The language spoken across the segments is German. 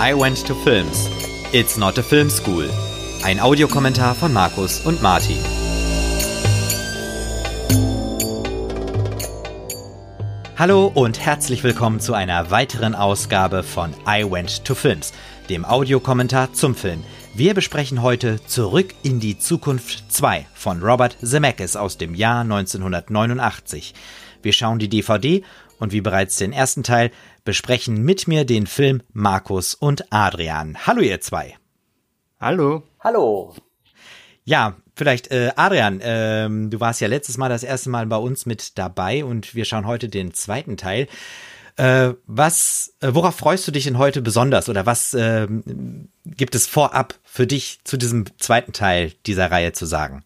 I Went to Films. It's not a film school. Ein Audiokommentar von Markus und Martin. Hallo und herzlich willkommen zu einer weiteren Ausgabe von I Went to Films, dem Audiokommentar zum Film. Wir besprechen heute Zurück in die Zukunft 2 von Robert Zemeckis aus dem Jahr 1989. Wir schauen die DVD und wie bereits den ersten Teil besprechen mit mir den Film Markus und Adrian. Hallo ihr zwei. Hallo. Hallo. Ja, vielleicht äh, Adrian, ähm, du warst ja letztes Mal das erste Mal bei uns mit dabei und wir schauen heute den zweiten Teil. Äh, was, äh, worauf freust du dich denn heute besonders oder was äh, gibt es vorab für dich zu diesem zweiten Teil dieser Reihe zu sagen?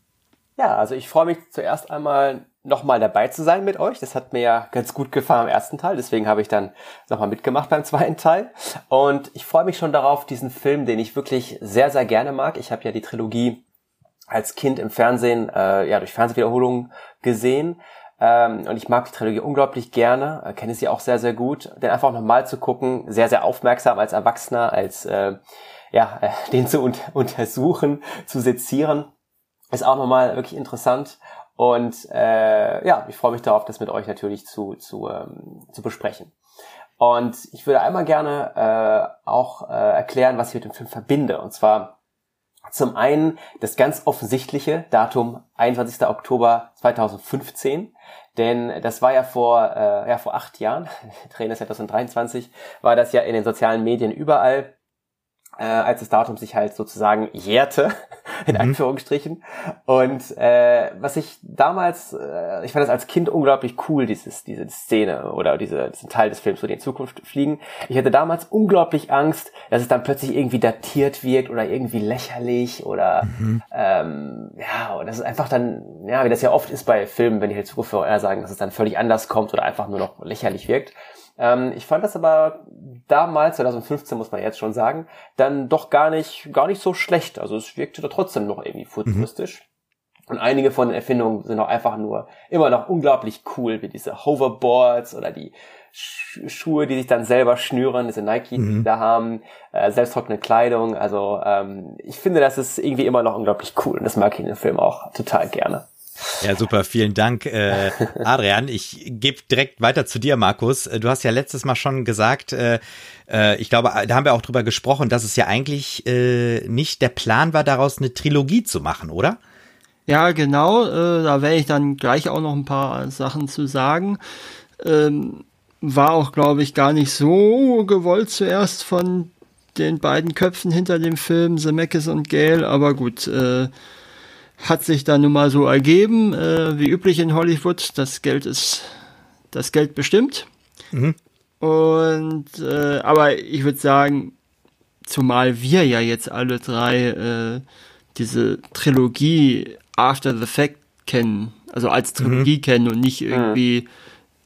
Ja, also ich freue mich zuerst einmal nochmal dabei zu sein mit euch. Das hat mir ja ganz gut gefallen am ersten Teil, deswegen habe ich dann nochmal mitgemacht beim zweiten Teil. Und ich freue mich schon darauf, diesen Film, den ich wirklich sehr, sehr gerne mag. Ich habe ja die Trilogie als Kind im Fernsehen, äh, ja, durch Fernsehwiederholungen gesehen. Ähm, und ich mag die Trilogie unglaublich gerne, äh, kenne sie auch sehr, sehr gut. Den einfach nochmal zu gucken, sehr, sehr aufmerksam als Erwachsener, als, äh, ja, äh, den zu un untersuchen, zu sezieren, ist auch nochmal wirklich interessant. Und äh, ja, ich freue mich darauf, das mit euch natürlich zu, zu, ähm, zu besprechen. Und ich würde einmal gerne äh, auch äh, erklären, was ich mit dem Film verbinde. Und zwar zum einen das ganz offensichtliche Datum 21. Oktober 2015, denn das war ja vor, äh, ja, vor acht Jahren, Trainer 2023, war das ja in den sozialen Medien überall äh, als das Datum sich halt sozusagen jährte, in mhm. Anführungsstrichen. Und äh, was ich damals, äh, ich fand das als Kind unglaublich cool, dieses, diese Szene oder diese, diesen Teil des Films, wo die in Zukunft fliegen. Ich hatte damals unglaublich Angst, dass es dann plötzlich irgendwie datiert wirkt oder irgendwie lächerlich oder mhm. ähm, ja, und das ist einfach dann, ja, wie das ja oft ist bei Filmen, wenn die halt Zukunft sagen, dass es dann völlig anders kommt oder einfach nur noch lächerlich wirkt. Ähm, ich fand das aber damals, 2015 muss man jetzt schon sagen, dann doch gar nicht, gar nicht so schlecht. Also es wirkte da trotzdem noch irgendwie futuristisch. Mhm. Und einige von den Erfindungen sind auch einfach nur immer noch unglaublich cool, wie diese Hoverboards oder die Sch Schuhe, die sich dann selber schnüren, diese Nike, mhm. die da haben, äh, selbsttrocknende Kleidung. Also ähm, ich finde, das ist irgendwie immer noch unglaublich cool und das mag ich in dem Film auch total gerne. Ja, super, vielen Dank, äh, Adrian. Ich gebe direkt weiter zu dir, Markus. Äh, du hast ja letztes Mal schon gesagt, äh, äh, ich glaube, da haben wir auch drüber gesprochen, dass es ja eigentlich äh, nicht der Plan war, daraus eine Trilogie zu machen, oder? Ja, genau. Äh, da werde ich dann gleich auch noch ein paar Sachen zu sagen. Ähm, war auch, glaube ich, gar nicht so gewollt zuerst von den beiden Köpfen hinter dem Film, Zemeckis und Gale, aber gut, äh, hat sich dann nun mal so ergeben, äh, wie üblich in Hollywood. Das Geld ist, das Geld bestimmt. Mhm. Und, äh, aber ich würde sagen, zumal wir ja jetzt alle drei äh, diese Trilogie After the Fact kennen, also als Trilogie mhm. kennen und nicht irgendwie mhm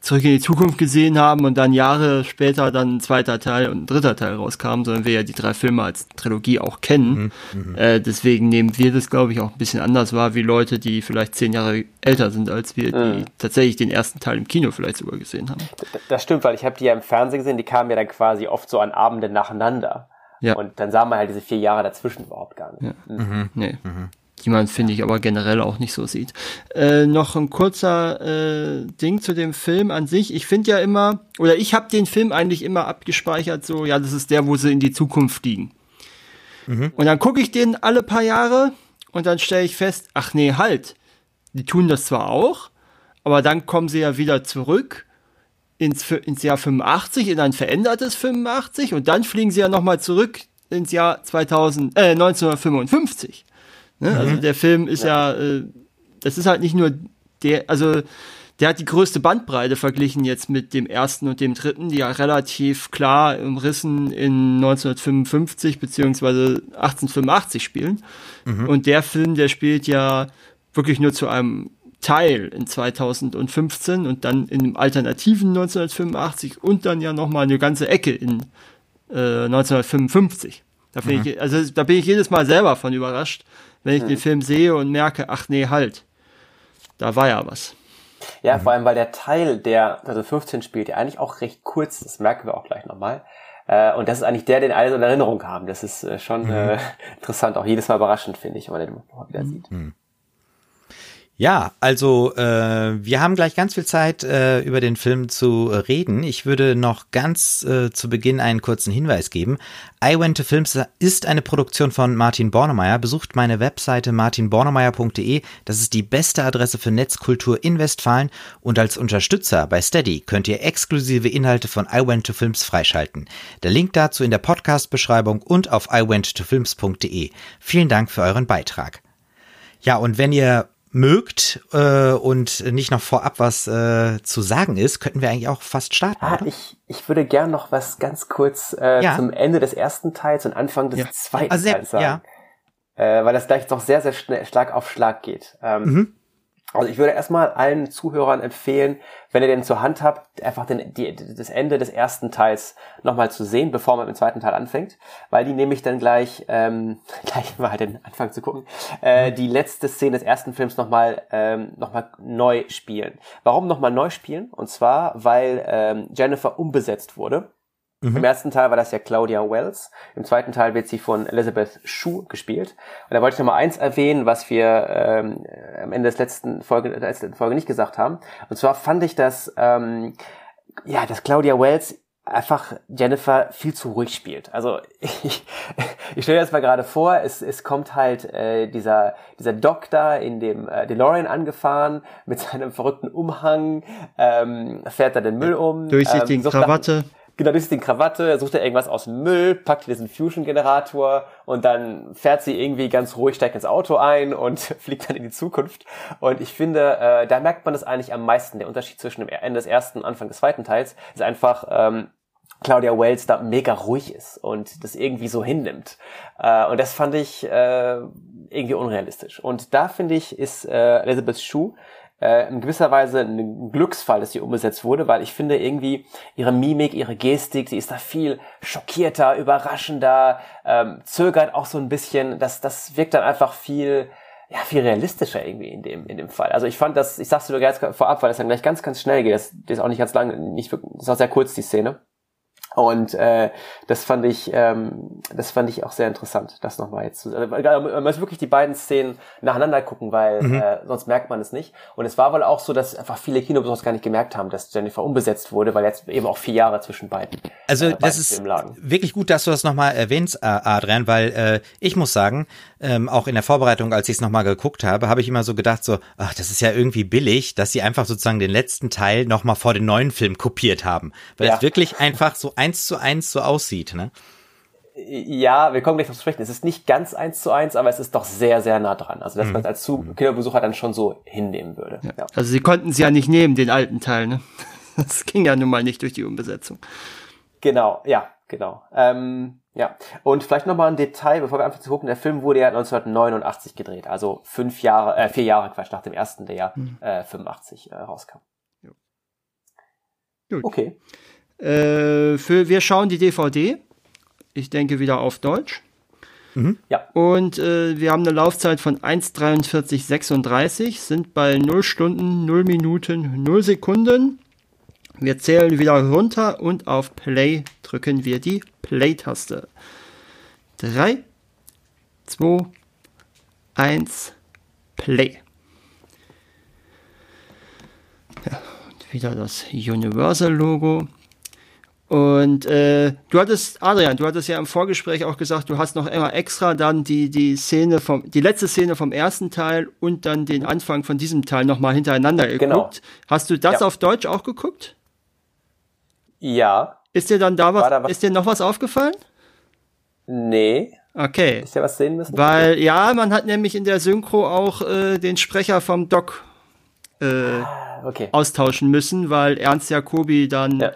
zurück in die Zukunft gesehen haben und dann Jahre später dann ein zweiter Teil und ein dritter Teil rauskam, sondern wir ja die drei Filme als Trilogie auch kennen. Mhm, mhm. äh, deswegen nehmen wir das, glaube ich, auch ein bisschen anders wahr, wie Leute, die vielleicht zehn Jahre älter sind als wir, die mhm. tatsächlich den ersten Teil im Kino vielleicht sogar gesehen haben. Das stimmt, weil ich habe die ja im Fernsehen gesehen, die kamen ja dann quasi oft so an Abenden nacheinander. Ja. Und dann sah man halt diese vier Jahre dazwischen überhaupt gar nicht. Ja. Mhm. mhm. Nee. Die man, finde ich, aber generell auch nicht so sieht. Äh, noch ein kurzer äh, Ding zu dem Film an sich. Ich finde ja immer, oder ich habe den Film eigentlich immer abgespeichert, so, ja, das ist der, wo sie in die Zukunft fliegen. Mhm. Und dann gucke ich den alle paar Jahre und dann stelle ich fest, ach nee, halt. Die tun das zwar auch, aber dann kommen sie ja wieder zurück ins, ins Jahr 85, in ein verändertes 85 und dann fliegen sie ja nochmal zurück ins Jahr 2000, äh, 1955. Ne? Mhm. Also der Film ist ja, ja äh, das ist halt nicht nur der, also der hat die größte Bandbreite verglichen jetzt mit dem ersten und dem dritten, die ja relativ klar umrissen in 1955 beziehungsweise 1885 spielen. Mhm. Und der Film, der spielt ja wirklich nur zu einem Teil in 2015 und dann in einem alternativen 1985 und dann ja nochmal eine ganze Ecke in äh, 1955. Da, mhm. ich, also, da bin ich jedes Mal selber von überrascht, wenn ich hm. den Film sehe und merke, ach nee, halt, da war ja was. Ja, mhm. vor allem, weil der Teil, der also 15 spielt, ja eigentlich auch recht kurz, das merken wir auch gleich nochmal, Äh, und das ist eigentlich der, den alle so in Erinnerung haben. Das ist äh, schon mhm. äh, interessant, auch jedes Mal überraschend, finde ich, wenn man den mal wieder sieht. Ja, also äh, wir haben gleich ganz viel Zeit, äh, über den Film zu reden. Ich würde noch ganz äh, zu Beginn einen kurzen Hinweis geben. I Went to Films ist eine Produktion von Martin Bornemeyer. Besucht meine Webseite martinbornemeyer.de. Das ist die beste Adresse für Netzkultur in Westfalen. Und als Unterstützer bei Steady könnt ihr exklusive Inhalte von I Went to Films freischalten. Der Link dazu in der Podcast-Beschreibung und auf iwenttofilms.de. Vielen Dank für euren Beitrag. Ja, und wenn ihr mögt äh, und nicht noch vorab was äh, zu sagen ist, könnten wir eigentlich auch fast starten. Ah, ich, ich würde gern noch was ganz kurz äh, ja. zum Ende des ersten Teils und Anfang des ja. zweiten also sehr, Teils sagen. Ja. Äh, weil das gleich doch sehr, sehr schnell Schlag auf Schlag geht. Ähm, mhm. Also ich würde erstmal allen Zuhörern empfehlen, wenn ihr den zur Hand habt, einfach den, die, das Ende des ersten Teils nochmal zu sehen, bevor man mit dem zweiten Teil anfängt, weil die nämlich dann gleich, ähm, gleich mal den Anfang zu gucken, äh, die letzte Szene des ersten Films nochmal ähm, noch neu spielen. Warum nochmal neu spielen? Und zwar, weil ähm, Jennifer umbesetzt wurde Mhm. Im ersten Teil war das ja Claudia Wells. Im zweiten Teil wird sie von Elizabeth Shue gespielt. Und da wollte ich noch mal eins erwähnen, was wir ähm, am Ende des letzten Folge, der letzten Folge nicht gesagt haben. Und zwar fand ich, dass ähm, ja, dass Claudia Wells einfach Jennifer viel zu ruhig spielt. Also ich, ich stelle das mal gerade vor, es, es kommt halt äh, dieser, dieser Doktor in dem äh, DeLorean angefahren mit seinem verrückten Umhang, ähm, fährt da den Müll um. Durchsichtigen ähm, Krawatte. Nach, Genau, ist die Krawatte, sucht er irgendwas aus dem Müll, packt diesen Fusion-Generator und dann fährt sie irgendwie ganz ruhig, steigt ins Auto ein und fliegt dann in die Zukunft. Und ich finde, äh, da merkt man das eigentlich am meisten. Der Unterschied zwischen dem Ende des ersten und Anfang des zweiten Teils ist einfach, ähm, Claudia Wells da mega ruhig ist und das irgendwie so hinnimmt. Äh, und das fand ich äh, irgendwie unrealistisch. Und da finde ich, ist äh, Elizabeth Shue äh, in gewisser Weise ein Glücksfall, dass sie umgesetzt wurde, weil ich finde irgendwie ihre Mimik, ihre Gestik, sie ist da viel schockierter, überraschender, ähm, zögert auch so ein bisschen. Das, das wirkt dann einfach viel, ja, viel realistischer irgendwie in dem, in dem Fall. Also ich fand das, ich sag's dir nur ganz vorab, weil das dann gleich ganz, ganz schnell geht. Das, das ist auch nicht ganz lang, nicht das ist auch sehr kurz, die Szene. Und äh, das fand ich, ähm, das fand ich auch sehr interessant, das nochmal jetzt zu. Also, man muss wirklich die beiden Szenen nacheinander gucken, weil mhm. äh, sonst merkt man es nicht. Und es war wohl auch so, dass einfach viele Kinobesucher gar nicht gemerkt haben, dass Jennifer umbesetzt wurde, weil jetzt eben auch vier Jahre zwischen beiden. Also äh, das ist wirklich gut, dass du das nochmal erwähnst, Adrian, weil äh, ich muss sagen, ähm, auch in der Vorbereitung, als ich es nochmal geguckt habe, habe ich immer so gedacht, so, ach, das ist ja irgendwie billig, dass sie einfach sozusagen den letzten Teil nochmal vor den neuen Film kopiert haben. Weil ja. es wirklich einfach so eins zu eins so aussieht, ne? Ja, wir kommen gleich drauf zu sprechen. Es ist nicht ganz eins zu eins, aber es ist doch sehr, sehr nah dran. Also, dass mhm. man es als Kinobesucher dann schon so hinnehmen würde. Ja. Ja. Also, sie konnten es ja nicht nehmen, den alten Teil, ne? Das ging ja nun mal nicht durch die Umbesetzung. Genau, ja, genau. Ähm, ja, und vielleicht nochmal ein Detail, bevor wir anfangen zu gucken. Der Film wurde ja 1989 gedreht, also fünf Jahre, äh, vier Jahre Quatsch, nach dem ersten, der ja mhm. äh, 85 äh, rauskam. Ja. Gut. Okay. Äh, für, wir schauen die DVD. Ich denke wieder auf Deutsch. Mhm. Ja. Und äh, wir haben eine Laufzeit von 1,43,36, sind bei 0 Stunden, 0 Minuten, 0 Sekunden. Wir zählen wieder runter und auf Play drücken wir die Play-Taste. 3, 2, 1, Play. Ja, und wieder das Universal-Logo. Und äh, du hattest, Adrian, du hattest ja im Vorgespräch auch gesagt, du hast noch immer extra dann die, die Szene vom, die letzte Szene vom ersten Teil und dann den Anfang von diesem Teil nochmal hintereinander geguckt. Genau. Hast du das ja. auf Deutsch auch geguckt? Ja. Ist dir dann da was, da was, ist dir noch was aufgefallen? Nee. Okay. Ist ja was sehen müssen? Weil, ja, man hat nämlich in der Synchro auch äh, den Sprecher vom Doc äh, ah, okay. austauschen müssen, weil Ernst Jacobi dann ja.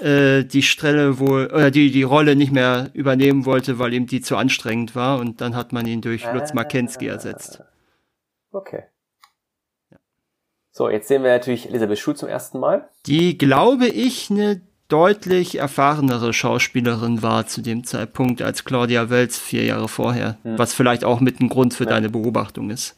Äh, die Stelle wohl, oder die, die Rolle nicht mehr übernehmen wollte, weil ihm die zu anstrengend war und dann hat man ihn durch Lutz ah. Mackenzie ersetzt. Okay. So, jetzt sehen wir natürlich Elisabeth Schul zum ersten Mal. Die, glaube ich, eine deutlich erfahrenere Schauspielerin war zu dem Zeitpunkt als Claudia Welz vier Jahre vorher. Hm. Was vielleicht auch mit ein Grund für ja. deine Beobachtung ist.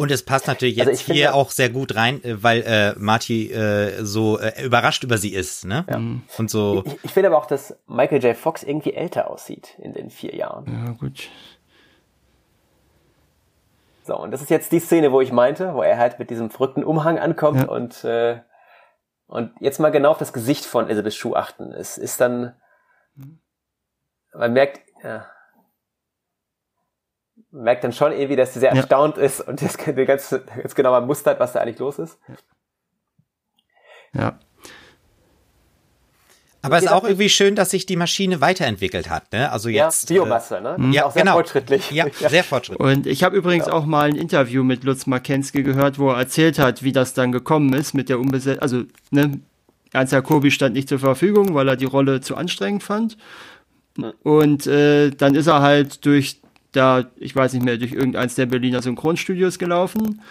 Und es passt natürlich also jetzt also hier finde, auch sehr gut rein, äh, weil äh, Marty äh, so äh, überrascht über sie ist, ne? Ja. Und so. Ich, ich finde aber auch, dass Michael J. Fox irgendwie älter aussieht in den vier Jahren. Ja, gut. So, und das ist jetzt die Szene, wo ich meinte, wo er halt mit diesem verrückten Umhang ankommt ja. und äh, und jetzt mal genau auf das Gesicht von Elizabeth Shue achten. Es ist dann, man merkt, ja, merkt dann schon irgendwie, dass sie sehr ja. erstaunt ist und jetzt ganz, ganz genau mal mustert, was da eigentlich los ist. Ja. Aber es ist auch irgendwie schön, dass sich die Maschine weiterentwickelt hat, ne? Also jetzt. Ja, Biomasse, ne? Ja, auch sehr genau. fortschrittlich. Ja, sehr fortschrittlich. Und ich habe übrigens ja. auch mal ein Interview mit Lutz Markensky gehört, wo er erzählt hat, wie das dann gekommen ist mit der Umbesetzung. Also, ne? Ernst Jacobi stand nicht zur Verfügung, weil er die Rolle zu anstrengend fand. Und äh, dann ist er halt durch da, ich weiß nicht mehr, durch irgendeins der Berliner Synchronstudios gelaufen.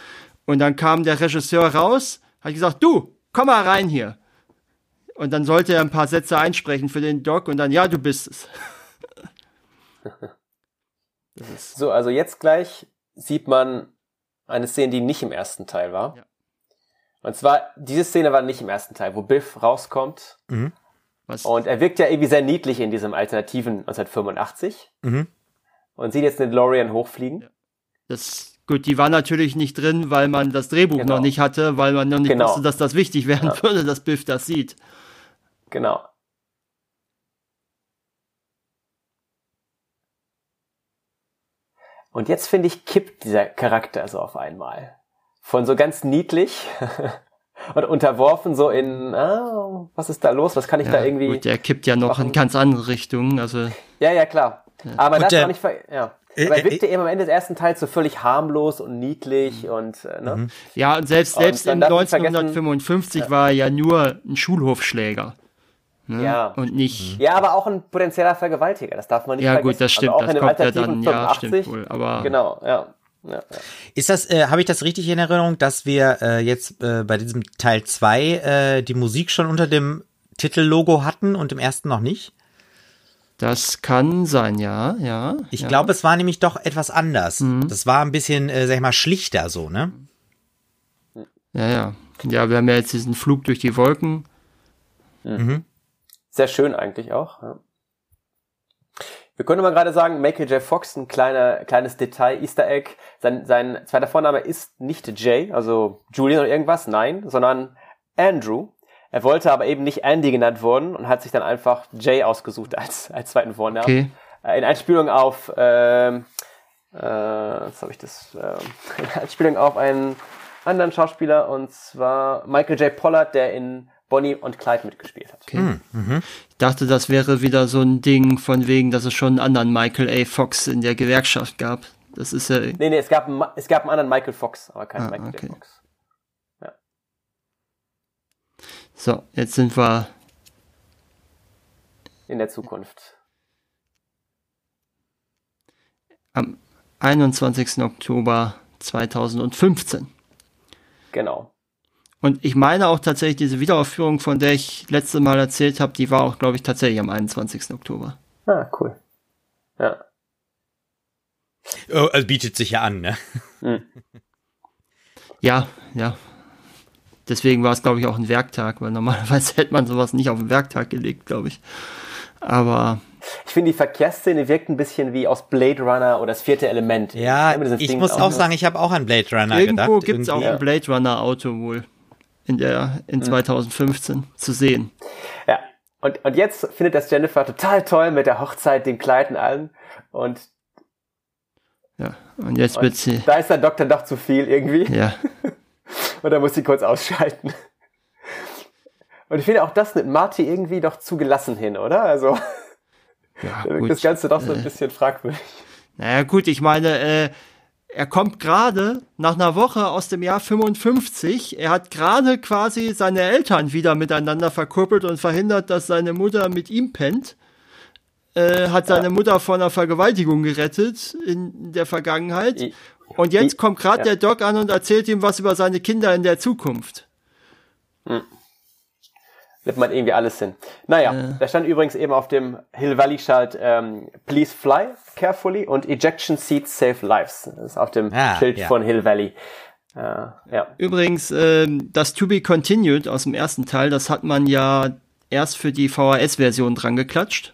Und dann kam der Regisseur raus, hat gesagt, du, komm mal rein hier. Und dann sollte er ein paar Sätze einsprechen für den Doc und dann, ja, du bist es. so, also jetzt gleich sieht man eine Szene, die nicht im ersten Teil war. Ja. Und zwar, diese Szene war nicht im ersten Teil, wo Biff rauskommt. Mhm. Und er wirkt ja irgendwie sehr niedlich in diesem alternativen 1985. Mhm. Und sieht jetzt den DeLorean hochfliegen. Das Gut, die war natürlich nicht drin, weil man das Drehbuch genau. noch nicht hatte, weil man noch nicht genau. wusste, dass das wichtig werden ja. würde, dass Biff das sieht. Genau. Und jetzt finde ich, kippt dieser Charakter so auf einmal. Von so ganz niedlich und unterworfen so in, ah, was ist da los? Was kann ich ja, da irgendwie. Gut, der kippt ja noch machen? in ganz andere Richtungen. Also. Ja, ja, klar. Ja. Aber und das der, auch nicht, ja. Äh, Aber er wirkte äh, eben am Ende des ersten Teils so völlig harmlos und niedlich mhm. und äh, ne? Mhm. Ja, und selbst, selbst und in 1955 ja. war er ja nur ein Schulhofschläger. Ne? Ja. Und nicht. Ja, aber auch ein potenzieller Vergewaltiger, das darf man nicht ja, vergessen. Ja, gut, das stimmt. Also auch das in kommt ja dann, 85, ja, stimmt wohl. Aber genau, ja. Ja, ja. Ist das, äh, habe ich das richtig in Erinnerung, dass wir äh, jetzt äh, bei diesem Teil 2 äh, die Musik schon unter dem Titellogo hatten und im ersten noch nicht? Das kann sein, ja, ja. Ich ja. glaube, es war nämlich doch etwas anders. Mhm. Das war ein bisschen, äh, sag ich mal, schlichter so, ne? Ja, ja. Ja, wir haben ja jetzt diesen Flug durch die Wolken. Mhm. Sehr schön eigentlich auch. Ja. Wir können mal gerade sagen, Michael J. Fox, ein kleiner, kleines Detail, Easter Egg. Sein, sein zweiter Vorname ist nicht Jay, also Julian oder irgendwas, nein, sondern Andrew. Er wollte aber eben nicht Andy genannt worden und hat sich dann einfach Jay ausgesucht als, als zweiten Vornamen. Okay. Äh, in Einspielung auf, ähm, äh, was habe ich das, äh, in Einspielung auf einen anderen Schauspieler und zwar Michael J. Pollard, der in Bonnie und Clyde mitgespielt hat. Okay. Hm, mhm. Ich dachte, das wäre wieder so ein Ding von wegen, dass es schon einen anderen Michael A. Fox in der Gewerkschaft gab. Das ist ja. Nee, nee, es gab, einen, es gab einen anderen Michael Fox, aber keinen ah, Michael okay. A. Fox. Ja. So, jetzt sind wir in der Zukunft. Am 21. Oktober 2015. Genau. Und ich meine auch tatsächlich diese Wiederaufführung, von der ich letzte Mal erzählt habe, die war auch, glaube ich, tatsächlich am 21. Oktober. Ah, cool. Ja. Oh, also bietet sich ja an, ne? Mhm. Ja, ja. Deswegen war es, glaube ich, auch ein Werktag, weil normalerweise hätte man sowas nicht auf den Werktag gelegt, glaube ich. Aber. Ich finde, die Verkehrsszene wirkt ein bisschen wie aus Blade Runner oder das vierte Element. Ja, ich, ich muss auch sagen, ich habe auch an Blade Runner Irgendwo gedacht. Irgendwo gibt es auch ein Blade Runner Auto wohl in der in 2015 mhm. zu sehen. Ja. Und, und jetzt findet das Jennifer total toll mit der Hochzeit, den Kleid und allem. Und ja, und jetzt wird sie. Da ist der Doktor doch zu viel irgendwie. Ja. und da muss sie kurz ausschalten. Und ich finde auch das mit Marty irgendwie doch zu gelassen hin, oder? Also ja, gut. das Ganze doch so ein äh, bisschen fragwürdig. Naja, gut, ich meine, äh, er kommt gerade nach einer Woche aus dem Jahr 55. Er hat gerade quasi seine Eltern wieder miteinander verkuppelt und verhindert, dass seine Mutter mit ihm pennt. Äh, hat seine ja. Mutter vor einer Vergewaltigung gerettet in der Vergangenheit. Und jetzt kommt gerade ja. der Doc an und erzählt ihm was über seine Kinder in der Zukunft. Hm. nimmt man irgendwie alles hin. Naja, äh. da stand übrigens eben auf dem Hill Valley Schalt ähm, Please fly carefully und Ejection Seats save lives. Das ist auf dem ah, Schild ja. von Hill Valley. Äh, ja. Übrigens, äh, das To Be Continued aus dem ersten Teil, das hat man ja erst für die VHS-Version dran geklatscht.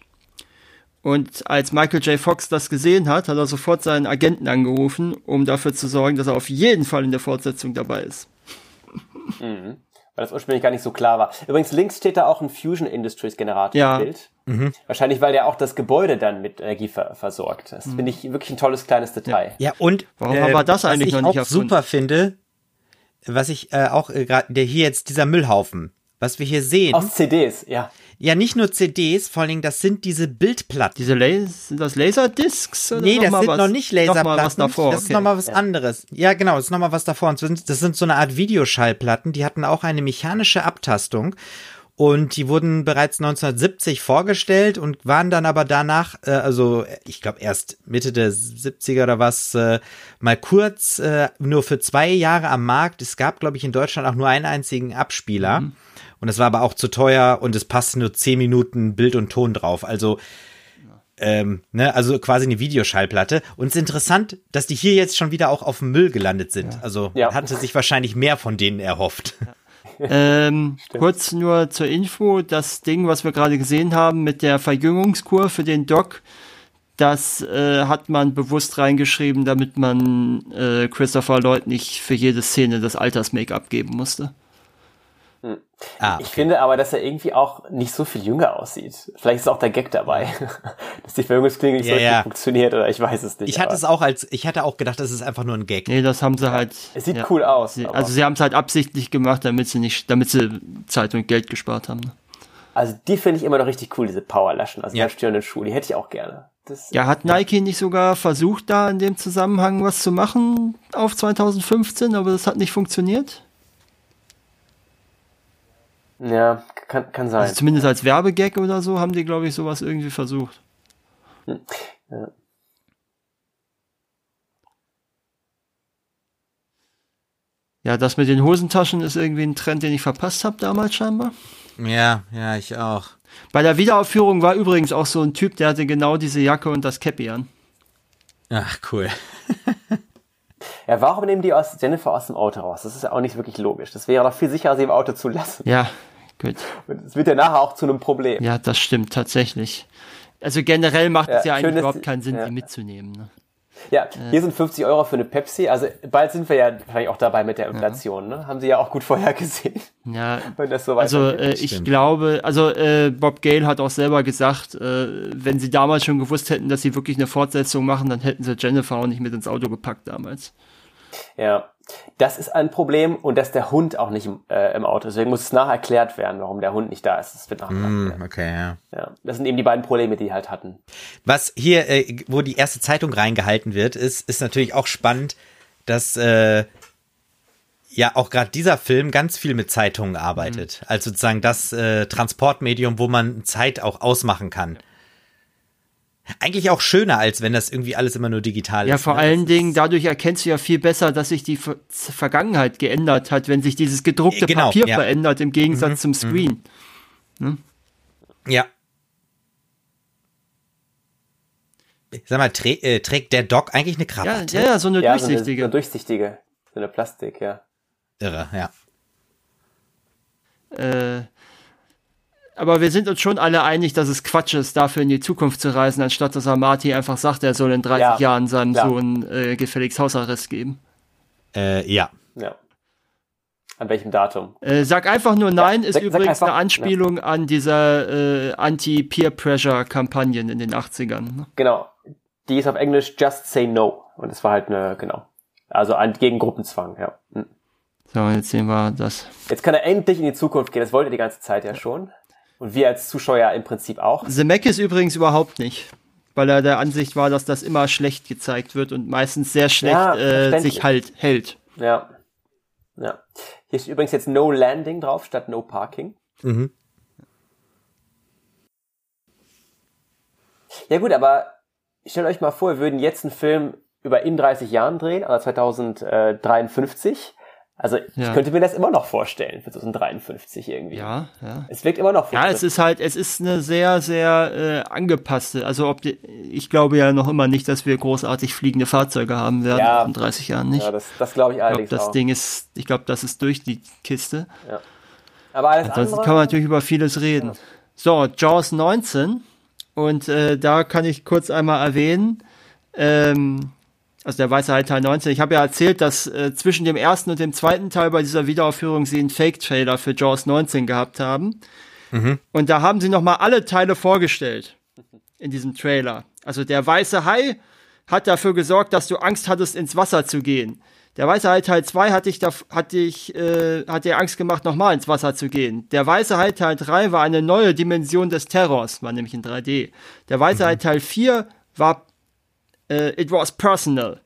Und als Michael J. Fox das gesehen hat, hat er sofort seinen Agenten angerufen, um dafür zu sorgen, dass er auf jeden Fall in der Fortsetzung dabei ist. Mhm. Weil das ursprünglich gar nicht so klar war. Übrigens, links steht da auch ein Fusion Industries Generator ja. Bild. Mhm. Wahrscheinlich, weil der auch das Gebäude dann mit Energie ver versorgt. Das mhm. finde ich wirklich ein tolles kleines Detail. Ja, und warum äh, war das eigentlich was ich noch nicht auch super finde, was ich äh, auch äh, gerade, der hier jetzt dieser Müllhaufen, was wir hier sehen. Aus CDs, ja. Ja, nicht nur CDs, vor allen Dingen, das sind diese Bildplatten. Diese Las sind das Laserdiscs? Oder nee, das sind was, noch nicht Laserplatten. Noch was davor. Das okay. ist nochmal was anderes. Ja, genau, das ist nochmal was davor. Und das sind so eine Art Videoschallplatten, die hatten auch eine mechanische Abtastung. Und die wurden bereits 1970 vorgestellt und waren dann aber danach, äh, also ich glaube erst Mitte der 70er oder was, äh, mal kurz äh, nur für zwei Jahre am Markt. Es gab, glaube ich, in Deutschland auch nur einen einzigen Abspieler. Mhm. Und es war aber auch zu teuer und es passte nur zehn Minuten Bild und Ton drauf. Also, ähm, ne, also quasi eine Videoschallplatte. Und es ist interessant, dass die hier jetzt schon wieder auch auf dem Müll gelandet sind. Ja. Also ja. hatte sich wahrscheinlich mehr von denen erhofft. ähm, kurz nur zur Info, das Ding, was wir gerade gesehen haben mit der Verjüngungskur für den Doc, das äh, hat man bewusst reingeschrieben, damit man äh, Christopher Lloyd nicht für jede Szene das Alters-Make-up geben musste. Hm. Ah, okay. Ich finde aber, dass er irgendwie auch nicht so viel jünger aussieht. Vielleicht ist auch der Gag dabei, dass die Verjüngungsklinge nicht ja, so ja. funktioniert oder ich weiß es nicht. Ich hatte es auch als, ich hatte auch gedacht, das ist einfach nur ein Gag. Nee, das haben sie halt. Es sieht ja, cool aus. Sie, also sie haben es halt absichtlich gemacht, damit sie nicht, damit sie Zeit und Geld gespart haben. Ne? Also die finde ich immer noch richtig cool, diese Powerlaschen, also ja. störenden Schuhe, die hätte ich auch gerne. Das, ja, hat Nike nicht sogar versucht, da in dem Zusammenhang was zu machen auf 2015, aber das hat nicht funktioniert? Ja, kann, kann sein. Also zumindest als Werbegag oder so haben die, glaube ich, sowas irgendwie versucht. Hm. Ja. Ja, das mit den Hosentaschen ist irgendwie ein Trend, den ich verpasst habe damals scheinbar. Ja, ja, ich auch. Bei der Wiederaufführung war übrigens auch so ein Typ, der hatte genau diese Jacke und das Cappy an. Ach, cool. Ja, warum nehmen die aus Jennifer aus dem Auto raus? Das ist ja auch nicht wirklich logisch. Das wäre doch viel sicherer, sie im Auto zu lassen. Ja, gut. Und es wird ja nachher auch zu einem Problem. Ja, das stimmt tatsächlich. Also generell macht ja, es ja eigentlich überhaupt keinen Sinn, ja. die mitzunehmen. Ne? Ja, hier sind 50 Euro für eine Pepsi. Also bald sind wir ja wahrscheinlich auch dabei mit der Inflation. Ja. Ne? Haben Sie ja auch gut vorhergesehen. Ja, wenn das so also äh, ich Stimmt. glaube, also äh, Bob Gale hat auch selber gesagt, äh, wenn Sie damals schon gewusst hätten, dass Sie wirklich eine Fortsetzung machen, dann hätten Sie Jennifer auch nicht mit ins Auto gepackt damals. Ja, das ist ein Problem und dass der Hund auch nicht im, äh, im Auto ist. Deswegen muss es nachher erklärt werden, warum der Hund nicht da ist. Das wird mm, Okay, ja. ja. Das sind eben die beiden Probleme, die die halt hatten. Was hier, äh, wo die erste Zeitung reingehalten wird, ist, ist natürlich auch spannend, dass äh, ja auch gerade dieser Film ganz viel mit Zeitungen arbeitet. Mhm. Also sozusagen das äh, Transportmedium, wo man Zeit auch ausmachen kann. Eigentlich auch schöner, als wenn das irgendwie alles immer nur digital ja, ist. Ja, vor ne? allen Dingen, dadurch erkennst du ja viel besser, dass sich die Ver Vergangenheit geändert hat, wenn sich dieses gedruckte genau, Papier ja. verändert im Gegensatz mhm, zum Screen. Mhm. Ne? Ja. Sag mal, trä äh, trägt der Doc eigentlich eine Krawatte? Ja, ja, so eine ja, durchsichtige. So eine, so eine durchsichtige. So eine Plastik, ja. Irre, ja. Äh, aber wir sind uns schon alle einig, dass es Quatsch ist, dafür in die Zukunft zu reisen, anstatt dass Amati einfach sagt, er soll in 30 ja, Jahren seinem klar. Sohn äh, gefälligst Hausarrest geben. Äh, ja. Ja. An welchem Datum? Äh, sag einfach nur Nein, ja, ist sag, übrigens sag einfach, eine Anspielung ja. an diese äh, Anti-Peer-Pressure-Kampagnen in den 80ern. Ne? Genau. Die ist auf Englisch Just Say No. Und es war halt eine, genau. Also an, gegen Gruppenzwang, ja. Hm. So, jetzt sehen wir das. Jetzt kann er endlich in die Zukunft gehen. Das wollte er die ganze Zeit ja schon. Und wir als Zuschauer im Prinzip auch. The Mac ist übrigens überhaupt nicht. Weil er der Ansicht war, dass das immer schlecht gezeigt wird und meistens sehr schlecht ja, äh, sich halt hält. Ja. Ja. Hier ist übrigens jetzt No Landing drauf statt No Parking. Mhm. Ja gut, aber stellt euch mal vor, wir würden jetzt einen Film über in 30 Jahren drehen, also 2053. Also ich ja. könnte mir das immer noch vorstellen für so ein 53 irgendwie. Ja, ja. Es wirkt immer noch. Ja, es ist halt, es ist eine sehr, sehr äh, angepasste. Also ob die, ich glaube ja noch immer nicht, dass wir großartig fliegende Fahrzeuge haben werden ja. in 30 Jahren nicht. Ja, das, das glaube ich allerdings ich glaub, das auch. Ding ist, ich glaube, das ist durch die Kiste. Ja. Aber alles Ansonsten andere, kann man natürlich über vieles reden. Ja. So, Jaws 19 und äh, da kann ich kurz einmal erwähnen. Ähm, also der Weiße Hai Teil 19. Ich habe ja erzählt, dass äh, zwischen dem ersten und dem zweiten Teil bei dieser Wiederaufführung sie einen Fake-Trailer für Jaws 19 gehabt haben. Mhm. Und da haben sie nochmal alle Teile vorgestellt in diesem Trailer. Also der Weiße Hai hat dafür gesorgt, dass du Angst hattest, ins Wasser zu gehen. Der Weiße Hai Teil 2 hat dich, da, hat dich, äh, hat dir Angst gemacht, nochmal ins Wasser zu gehen. Der Weiße Hai Teil 3 war eine neue Dimension des Terrors, war nämlich in 3D. Der Weiße mhm. Hai Teil 4 war äh, It Was Personal.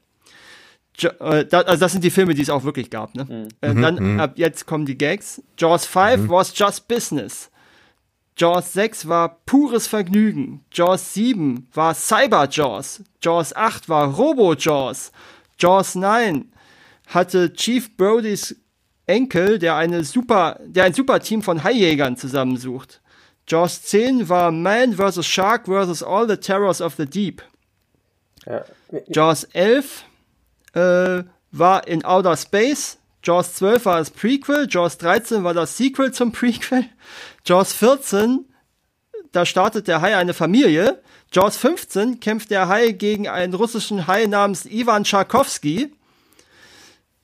Äh, da, also das sind die Filme, die es auch wirklich gab. Ne? Mhm. Äh, dann mhm. ab jetzt kommen die Gags. Jaws 5 mhm. was just business. Jaws 6 war pures Vergnügen. Jaws 7 war Cyber Jaws. Jaws 8 war Robo Jaws. Jaws 9 hatte Chief Brodys Enkel, der eine super, der ein super Team von Haijägern zusammensucht. Jaws 10 war Man vs. Shark vs. All the Terrors of the Deep. Ja. Jaws 11 äh, war in Outer Space. Jaws 12 war das Prequel. Jaws 13 war das Sequel zum Prequel. Jaws 14, da startet der Hai eine Familie. Jaws 15 kämpft der Hai gegen einen russischen Hai namens Ivan Tchaikovsky.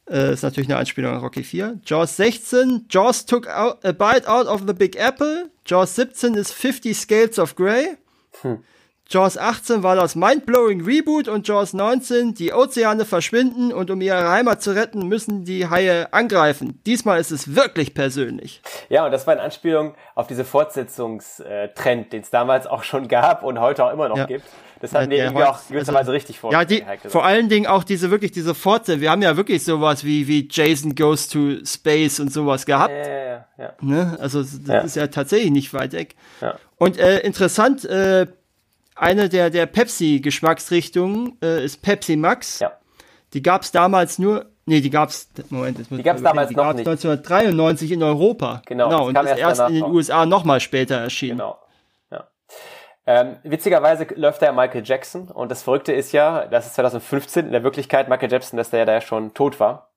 Äh, ist natürlich eine Anspielung an Rocky 4. Jaws 16, Jaws took out, a bite out of the Big Apple. Jaws 17 ist 50 Scales of Grey. Hm. Jaws 18 war das Mindblowing Reboot und Jaws 19, die Ozeane verschwinden und um ihre Heimat zu retten, müssen die Haie angreifen. Diesmal ist es wirklich persönlich. Ja, und das war eine Anspielung auf diese Fortsetzungstrend, den es damals auch schon gab und heute auch immer noch ja. gibt. Das hatten die irgendwie auch gewisserweise also, richtig vor. Ja, die, vor allen Dingen auch diese wirklich diese Fortsetzung. Wir haben ja wirklich sowas wie, wie Jason Goes to Space und sowas gehabt. Ja, ja, ja. ja. Ne? Also das ja. ist ja tatsächlich nicht weit weg. Ja. Und äh, interessant, äh, eine der, der Pepsi-Geschmacksrichtungen äh, ist Pepsi Max. Ja. Die gab es damals nur, nee, die gab es, Moment, das die gab es damals die noch nicht. 1993 in Europa. Genau. genau und ist erst, erst in den noch. USA nochmal später erschienen. Genau. Ja. Ähm, witzigerweise läuft da ja Michael Jackson und das Verrückte ist ja, das ist 2015 in der Wirklichkeit Michael Jackson, dass der ja da ja schon tot war.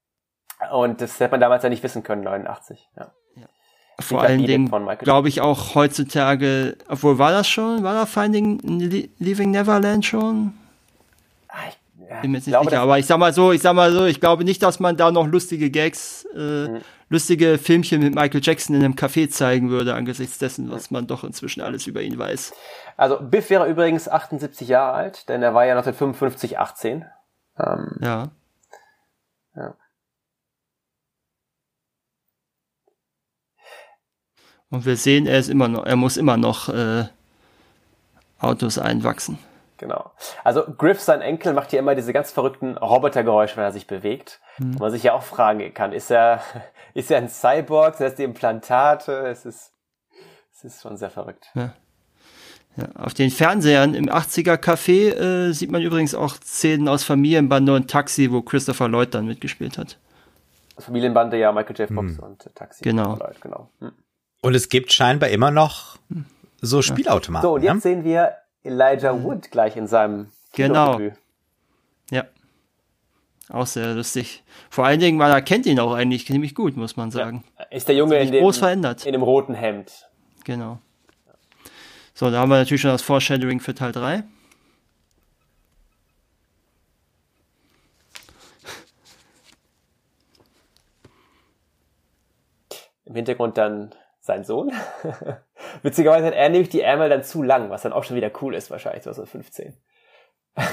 Und das hätte man damals ja nicht wissen können, 89. Ja vor allen Dingen, glaube ich, auch heutzutage, obwohl war das schon, war da Finding Leaving Neverland schon? Ah, ich, ja, Bin mir nicht sicher, aber ich sag mal so, ich sag mal so, ich glaube nicht, dass man da noch lustige Gags, äh, mhm. lustige Filmchen mit Michael Jackson in einem Café zeigen würde, angesichts dessen, was man doch inzwischen alles über ihn weiß. Also Biff wäre übrigens 78 Jahre alt, denn er war ja 1955 18. Ähm. Ja. Und wir sehen, er ist immer noch, er muss immer noch äh, Autos einwachsen. Genau. Also Griff, sein Enkel, macht ja immer diese ganz verrückten Robotergeräusche, wenn er sich bewegt. Hm. Wo man sich ja auch fragen kann, ist er, ist er ein Cyborg? Sind das die Implantate? Es ist, es ist schon sehr verrückt. Ja. Ja, auf den Fernsehern im 80er Café äh, sieht man übrigens auch Szenen aus Familienbande und Taxi, wo Christopher Lloyd dann mitgespielt hat. Familienbande, ja, Michael J. Fox hm. und Taxi. Genau. Lloyd, genau. Hm. Und es gibt scheinbar immer noch so Spielautomaten. So, und jetzt ja? sehen wir Elijah Wood gleich in seinem Genau. Ja. Auch sehr lustig. Vor allen Dingen, weil er kennt ihn auch eigentlich ziemlich gut, muss man sagen. Ja. Ist der Junge in dem, groß verändert. in dem roten Hemd. Genau. So, da haben wir natürlich schon das Foreshadowing für Teil 3. Im Hintergrund dann sein Sohn. Witzigerweise hat er nämlich die Ärmel dann zu lang, was dann auch schon wieder cool ist, wahrscheinlich 2015.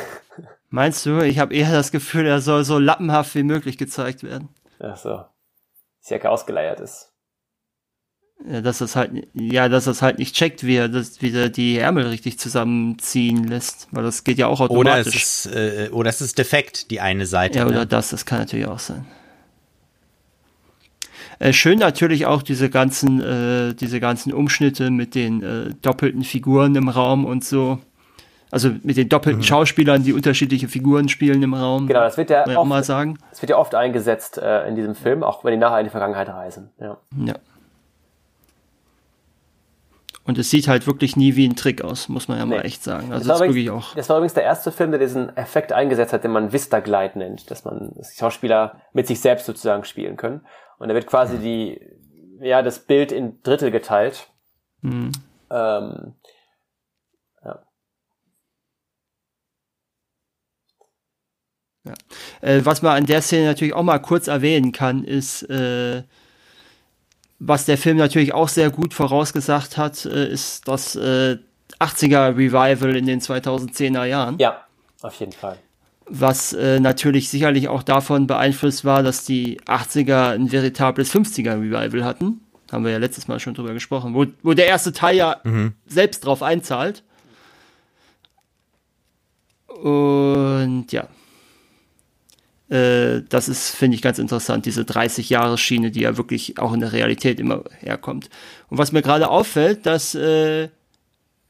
Meinst du? Ich habe eher das Gefühl, er soll so lappenhaft wie möglich gezeigt werden. Ach so. Dass Jacke ausgeleiert ist. Ja, dass das halt, ja, dass das halt nicht checkt, wie er das wieder die Ärmel richtig zusammenziehen lässt, weil das geht ja auch automatisch. Oder es ist, äh, oder es ist defekt, die eine Seite. Ja, oder ne? das, das kann natürlich auch sein. Äh, schön natürlich auch diese ganzen, äh, diese ganzen Umschnitte mit den äh, doppelten Figuren im Raum und so. Also mit den doppelten mhm. Schauspielern, die unterschiedliche Figuren spielen im Raum. Genau, das wird ja, oft, mal sagen. Das wird ja oft eingesetzt äh, in diesem Film, auch wenn die nachher in die Vergangenheit reisen. Ja. ja. Und es sieht halt wirklich nie wie ein Trick aus, muss man ja nee. mal echt sagen. Also das, das, übrigens, auch das war übrigens der erste Film, der diesen Effekt eingesetzt hat, den man Vista Glide nennt, dass man dass Schauspieler mit sich selbst sozusagen spielen können. Und da wird quasi die, ja, das Bild in Drittel geteilt. Mhm. Ähm, ja. ja. Äh, was man an der Szene natürlich auch mal kurz erwähnen kann, ist, äh, was der Film natürlich auch sehr gut vorausgesagt hat, äh, ist das äh, 80er Revival in den 2010er Jahren. Ja, auf jeden Fall. Was äh, natürlich sicherlich auch davon beeinflusst war, dass die 80er ein veritables 50er Revival hatten. Haben wir ja letztes Mal schon drüber gesprochen, wo, wo der erste Teil ja mhm. selbst drauf einzahlt. Und ja, äh, das ist, finde ich, ganz interessant, diese 30-Jahre-Schiene, die ja wirklich auch in der Realität immer herkommt. Und was mir gerade auffällt, dass äh,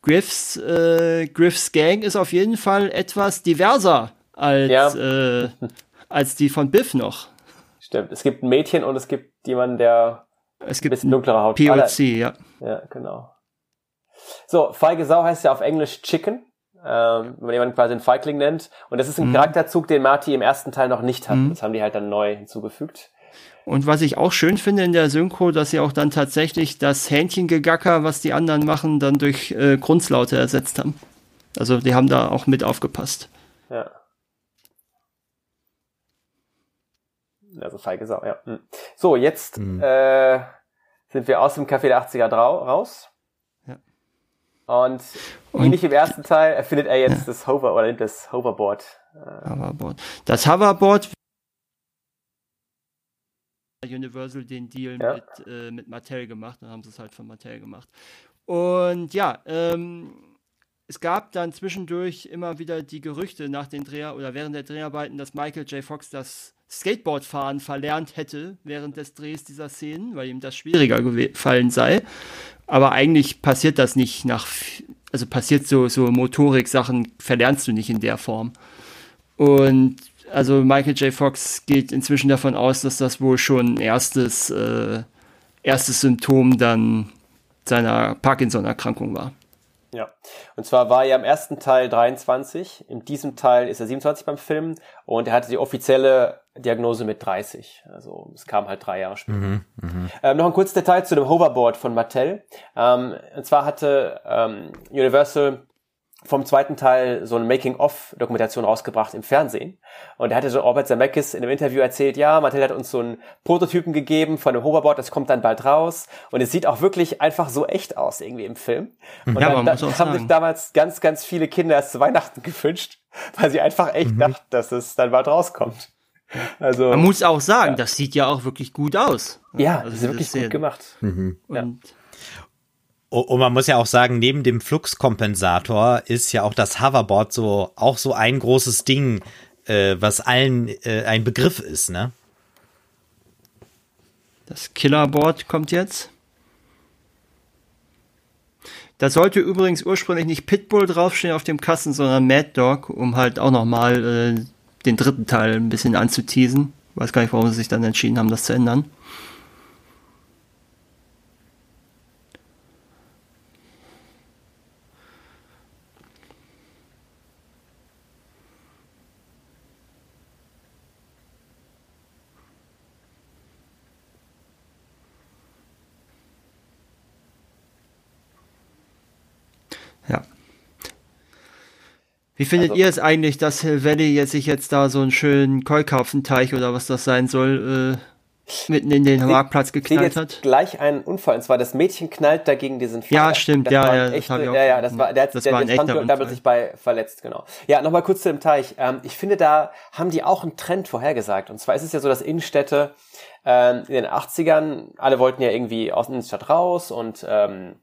Griffs, äh, Griffs Gang ist auf jeden Fall etwas diverser als, ja. äh, als die von Biff noch. Stimmt, es gibt ein Mädchen und es gibt jemanden, der es gibt ein bisschen dunklere Haut hat. POC, ja. Ja, genau. So, feige Sau heißt ja auf Englisch Chicken ähm, wenn man jemanden quasi einen Feigling nennt. Und das ist ein mhm. Charakterzug, den Marty im ersten Teil noch nicht hat. Mhm. Das haben die halt dann neu hinzugefügt. Und was ich auch schön finde in der Synchro, dass sie auch dann tatsächlich das Hähnchengegacker, was die anderen machen, dann durch äh, Grunzlaute ersetzt haben. Also die haben da auch mit aufgepasst. Ja. Also feige Sau, ja. Hm. So, jetzt mhm. äh, sind wir aus dem Café der 80er raus. Und, und ähnlich im ersten Teil erfindet er jetzt ja. das Hover oder das Hoverboard. Äh, Hoverboard. Das Hoverboard Universal den Deal ja. mit, äh, mit Mattel gemacht, dann haben sie es halt von Mattel gemacht. Und ja, ähm, es gab dann zwischendurch immer wieder die Gerüchte nach den Dreher oder während der Dreharbeiten, dass Michael J. Fox das Skateboardfahren verlernt hätte während des Drehs dieser Szenen, weil ihm das schwieriger gefallen sei. Aber eigentlich passiert das nicht nach, also passiert so, so Motorik-Sachen, verlernst du nicht in der Form. Und also Michael J. Fox geht inzwischen davon aus, dass das wohl schon erstes, äh, erstes Symptom dann seiner Parkinson-Erkrankung war. Ja, und zwar war er im ersten Teil 23, in diesem Teil ist er 27 beim Film und er hatte die offizielle Diagnose mit 30. Also es kam halt drei Jahre später. Mhm, mh. ähm, noch ein kurzes Detail zu dem Hoverboard von Mattel. Ähm, und zwar hatte ähm, Universal vom zweiten Teil so eine Making-of-Dokumentation rausgebracht im Fernsehen. Und da hatte so Robert Zemeckis in einem Interview erzählt, ja, Mattel hat uns so einen Prototypen gegeben von einem Hoverboard, das kommt dann bald raus. Und es sieht auch wirklich einfach so echt aus irgendwie im Film. Und ja, dann, da, haben sagen. sich damals ganz, ganz viele Kinder erst zu Weihnachten gewünscht, weil sie einfach echt mhm. dachten, dass es dann bald rauskommt. Also, Man muss auch sagen, ja. das sieht ja auch wirklich gut aus. Ja, also das ist wirklich gut gemacht. Mhm. Und ja. Und man muss ja auch sagen, neben dem Fluxkompensator ist ja auch das Hoverboard so auch so ein großes Ding, äh, was allen äh, ein Begriff ist, ne? Das Killerboard kommt jetzt. Da sollte übrigens ursprünglich nicht Pitbull draufstehen auf dem Kasten, sondern Mad Dog, um halt auch nochmal äh, den dritten Teil ein bisschen anzuteasen. Weiß gar nicht, warum sie sich dann entschieden haben, das zu ändern. Wie findet also, ihr es eigentlich, dass Hill Valley jetzt sich jetzt da so einen schönen Keukarpfenteich oder was das sein soll, äh, mitten in den Marktplatz geknallt hat? Gleich einen Unfall, und zwar das Mädchen knallt dagegen diesen Fall. Ja, stimmt, ja, ja, echte, das ja, ja, das war, der, das der, war ein der, echter Unfall. sich bei verletzt, genau. Ja, nochmal kurz zu dem Teich. Ähm, ich finde, da haben die auch einen Trend vorhergesagt. Und zwar ist es ja so, dass Innenstädte ähm, in den 80ern, alle wollten ja irgendwie aus der Innenstadt raus und ähm,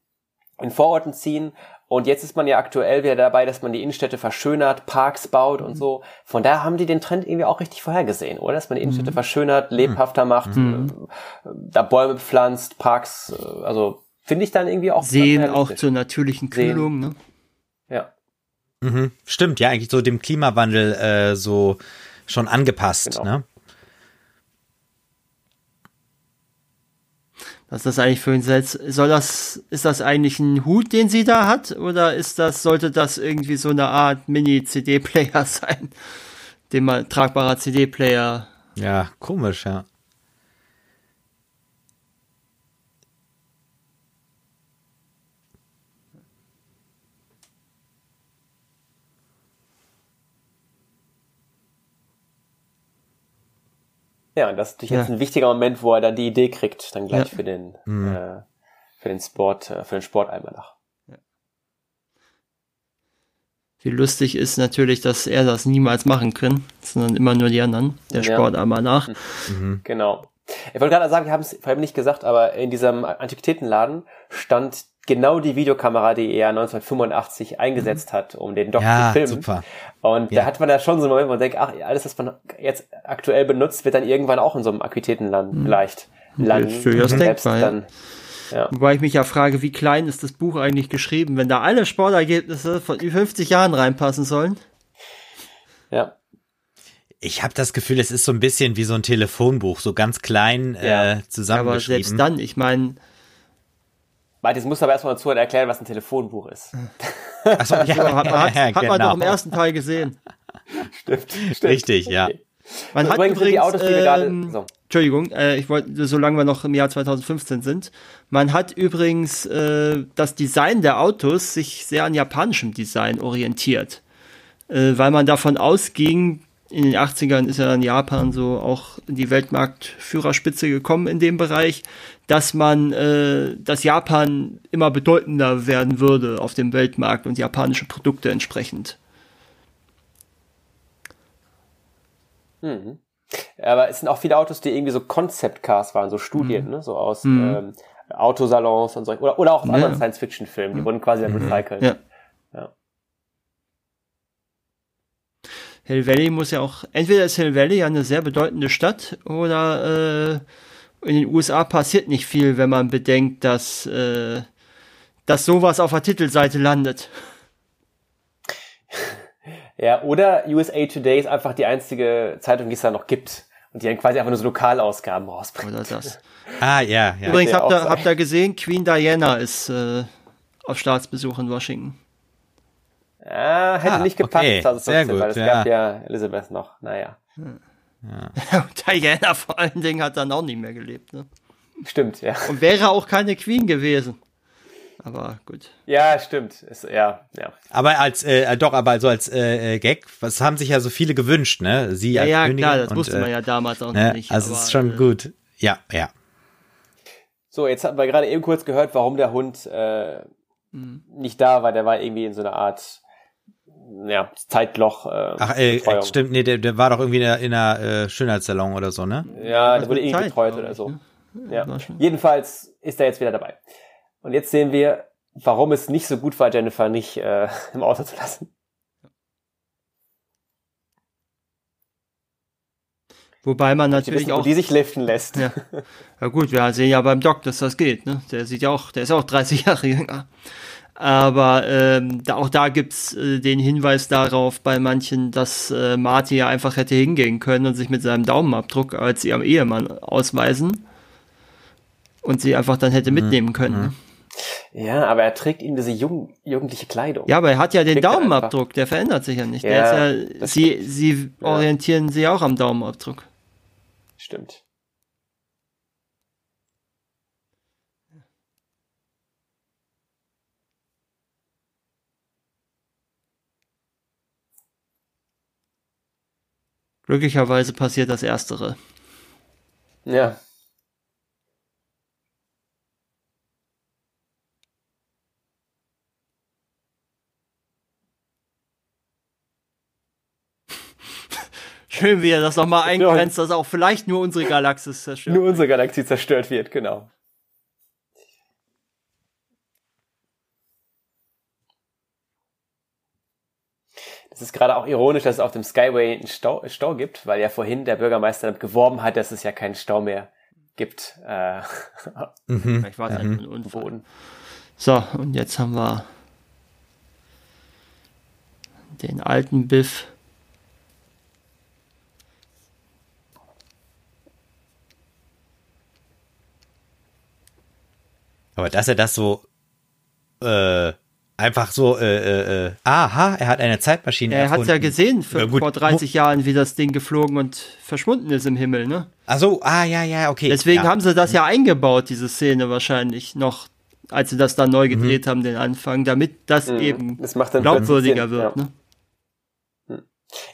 in Vororten ziehen und jetzt ist man ja aktuell wieder dabei, dass man die Innenstädte verschönert, Parks baut und mhm. so. Von daher haben die den Trend irgendwie auch richtig vorhergesehen, oder? Dass man die Innenstädte mhm. verschönert, lebhafter macht, mhm. Äh, da Bäume pflanzt, Parks, äh, also finde ich dann irgendwie auch. Sehen auch zur natürlichen Kühlung, Sehen. ne? Ja. Mhm. Stimmt, ja, eigentlich so dem Klimawandel äh, so schon angepasst. Genau. Ne? Was ist das eigentlich für ein Setz? Soll das, ist das eigentlich ein Hut, den sie da hat? Oder ist das, sollte das irgendwie so eine Art Mini-CD-Player sein? Den mal tragbarer CD-Player. Ja, komisch, ja. Ja, und das ist natürlich ja. jetzt ein wichtiger Moment, wo er dann die Idee kriegt, dann gleich ja. für den mhm. äh, für den Sport, äh, für den Sportalmanach. Ja. Wie lustig ist natürlich, dass er das niemals machen kann, sondern immer nur die anderen, der ja. Sportalmanach. Mhm. Genau. Ich wollte gerade sagen, wir haben es vorhin nicht gesagt, aber in diesem Antiquitätenladen stand genau die Videokamera, die er 1985 eingesetzt mhm. hat, um den Doc ja, zu filmen. Super. Und ja. da hat man da schon so einen Moment, wo man denkt, ach, alles, was man jetzt aktuell benutzt, wird dann irgendwann auch in so einem Aquitätenland mhm. vielleicht landen. Für denkbar, dann, ja. Wobei ich mich ja frage, wie klein ist das Buch eigentlich geschrieben, wenn da alle Sportergebnisse von 50 Jahren reinpassen sollen? Ja. Ich habe das Gefühl, es ist so ein bisschen wie so ein Telefonbuch, so ganz klein ja. äh, zusammengeschrieben. Aber selbst dann, ich meine, Warte, jetzt musst aber erstmal dazu erklären, was ein Telefonbuch ist. Achso, ja, hat, man, hat, hat man doch im genau. ersten Teil gesehen. Stimmt, stimmt. Richtig, ja. Okay. Man hat übrigens, die Autos, die wir gerade, ähm, so. Entschuldigung, äh, ich wollte, solange wir noch im Jahr 2015 sind, man hat übrigens äh, das Design der Autos sich sehr an japanischem Design orientiert, äh, weil man davon ausging, in den 80ern ist ja dann Japan so auch in die Weltmarktführerspitze gekommen in dem Bereich, dass man, äh, dass Japan immer bedeutender werden würde auf dem Weltmarkt und japanische Produkte entsprechend. Mhm. Aber es sind auch viele Autos, die irgendwie so Concept Cars waren, so Studien, mhm. ne? so aus mhm. ähm, Autosalons und so. Oder, oder auch ja. anderen Science-Fiction-Filmen, die mhm. wurden quasi dann mhm. recycelt. Ja. ja. Hill Valley muss ja auch, entweder ist Hill Valley ja eine sehr bedeutende Stadt oder äh, in den USA passiert nicht viel, wenn man bedenkt, dass, äh, dass sowas auf der Titelseite landet. Ja, oder USA Today ist einfach die einzige Zeitung, die es da noch gibt. Und die dann quasi einfach nur so Lokalausgaben rausbringt. Oder das. ah, ja, ja. Übrigens, habt ihr, habt ihr gesehen, Queen Diana ist äh, auf Staatsbesuch in Washington. Ja, hätte ah, nicht gepasst, okay. 2015, weil es ja. gab ja Elizabeth noch. Naja. Hm. Ja. Diana vor allen Dingen hat dann auch nicht mehr gelebt. Ne? Stimmt, ja. Und wäre auch keine Queen gewesen. Aber gut. Ja, stimmt. Ist, ja, ja. Aber als, äh, doch, aber also als äh, äh, Gag, was haben sich ja so viele gewünscht, ne? Sie ja, als ja, Königin klar, das und, wusste man äh, ja damals auch ne? nicht. Also es ist schon äh, gut. Ja, ja. So, jetzt haben wir gerade eben kurz gehört, warum der Hund äh, mhm. nicht da war. Der war irgendwie in so einer Art ja, Zeitloch. Äh, Ach, äh, stimmt, nee, der, der war doch irgendwie in einer, in einer äh, Schönheitssalon oder so, ne? Ja, der wurde Zeit, betreut oder so. Ja. ja. Jedenfalls ist er jetzt wieder dabei. Und jetzt sehen wir, warum es nicht so gut war, Jennifer nicht äh, im Auto zu lassen. Wobei man natürlich wissen, auch. die sich liften lässt. Ja. ja gut, wir sehen ja beim Doc, dass das geht, ne? Der sieht ja auch, der ist auch 30 Jahre jünger. Aber ähm, da, auch da gibt's äh, den Hinweis darauf bei manchen, dass äh, Marty ja einfach hätte hingehen können und sich mit seinem Daumenabdruck als ihrem Ehemann ausweisen und sie einfach dann hätte mhm. mitnehmen können. Mhm. Ja, aber er trägt ihm diese jung, jugendliche Kleidung. Ja, aber er hat ja den Daumenabdruck, der verändert sich ja nicht. Ja, ja sie sie ja. orientieren sich auch am Daumenabdruck. Stimmt. Glücklicherweise passiert das Erstere. Ja. Schön, wie er das nochmal eingrenzt, dass auch vielleicht nur unsere Galaxis zerstört Nur unsere Galaxie zerstört wird, genau. Es ist gerade auch ironisch, dass es auf dem Skyway einen Stau, Stau gibt, weil ja vorhin der Bürgermeister damit geworben hat, dass es ja keinen Stau mehr gibt. Äh, mhm. Vielleicht war es mhm. ein Unfall. So, und jetzt haben wir Den alten Biff. Aber dass er das so äh, einfach so, äh, äh, äh, aha, er hat eine Zeitmaschine Er hat erfunden. ja gesehen für, Ja, gut. vor 30 Jahren, wie das Ding geflogen und verschwunden ist im Himmel, ne? Ach so, ah, ja, ja, okay. Deswegen ja. haben sie das ja eingebaut, diese Szene wahrscheinlich noch, als sie das dann neu Mhm. gedreht haben, den Anfang, damit das eben Das macht dann glaubwürdiger wird, ja. ne?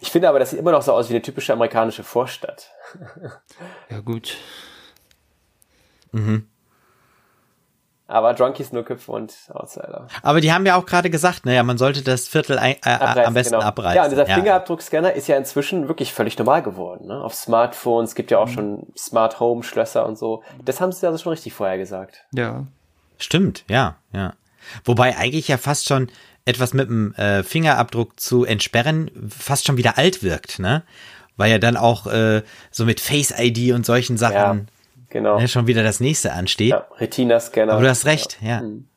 Ich finde aber, das sieht immer noch so aus wie eine typische amerikanische Vorstadt. Ja, gut. Aber Drunkies nur Köpfe und Outsider. Aber die haben ja auch gerade gesagt, naja, man sollte das Viertel ein, äh, am besten genau. abreißen. Ja, und dieser Fingerabdruckscanner ist ja inzwischen wirklich völlig normal geworden. Ne? Auf Smartphones gibt ja auch schon Smart Home Schlösser und so. Das haben sie also schon richtig vorher gesagt. Ja. Stimmt, ja, ja. Wobei eigentlich ja fast schon etwas mit dem äh, Fingerabdruck zu entsperren fast schon wieder alt wirkt, ne? Weil ja dann auch äh, so mit Face ID und solchen Ja, Sachen genau. ne, schon wieder das nächste ansteht. Ja, Retina-Scanner. Aber du hast recht, ja. Mhm.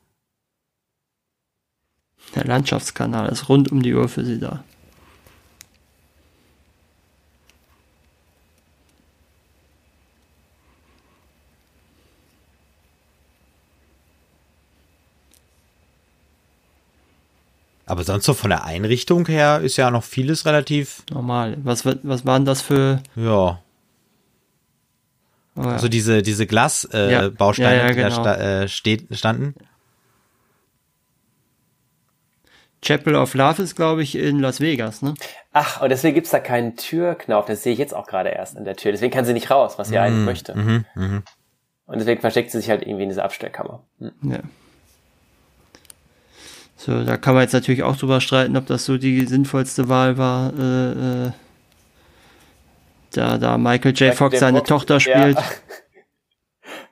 Der Landschaftskanal ist rund um die Uhr für sie da. Aber sonst so von der Einrichtung her ist ja noch vieles relativ, Normal. Was, was waren das für. ja. Oh ja. Also diese, diese Glasbausteine, äh, Ja. Ja, die da genau. sta äh, steht, standen. Chapel of Love ist, glaube ich, in Las Vegas, ne? Ach, und deswegen gibt's da keinen Türknauf. Das sehe ich jetzt auch gerade erst an der Tür. Deswegen kann sie nicht raus, was sie eigentlich möchte. Mhm, mhm. Und deswegen versteckt sie sich halt irgendwie in dieser Abstellkammer. Hm. Ja. So, da kann man jetzt natürlich auch drüber streiten, ob das so die sinnvollste Wahl war, äh, äh, da, da Michael J. Fox seine Fox- Tochter Ja. spielt.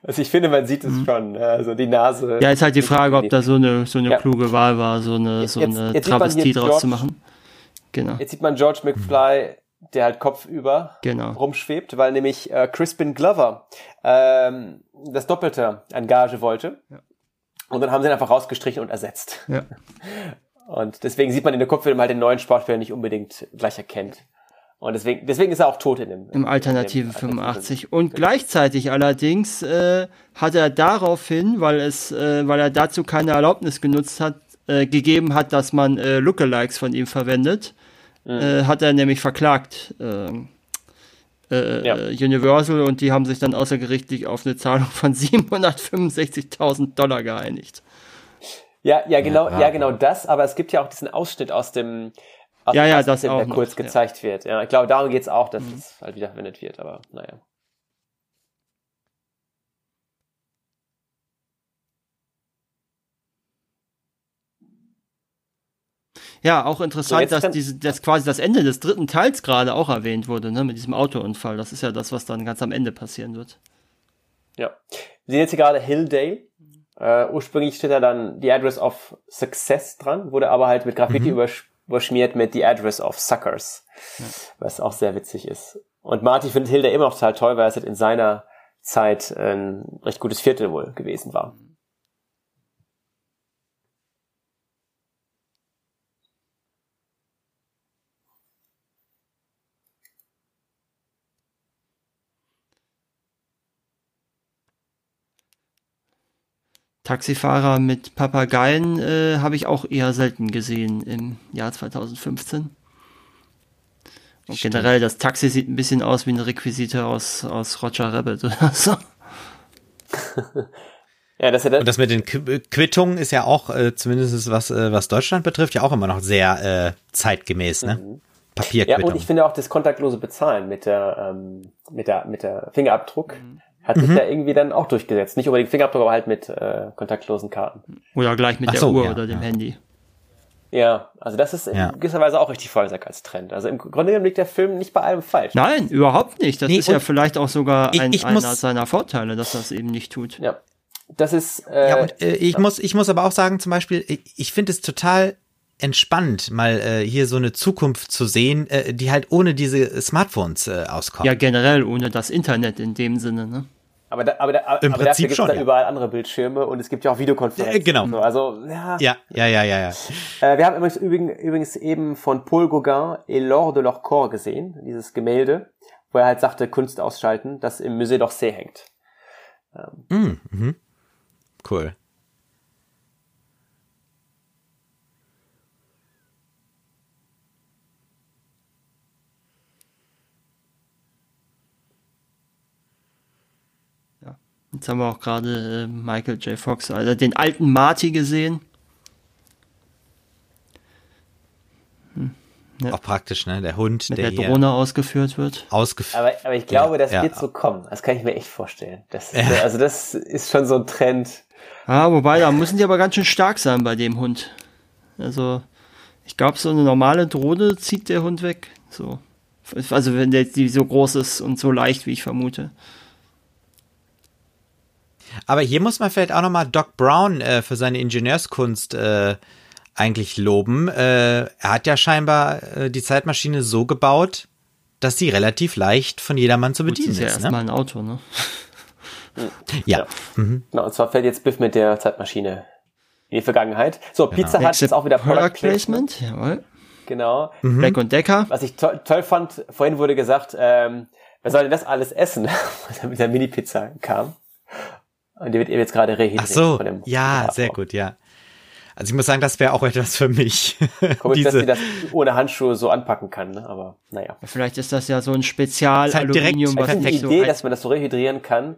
Also ich finde, man sieht es schon. ne? Also die Nase. Ja, ist halt die Frage, ob das so eine, so eine Ja. kluge Wahl war, so eine, Jetzt- so eine jetzt Travestie draus George- zu machen. Genau, Jetzt sieht man George McFly, der halt kopfüber genau. rumschwebt, weil nämlich äh, Crispin Glover ähm, das Doppelte an Gage wollte. Und dann haben sie ihn einfach rausgestrichen und ersetzt. Ja. Und deswegen sieht man in der Kopfilm halt den neuen Sportfilm nicht unbedingt gleich erkennt. Und deswegen, deswegen ist er auch tot in dem. Im Alternative in dem 85. Und gleichzeitig allerdings äh, hat er daraufhin, weil es, äh, weil er dazu keine Erlaubnis genutzt hat, äh, gegeben hat, dass man äh, Lookalikes von ihm verwendet, Mhm. äh, hat er nämlich verklagt ähm, äh, Ja. äh, Universal und die haben sich dann außergerichtlich auf eine Zahlung von 765.000 Dollar geeinigt. Ja, ja, genau, Ja, ja, genau das, aber es gibt ja auch diesen Ausschnitt aus dem, aus Ja, ja, ersten das auch noch, kurz ja. Mhm. gezeigt wird. Ja, ich glaube, darum geht's auch, dass es halt wieder verwendet wird, aber naja. Ja, auch So, interessant, jetzt dass diese, dass quasi das Ende des dritten Teils gerade auch erwähnt wurde, ne, mit diesem Autounfall. Das ist ja das, was dann ganz am Ende passieren wird. Ja. Wir sehen jetzt hier gerade Hilldale. Äh, ursprünglich steht da dann The Address of Success dran, wurde aber halt mit Graffiti übersch überschmiert mit The Address of Suckers. Was auch sehr witzig ist. Und Marty findet Hilldale immer noch total toll, weil es halt in seiner Zeit ein recht gutes Viertel wohl gewesen war. Taxifahrer mit Papageien äh, habe ich auch eher selten gesehen im Jahr 2015. Und Stimmt. generell, das Taxi sieht ein bisschen aus wie eine Requisite aus, aus Roger Rabbit oder so. Ja, das ja Und das mit den Qu- Quittungen ist ja auch, äh, zumindest was, äh, was Deutschland betrifft, ja auch immer noch sehr äh, zeitgemäß, ne? Mhm. Ja, Papierquittung. und ich finde auch das kontaktlose Bezahlen mit der, ähm, mit der, mit der Fingerabdruck Mhm. Hat sich da irgendwie dann auch durchgesetzt. Nicht unbedingt Fingerabdruck, aber halt mit äh, kontaktlosen Karten. Oder gleich mit Ach der so, Uhr ja, oder dem ja. Handy. Ja, also das ist Ja. in gewisser Weise auch richtig Vollsack als Trend. Also im Grunde genommen liegt der Film nicht bei allem falsch. Nein, überhaupt nicht. Das Nee, ist ja vielleicht auch sogar ich- ein, ich einer muss- seiner Vorteile, dass das eben nicht tut. Ja. Das ist, äh, Ja, und äh, ich muss, ich muss aber auch sagen, zum Beispiel, ich, ich finde es total entspannt, mal äh, hier so eine Zukunft zu sehen, äh, die halt ohne diese Smartphones äh, auskommt. Ja, generell ohne das Internet in dem Sinne, ne? Aber, da, aber, da, aber Im dafür Prinzip gibt es ja. überall andere Bildschirme und es gibt ja auch Videokonferenzen. Äh, genau. So, also, ja. Ja, ja, ja, ja, ja. Äh, wir haben übrigens, übrigens, eben von Paul Gauguin Et l'or de leur corps gesehen, dieses Gemälde, wo er halt sagte, Kunst ausschalten, das im Musée d'Orsay hängt. Mm, mhm. Cool. Jetzt haben wir auch gerade äh, Michael J. Fox, also den alten Marty gesehen. Ja. Auch praktisch, ne? Der Hund, mit der der hier Drohne ausgeführt wird. ausgeführt. Aber, aber ich glaube, das ja. wird so kommen. Das kann ich mir echt vorstellen. Das, Also das ist schon so ein Trend. Ah, wobei, da müssen die aber ganz schön stark sein bei dem Hund. Also, ich glaube, so eine normale Drohne zieht der Hund weg. So. Also, wenn der die so groß ist und so leicht, wie ich vermute. Aber hier muss man vielleicht auch nochmal Doc Brown äh, für seine Ingenieurskunst äh, eigentlich loben. Äh, er hat ja scheinbar äh, die Zeitmaschine so gebaut, dass sie relativ leicht von jedermann zu Gut, bedienen ist ja ist. Ne? erstmal ein Auto, ne? Ja. Genau, und zwar fällt jetzt Biff mit der Zeitmaschine in die Vergangenheit. So, Pizza Hut ist auch wieder Product Placement. Jawohl. Genau. Black und Decker. Was ich to toll fand, vorhin wurde gesagt, ähm, wer soll denn das alles essen, was mit der Mini-Pizza kam. Und die wird eben jetzt gerade rehydriert Ach so, von dem ja, sehr gut, ja. Also ich muss sagen, das wäre auch etwas für mich. Komisch, dass sie Diese, das ohne Handschuhe so anpacken kann, ne? aber naja. Vielleicht ist das ja so ein Spezial-Aluminium, halt Also was die so Idee, ein- dass man das so rehydrieren kann,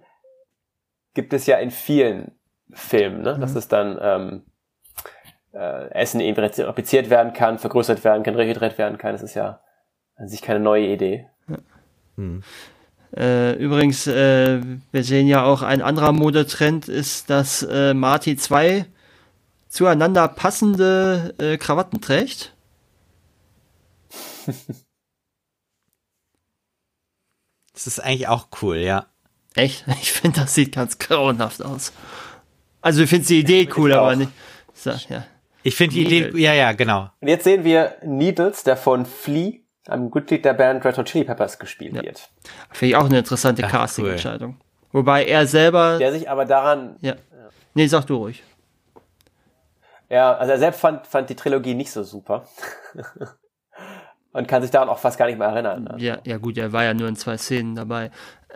gibt es ja in vielen Filmen, ne? Mhm. dass es dann ähm, äh, Essen eben repliziert werden kann, vergrößert werden kann, rehydriert werden kann. Das ist ja an sich keine neue Idee. Äh, übrigens, äh, wir sehen ja auch ein anderer Modetrend ist, dass äh, Marty zwei zueinander passende äh, Krawatten trägt. das ist eigentlich auch cool, ja. Echt? Ich finde, das sieht ganz grauenhaft aus. Also ich finde die Idee Find cool, ich aber auch. nicht. So, ja. Ich finde die Idee, ja, ja, genau. Und jetzt sehen wir Needles, der von Flea, einem Mitglied der Band Red Hot Chili Peppers, gespielt Ja. wird. Finde ich auch eine interessante Casting-Entscheidung. Wobei er selber. Der sich aber daran, Ja. Nee, sag du ruhig. ja, also er selbst fand, fand die Trilogie nicht so super. Und kann sich daran auch fast gar nicht mehr erinnern. ne? Ja, ja gut, er war ja nur in zwei Szenen dabei.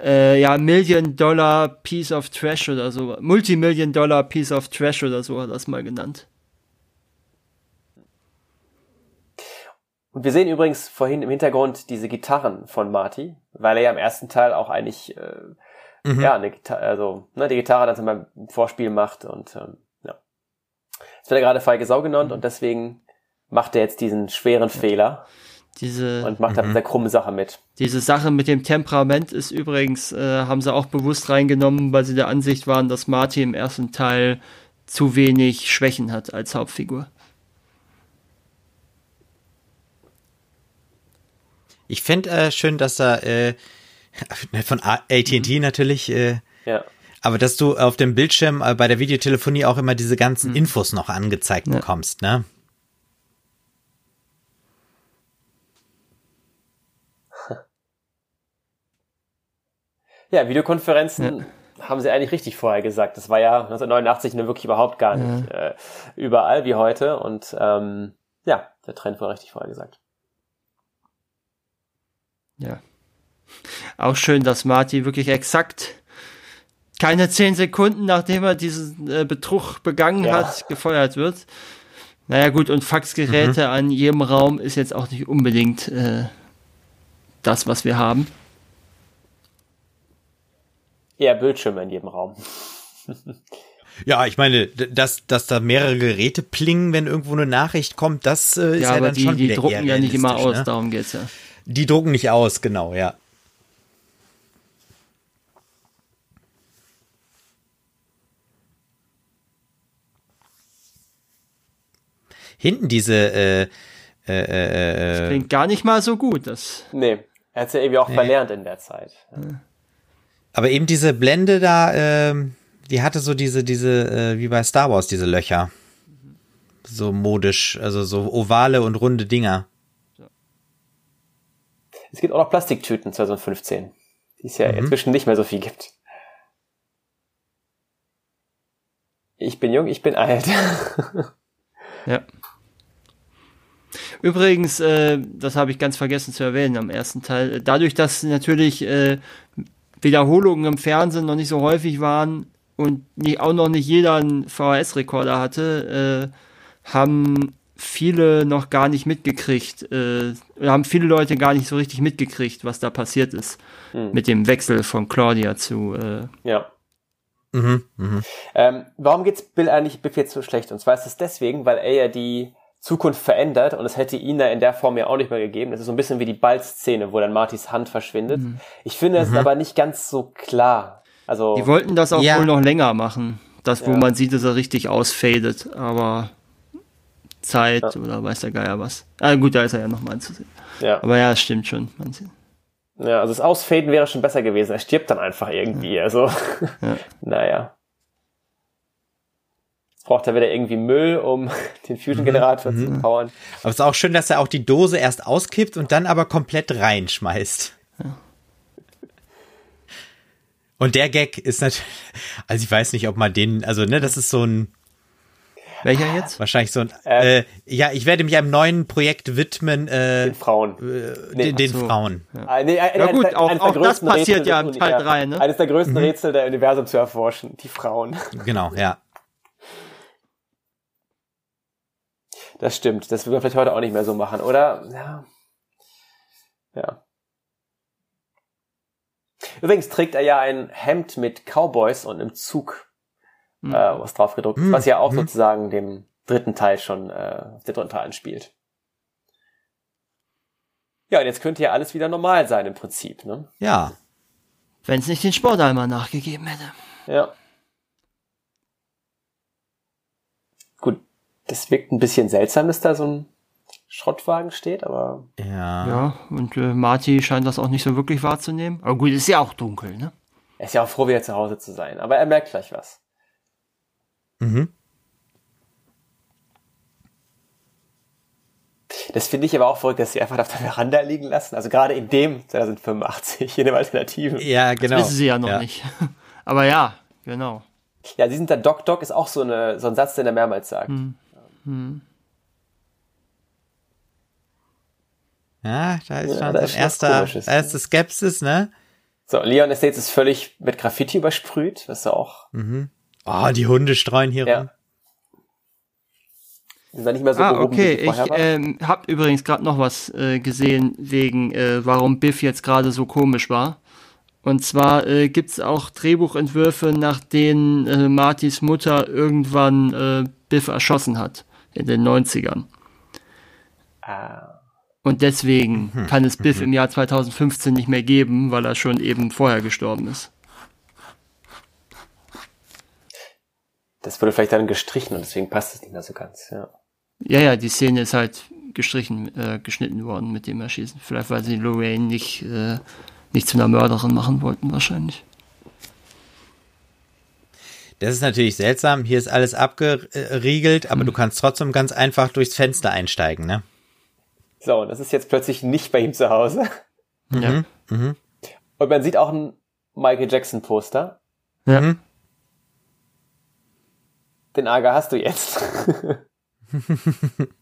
Äh, ja, Million Dollar Piece of Trash oder so. Multimillion Dollar Piece of Trash oder so hat er das mal genannt. Und wir sehen übrigens vorhin im Hintergrund diese Gitarren von Marty, weil er ja im ersten Teil auch eigentlich äh, Mhm. ja eine Gitarre, also ne, die Gitarre dann beim Vorspiel macht und ähm, ja. Jetzt wird er gerade feige Sau genannt und deswegen macht er jetzt diesen schweren Fehler Diese, und macht dann eine krumme Sache mit. diese Sache mit dem Temperament ist übrigens, äh, haben sie auch bewusst reingenommen, weil sie der Ansicht waren, dass Marty im ersten Teil zu wenig Schwächen hat als Hauptfigur. Ich fände äh, schön, dass da äh, von A- AT&T natürlich, äh, Ja. aber dass du auf dem Bildschirm äh, bei der Videotelefonie auch immer diese ganzen Infos noch angezeigt Ja. bekommst, ne? Ja, Videokonferenzen haben sie eigentlich richtig vorher gesagt. Das war ja 1989 nur wirklich überhaupt gar nicht äh, überall wie heute. Und ähm, ja, der Trend war richtig vorher gesagt. Ja. Auch schön, dass Marty wirklich exakt keine zehn Sekunden, nachdem er diesen äh, Betrug begangen Ja. hat, gefeuert wird. Naja gut, und Faxgeräte an jedem Raum ist jetzt auch nicht unbedingt äh, das, was wir haben. Eher Bildschirme in jedem Raum. Ja, ich meine, dass, dass da mehrere Geräte plingen, wenn irgendwo eine Nachricht kommt, das äh, ist ja, ja, aber dann die, schon die wieder drucken ja nicht immer aus, Ne? darum geht's ja. Die drucken nicht aus, genau, ja. Hinten diese äh, äh, äh, äh, Klingt gar nicht mal so gut. Das, Nee, er hat ja irgendwie auch verlernt in der Zeit. aber eben diese Blende da, ähm, die hatte so diese, diese, äh, wie bei Star Wars, diese Löcher. So modisch, also so ovale und runde Dinger. Es gibt auch noch Plastiktüten 2015, die es ja inzwischen nicht mehr so viel gibt. Ich bin jung, ich bin alt. ja. Übrigens, äh, das habe ich ganz vergessen zu erwähnen am ersten Teil, dadurch, dass natürlich äh, Wiederholungen im Fernsehen noch nicht so häufig waren und nie, auch noch nicht jeder einen VHS-Rekorder hatte, äh, haben viele noch gar nicht mitgekriegt, äh, haben viele Leute gar nicht so richtig mitgekriegt, was da passiert ist hm. mit dem Wechsel von Claudia zu. Äh, ja. Mhm, mh. ähm, warum geht's Bill eigentlich Biff jetzt so schlecht? Und zwar ist es deswegen, weil er ja die Zukunft verändert und es hätte ihn da in der Form ja auch nicht mehr gegeben. Das ist so ein bisschen wie die Ball-Szene, wo dann Martys Hand verschwindet. Mhm. Ich finde es mhm. aber nicht ganz so klar. Also die wollten das auch ja. wohl noch länger machen, das wo ja. man sieht, dass er richtig ausfadet, aber Zeit ja. oder weiß der Geier was. Ah gut, da ist er ja nochmal anzusehen. Ja. Aber ja, es stimmt schon. Man sieht. Ja, also das Ausfaden wäre schon besser gewesen. Er stirbt dann einfach irgendwie. Also, naja braucht er wieder irgendwie Müll, um den Fusion-Generator mhm. zu powern. Aber es ist auch schön, dass er auch die Dose erst auskippt und dann aber komplett reinschmeißt. Ja. Und der Gag ist natürlich, also ich weiß nicht, ob man den, also ne, das ist so ein welcher jetzt? Wahrscheinlich so ein. Äh, äh, ja, ich werde mich einem neuen Projekt widmen. Äh, den Frauen. Äh, nee, den, den so. Frauen. Ja, ah, nee, ja gut, der, auch, auch das passiert Rätsel ja im Teil 3, ne? Eines der größten mhm. Rätsel der Universum zu erforschen. Die Frauen. Genau, ja. Das stimmt. Das würden wir vielleicht heute auch nicht mehr so machen, oder? Ja. Ja. Übrigens trägt er ja ein Hemd mit Cowboys und im Zug mhm. äh, was drauf gedruckt, mhm. was ja auch mhm. sozusagen dem dritten Teil schon äh, auf der dritten Teil anspielt. Ja, und jetzt könnte ja alles wieder normal sein im Prinzip, ne? Ja. Wenn es nicht den Sporteimer nachgegeben hätte. Ja. das wirkt ein bisschen seltsam, dass da so ein Schrottwagen steht, aber. Ja. Ja, und äh, Marty scheint das auch nicht so wirklich wahrzunehmen. Aber gut, ist ja auch dunkel, ne? Er ist ja auch froh, wieder zu Hause zu sein, aber er merkt gleich was. Mhm. Das finde ich aber auch verrückt, dass sie einfach auf der Veranda liegen lassen. Also gerade in dem 2085, in dem Alternativen. Ja, genau. Das wissen sie ja noch ja. nicht. Aber ja, genau. Ja, sie sind da Doc Doc ist auch so, eine, so ein Satz, den er mehrmals sagt. Hm. Hm. Ja, da ist ja, schon so ein erster, erste Skepsis, ne? So, Leon Estates ist völlig mit Graffiti übersprüht, was auch. Mhm. Oh, die Hunde streuen hier ja. rum. Ist nicht mehr so ah, okay. Ich ähm, hab übrigens gerade noch was äh, gesehen wegen, äh, warum Biff jetzt gerade so komisch war. Und zwar äh, gibt es auch Drehbuchentwürfe, nach denen äh, Martys Mutter irgendwann äh, Biff erschossen hat in den 90ern. Ah. Und deswegen mhm. kann es Biff mhm. im Jahr 2015 nicht mehr geben, weil er schon eben vorher gestorben ist. Das wurde vielleicht dann gestrichen und deswegen passt es nicht mehr so ganz, ja. Ja, ja, die Szene ist halt gestrichen, äh, geschnitten worden mit dem Erschießen. Vielleicht, weil sie Lorraine nicht, äh, nicht zu einer Mörderin machen wollten, wahrscheinlich. Das ist natürlich seltsam. Hier ist alles abgeriegelt, aber mhm. du kannst trotzdem ganz einfach durchs Fenster einsteigen, ne? So, das ist jetzt plötzlich nicht bei ihm zu Hause. Mhm. Ja. Mhm. Und man sieht auch ein Michael Jackson Poster. Ja. Mhm. Den Ärger hast du jetzt.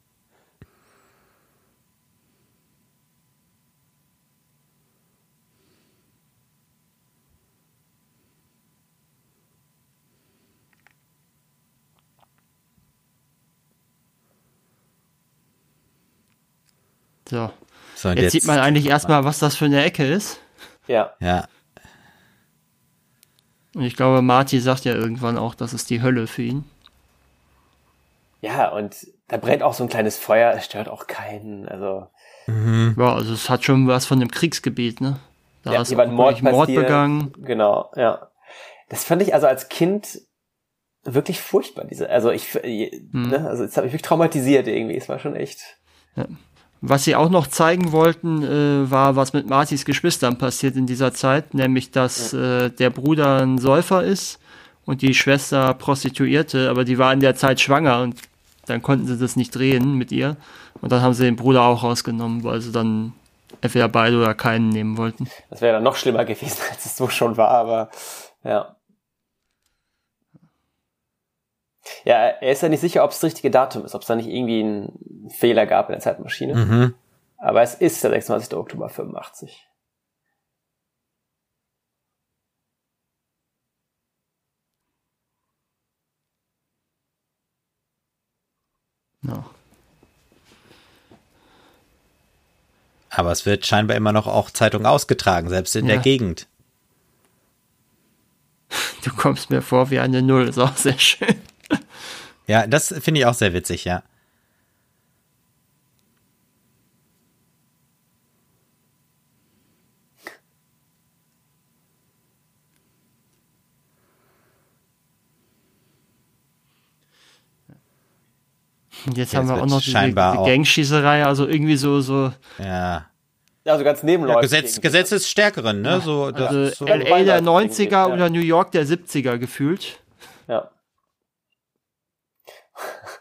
So. so jetzt, jetzt, sieht man eigentlich erstmal, was das für eine Ecke ist. Ja. Ja. Und ich glaube, Marty sagt ja irgendwann auch, das ist die Hölle für ihn. Ja, und da brennt auch so ein kleines Feuer, es stört auch keinen, also. Mhm. Ja, also es hat schon was von dem Kriegsgebiet, ne? Da ja, ist jemand Mord, Mord begangen. Genau, ja. Das fand ich also als Kind wirklich furchtbar, diese, also ich, mhm. ne, also jetzt habe ich mich traumatisiert irgendwie, es war schon echt. Ja. Was sie auch noch zeigen wollten, äh, war, was mit Martys Geschwistern passiert in dieser Zeit, nämlich dass äh, der Bruder ein Säufer ist und die Schwester Prostituierte, aber die war in der Zeit schwanger und dann konnten sie das nicht drehen mit ihr. Und dann haben sie den Bruder auch rausgenommen, weil sie dann entweder beide oder keinen nehmen wollten. Das wäre dann noch schlimmer gewesen, als es so schon war, aber ja. Ja, er ist ja nicht sicher, ob es das richtige Datum ist, ob es da nicht irgendwie einen Fehler gab in der Zeitmaschine. Mhm. Aber es ist der 26. Oktober 85. Ja. Aber es wird scheinbar immer noch auch Zeitung ausgetragen, selbst in Ja. der Gegend. Du kommst mir vor wie eine Null, ist auch sehr schön. Ja, das finde ich auch sehr witzig, ja. Und jetzt Ja, haben wir auch noch diese, diese auch- Gangschießerei, also irgendwie so, so Ja. Also ganz nebenläufig. Gesetz, irgendwie. Gesetz des Stärkeren, ne? So, das also ist so. Ja, LA der beiläufig 90er irgendwie, ja. oder New York der 70er gefühlt. Ja.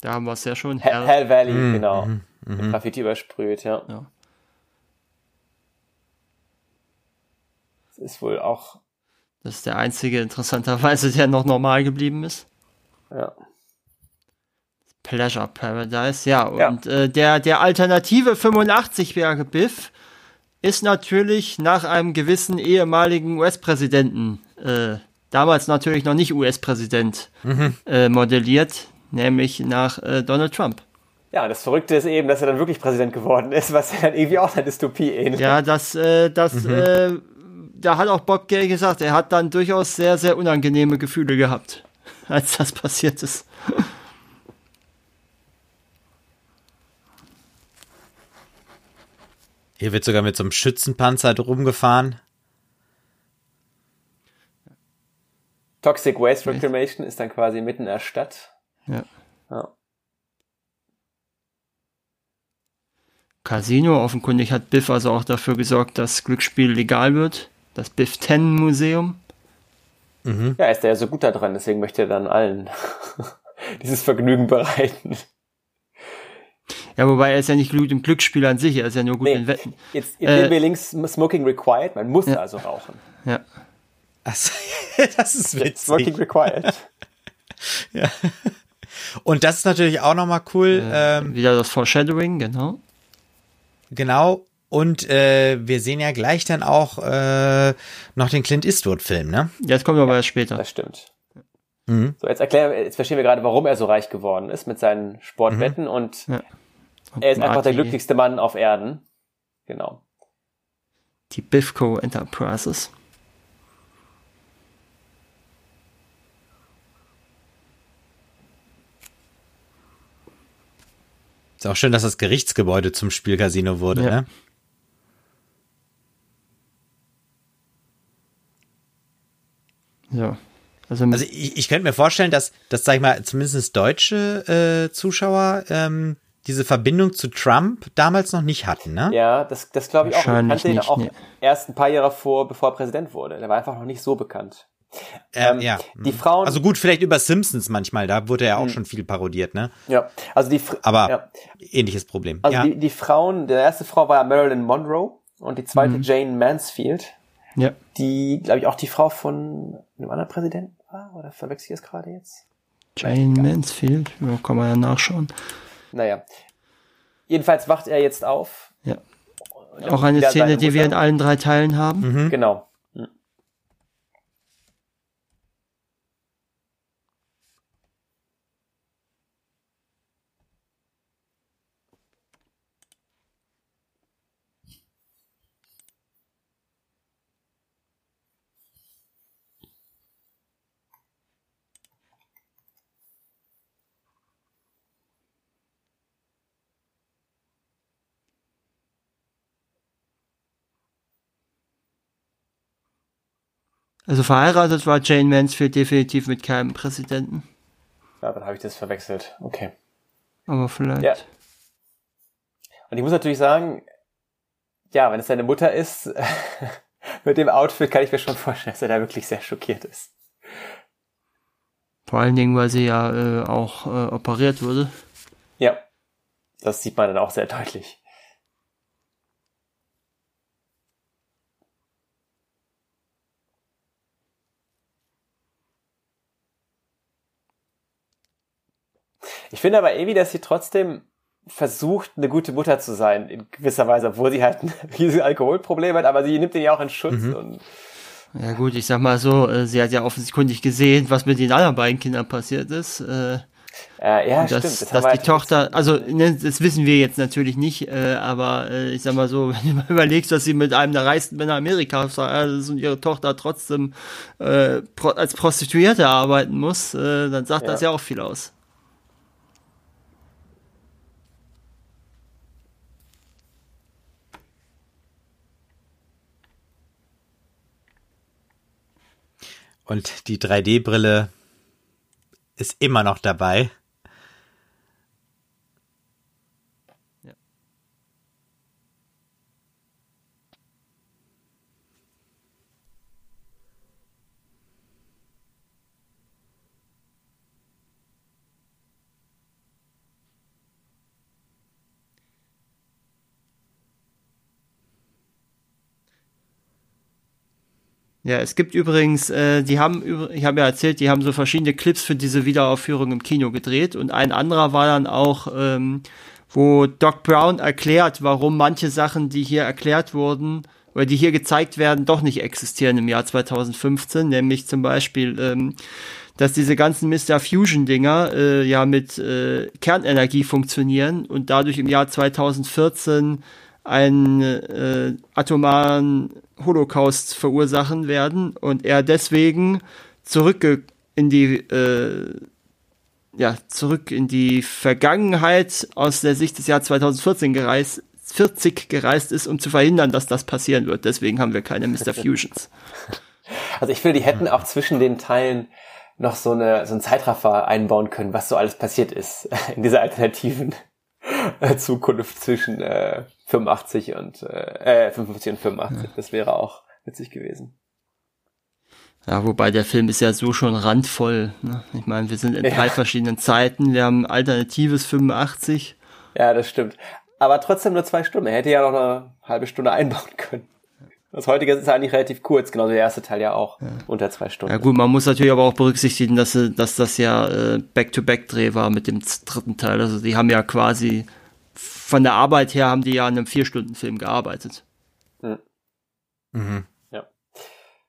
Da haben wir es ja schon. Hell, Hell, Hell Valley, Mhm, genau. mhm, Mit Graffiti übersprüht, ja. Ja. Das ist wohl auch, Das ist der einzige, interessanterweise, der noch normal geblieben ist. ja. Pleasure Paradise, ja. Ja. Und Äh, der, der alternative 85-jährige Biff ist natürlich nach einem gewissen ehemaligen US-Präsidenten, äh, damals natürlich noch nicht US-Präsident, äh, modelliert, nämlich nach äh, Donald Trump. Ja, das Verrückte ist eben, dass er dann wirklich Präsident geworden ist, was ja dann irgendwie auch einer Dystopie ähnelt. Ja, das, äh, das, äh, da hat auch Bob Gay gesagt, er hat dann durchaus sehr, sehr unangenehme Gefühle gehabt, als das passiert ist. Hier wird sogar mit so einem Schützenpanzer drum gefahren. Toxic Waste Reclamation ist dann quasi mitten in der Stadt. Ja. Ja. Casino, offenkundig hat Biff also auch dafür gesorgt, dass Glücksspiel legal wird. Das Biff 10 Museum. Ja, ist er ja so gut da dran, deswegen möchte er dann allen dieses Vergnügen bereiten. Ja, wobei er ist ja nicht gut im Glücksspiel an sich, er ist ja nur gut Nee. in Wetten. Jetzt, jetzt Äh, sehen wir links Smoking Required, man muss Ja. also rauchen. Ja. Achso, das ist Smoking witzig. Required. Und das ist natürlich auch nochmal cool. Ähm, Wieder das Foreshadowing, genau. genau. Und äh, wir sehen ja gleich dann auch äh, noch den Clint Eastwood-Film, ne? Jetzt kommen wir aber erst später. Das stimmt. Mhm. So, jetzt erklären, wir- jetzt verstehen wir gerade, warum er so reich geworden ist mit seinen Sportwetten und Ja. er ist einfach der glücklichste Mann auf Erden. Genau. Die Bifco Enterprises. Ist auch schön, dass das Gerichtsgebäude zum Spielcasino wurde, Ja. ne? Ja. Also, Also ich, ich könnte mir vorstellen, dass, dass sag ich mal, zumindest deutsche äh, Zuschauer ähm, diese Verbindung zu Trump damals noch nicht hatten, ne? Ja, das, das glaube ich auch. Ich kannte ihn auch nee. erst ein paar Jahre vor, bevor er Präsident wurde. Der war einfach noch nicht so bekannt. Ähm, Ähm, ja. die Frauen- Also gut, vielleicht über Simpsons manchmal, da wurde ja auch Hm. schon viel parodiert, ne? Ja, also die, Fr- Aber ja. ähnliches Problem. Also ja. die, die Frauen, der erste Frau war Marilyn Monroe und die zweite Jane Mansfield, ja. die, glaube ich, auch die Frau von einem anderen Präsidenten war. Oder verwechsel ich es gerade jetzt? Jane Mansfield, ja, kann man ja nachschauen. Naja. Jedenfalls wacht er jetzt auf. Ja. Auch eine Szene, die wir in allen drei Teilen haben. Mhm. Genau. Hm. Also verheiratet war Jane Mansfield definitiv mit keinem Präsidenten. Ja, dann habe ich das verwechselt. Okay. Aber vielleicht. Ja. Und ich muss natürlich sagen, ja, wenn es seine Mutter ist, mit dem Outfit kann ich mir schon vorstellen, dass er da wirklich sehr schockiert ist. Vor allen Dingen, weil sie ja äh, auch äh, operiert wurde. Ja. Das sieht man dann auch sehr deutlich. Ich finde aber irgendwie, dass sie trotzdem versucht, eine gute Mutter zu sein, in gewisser Weise, obwohl sie halt ein riesiges Alkoholproblem hat, aber sie nimmt ihn ja auch in Schutz. Mhm. Und ja gut, ich sag mal so, äh, sie hat ja offensichtlich gesehen, was mit den anderen beiden Kindern passiert ist. Äh, äh, ja, dass, stimmt. Das dass die Tochter, also ne, das wissen wir jetzt natürlich nicht, äh, aber äh, ich sag mal so, wenn du mal überlegst, dass sie mit einem der reichsten Männer Amerikas ist und ihre Tochter trotzdem äh, pro, als Prostituierte arbeiten muss, äh, dann sagt ja. das ja auch viel aus. Und die 3D-Brille ist immer noch dabei. Ja, es gibt übrigens, äh, die haben, ich habe ja erzählt, die haben so verschiedene Clips für diese Wiederaufführung im Kino gedreht und ein anderer war dann auch, ähm, wo Doc Brown erklärt, warum manche Sachen, die hier erklärt wurden oder die hier gezeigt werden, doch nicht existieren im Jahr 2015, nämlich zum Beispiel, ähm, dass diese ganzen Mr. Fusion-Dinger äh, ja mit äh, Kernenergie funktionieren und dadurch im Jahr 2014 einen äh, atomaren Holocaust verursachen werden und er deswegen zurück in die äh, ja zurück in die Vergangenheit aus der Sicht des Jahr 2014 gereist 40 gereist ist, um zu verhindern, dass das passieren wird. Deswegen haben wir keine Mr. Fusions. Also ich finde, die hätten auch zwischen den Teilen noch so, eine, so einen Zeitraffer einbauen können, was so alles passiert ist in dieser alternativen Zukunft zwischen äh, 85 und äh, 55 und 85. Ja. Das wäre auch witzig gewesen. Ja, wobei der Film ist ja so schon randvoll. Ne? Ich meine, wir sind in ja. drei verschiedenen Zeiten. Wir haben alternatives 85. Ja, das stimmt. Aber trotzdem nur zwei Stunden. Er hätte ja noch eine halbe Stunde einbauen können. Das heutige ist eigentlich relativ kurz, genau der erste Teil ja auch ja. unter zwei Stunden. Ja gut, man muss natürlich aber auch berücksichtigen, dass, dass das ja äh, Back-to-Back-Dreh war mit dem dritten Teil. Also die haben ja quasi von der Arbeit her haben die ja an einem Vier-Stunden-Film gearbeitet. Mhm. Mhm. Ja.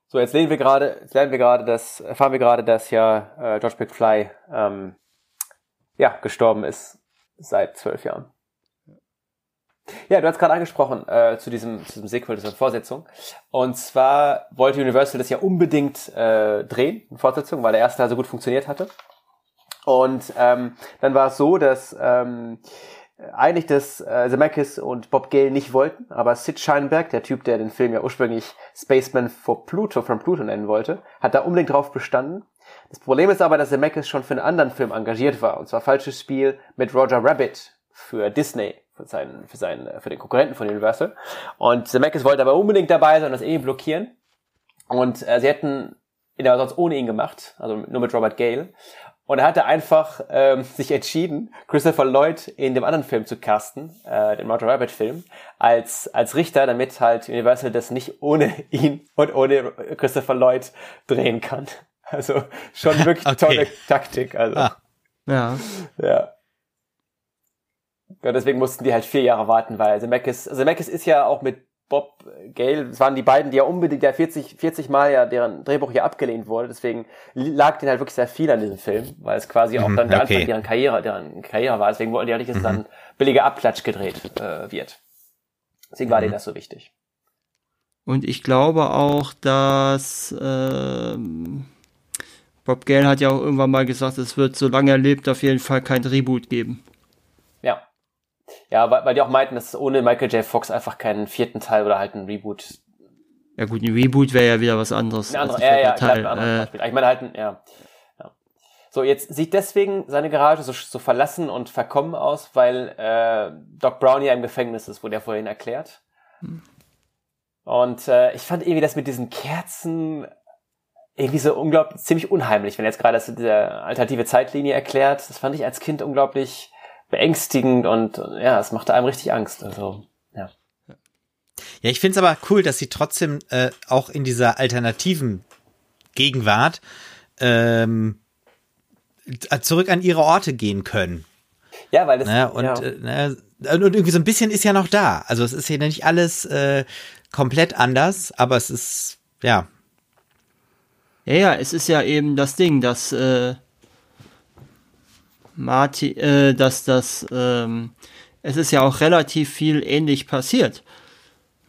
So, jetzt lernen wir gerade, lernen wir gerade, dass, erfahren wir gerade, dass ja äh, George McFly ähm, ja, gestorben ist seit zwölf Jahren. Ja, du hast gerade angesprochen äh, zu diesem zu diesem Sequel, dieser Fortsetzung. Und zwar wollte Universal das ja unbedingt äh, drehen, eine Fortsetzung, weil der erste Teil so gut funktioniert hatte. Und ähm, dann war es so, dass ähm, eigentlich das äh, Zemeckis und Bob Gale nicht wollten, aber Sid Scheinberg, der Typ, der den Film ja ursprünglich Spaceman for Pluto von Pluto nennen wollte, hat da unbedingt drauf bestanden. Das Problem ist aber, dass Zemeckis schon für einen anderen Film engagiert war, und zwar Falsches Spiel mit Roger Rabbit für Disney, für seinen, für seinen, für den Konkurrenten von Universal. Und Zemeckis wollte aber unbedingt dabei sein und das eh blockieren. Und äh, sie hätten ihn aber sonst ohne ihn gemacht, also nur mit Robert Gale. Und er hatte einfach ähm, sich entschieden, Christopher Lloyd in dem anderen Film zu casten, äh, den Roger Rabbit Film, als, als Richter, damit halt Universal das nicht ohne ihn und ohne Christopher Lloyd drehen kann. Also schon wirklich okay. tolle Taktik. Also. Ah. Ja. Ja. Ja, deswegen mussten die halt vier Jahre warten, weil Zemeckis, Zemeckis ist ja auch mit Bob Gale, es waren die beiden, die ja unbedingt, ja 40, 40 Mal ja deren Drehbuch ja abgelehnt wurde, deswegen lag denen halt wirklich sehr viel an diesem Film, weil es quasi auch mhm, dann der okay. Anfang deren Karriere, deren Karriere war, deswegen wollten die ja nicht, dass mhm. dann billiger Abklatsch gedreht äh, wird. Deswegen war mhm. denen das so wichtig. Und ich glaube auch, dass ähm, Bob Gale hat ja auch irgendwann mal gesagt, es wird, solange er lebt, auf jeden Fall kein Reboot geben. Ja, weil, weil die auch meinten, dass es ohne Michael J. Fox einfach keinen vierten Teil oder halt einen Reboot. Ja gut, ein Reboot wäre ja wieder was anderes. Ein anderer, ja, ja, Teil. Glaub, äh, ich meine halt, ja. ja. So, jetzt sieht deswegen seine Garage so, so verlassen und verkommen aus, weil äh, Doc Brown ja im Gefängnis ist, wurde ja vorhin erklärt. Hm. Und äh, ich fand irgendwie das mit diesen Kerzen irgendwie so unglaublich ziemlich unheimlich, wenn jetzt gerade das diese alternative Zeitlinie erklärt. Das fand ich als Kind unglaublich beängstigend und ja, es machte einem richtig Angst. Also, ja. Ja, ich finde es aber cool, dass sie trotzdem äh, auch in dieser alternativen Gegenwart ähm, zurück an ihre Orte gehen können. Ja, weil das. Ne? Und, ja. äh, ne? und irgendwie so ein bisschen ist ja noch da. Also es ist hier nicht alles äh, komplett anders, aber es ist, ja. Ja, ja, es ist ja eben das Ding, dass äh, Marty, äh, dass das, ähm, es ist ja auch relativ viel ähnlich passiert.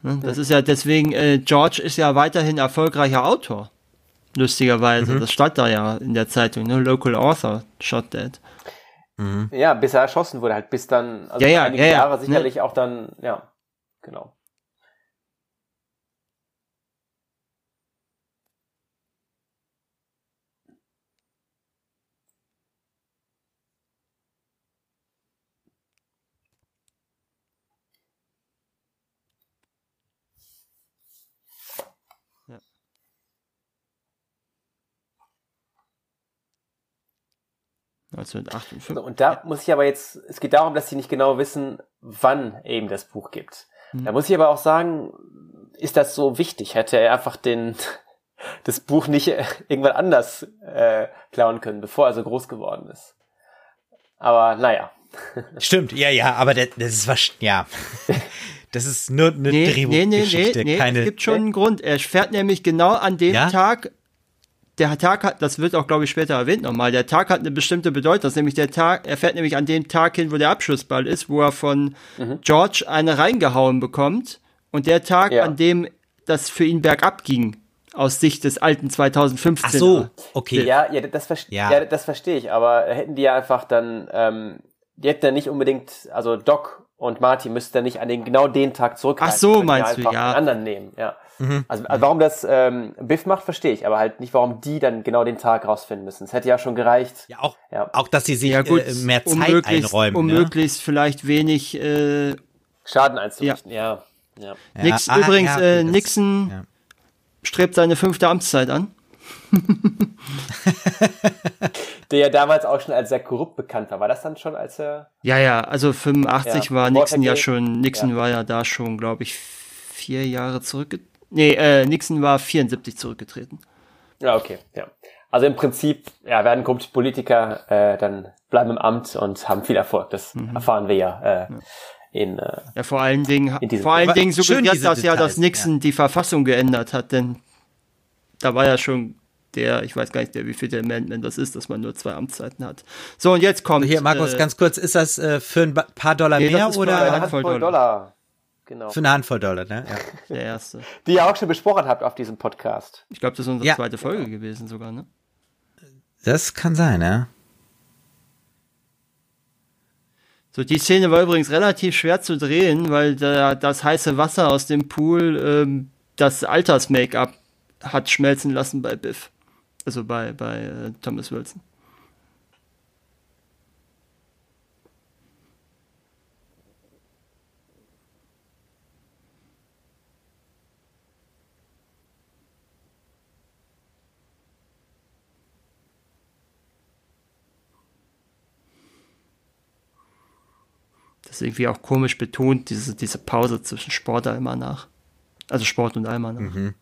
Ne? Das ist ja deswegen, äh, George ist ja weiterhin erfolgreicher Autor. Lustigerweise. Mhm. Das stand da ja in der Zeitung, ne? Local Author shot dead. Ja, bis er erschossen wurde, halt bis dann, also Ja, ja, einige ja, ja, Jahre ne. sicherlich auch dann, ja, genau. 1958. und da muss ich aber jetzt, es geht darum, dass sie nicht genau wissen, wann eben das Buch gibt. Mhm. Da muss ich aber auch sagen, ist das so wichtig? Hätte er einfach den, das Buch nicht äh, irgendwann anders äh, klauen können, bevor er so groß geworden ist. Aber naja. Stimmt, ja, ja, aber das, das ist was, ja. Das ist nur eine Nee, nee, nee, nee, Drehbuchgeschichte, nee, keine. es gibt schon einen Grund. Er fährt nämlich genau an dem Ja? Tag, der Tag hat, das wird auch, glaube ich, später erwähnt nochmal, der Tag hat eine bestimmte Bedeutung. Das ist nämlich der Tag, er fährt nämlich an dem Tag hin, wo der Abschlussball ist, wo er von George eine reingehauen bekommt. Und der Tag, Ja. an dem das für ihn bergab ging, aus Sicht des alten 2015. Ach so, okay. Ja, ja, das, Ja. ja. das verstehe ich, aber hätten die ja einfach dann, ähm, die hätten ja nicht unbedingt, also Doc und Marty müssten dann nicht an den genau den Tag zurückgreifen. Ach so, meinst ja du, ja. einen anderen nehmen, ja. Mhm. Also, also warum das ähm, Biff macht, verstehe ich, aber halt nicht, warum die dann genau den Tag rausfinden müssen. Es hätte ja schon gereicht. Ja, auch, Ja. auch dass sie sich Ja gut, äh, mehr Zeit einräumen. um ne? möglichst vielleicht wenig äh, Schaden einzurichten, ja. ja. Ja, Nix, ah, übrigens, äh, Nixon strebt seine fünfte Amtszeit an. Der ja damals auch schon als sehr korrupt bekannt war. War das dann schon, als er. Ja, ja, also 85 Ja, war Nixon ja schon, Nixon Ja. war ja da schon, glaube ich, vier Jahre zurückgetreten. Nee, äh, Nixon war 74 zurückgetreten. Ja, okay, ja. Also im Prinzip, ja, werden korrupte Politiker äh, dann bleiben im Amt und haben viel Erfolg. Das Mhm. erfahren wir ja, äh, in äh, Ja, vor allen Dingen, vor allen. Dingen Schön suggeriert das ja, dass Nixon die Verfassung geändert hat, denn da war ja schon der, ich weiß gar nicht, der wie viel der Amendment das ist, dass man nur zwei Amtszeiten hat. So, und jetzt kommt. Hier, Markus, äh, ganz kurz, ist das äh, für ein paar Dollar Nee, das mehr oder eine eine Handvoll Handvoll Dollar. Dollar. Genau. für eine Handvoll Dollar, ne? Ja. der erste. Die ihr auch schon besprochen habt auf diesem Podcast. Ich glaube, das ist unsere Ja. zweite Folge gewesen sogar, ne? Das kann sein, ne? So, die Szene war übrigens relativ schwer zu drehen, weil da, das heiße Wasser aus dem Pool ähm, das Alters-Make-up hat schmelzen lassen bei Biff. Also bei, bei äh, Thomas Wilson. Ist irgendwie auch komisch betont, diese, diese Pause zwischen Sport immer nach. Also Sport und Almanach.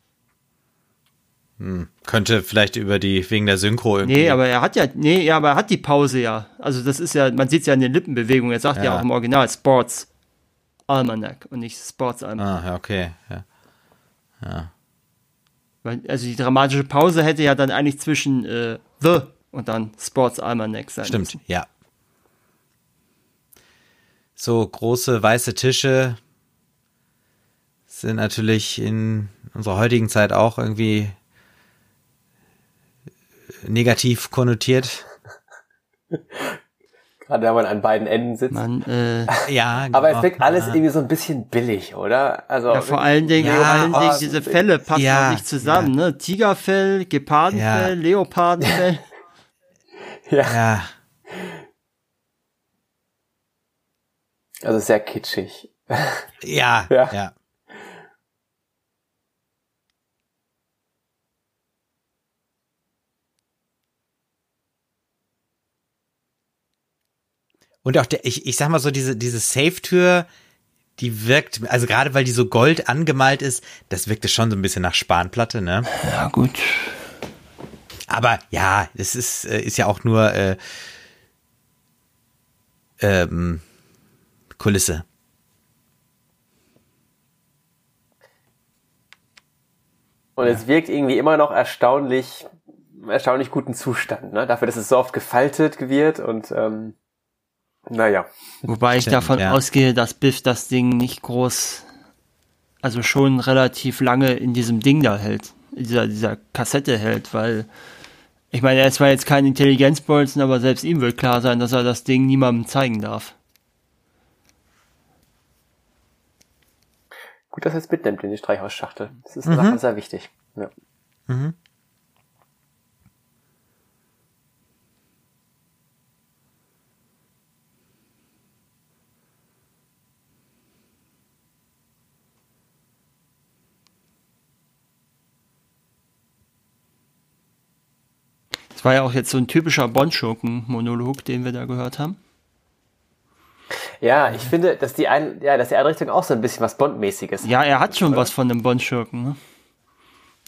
Könnte vielleicht über die, wegen der Synchro irgendwie. Nee, aber er hat ja, nee, ja, aber er hat die Pause ja. Also das ist ja, man sieht es ja in den Lippenbewegungen. Er sagt ja, Ja. auch im Original Sports Almanac und nicht Sports Almanac. Ah, ja, okay. Ja. Weil, also die dramatische Pause hätte ja dann eigentlich zwischen äh, The und dann Sports Almanac sein Stimmt, müssen. ja. So große weiße Tische sind natürlich in unserer heutigen Zeit auch irgendwie negativ konnotiert. Gerade wenn man an beiden Enden sitzt. Man, äh, Ja, Aber genau. es wirkt alles irgendwie so ein bisschen billig, oder? Also ja, vor allen Dingen, Ja, vor allen oh, Dingen diese Fälle passen ja, nicht zusammen, ne? Tigerfell, Gepardenfell, Ja. Leopardenfell. ja, also sehr kitschig. ja, Ja. ja. Und auch der, ich, ich sag mal so, diese, diese Safe-Tür, die wirkt, also gerade weil die so gold angemalt ist, das wirkte schon so ein bisschen nach Spanplatte, ne? ja, gut. Aber ja, das ist, äh, ist ja auch nur, äh, ähm, Kulisse. Und es wirkt irgendwie immer noch erstaunlich, erstaunlich guten Zustand, ne? Dafür, dass es so oft gefaltet wird und ähm, naja. Wobei ich Stimmt, davon ja. ausgehe, dass Biff das Ding nicht groß, also schon relativ lange in diesem Ding da hält, in dieser, dieser Kassette hält, weil ich meine, er ist zwar jetzt kein Intelligenzbolzen, aber selbst ihm wird klar sein, dass er das Ding niemandem zeigen darf. Gut, dass er es mitnimmt in die Streichhausschachtel. Das ist nachher sehr wichtig. Ja. Das war ja auch jetzt so ein typischer Bond-Schurken-Monolog, den wir da gehört haben. Ja, ich finde, dass die, ein, ja, dass die Einrichtung auch so ein bisschen was Bondmäßiges. Ja, er hat schon was von einem Bond-Schurken, ne?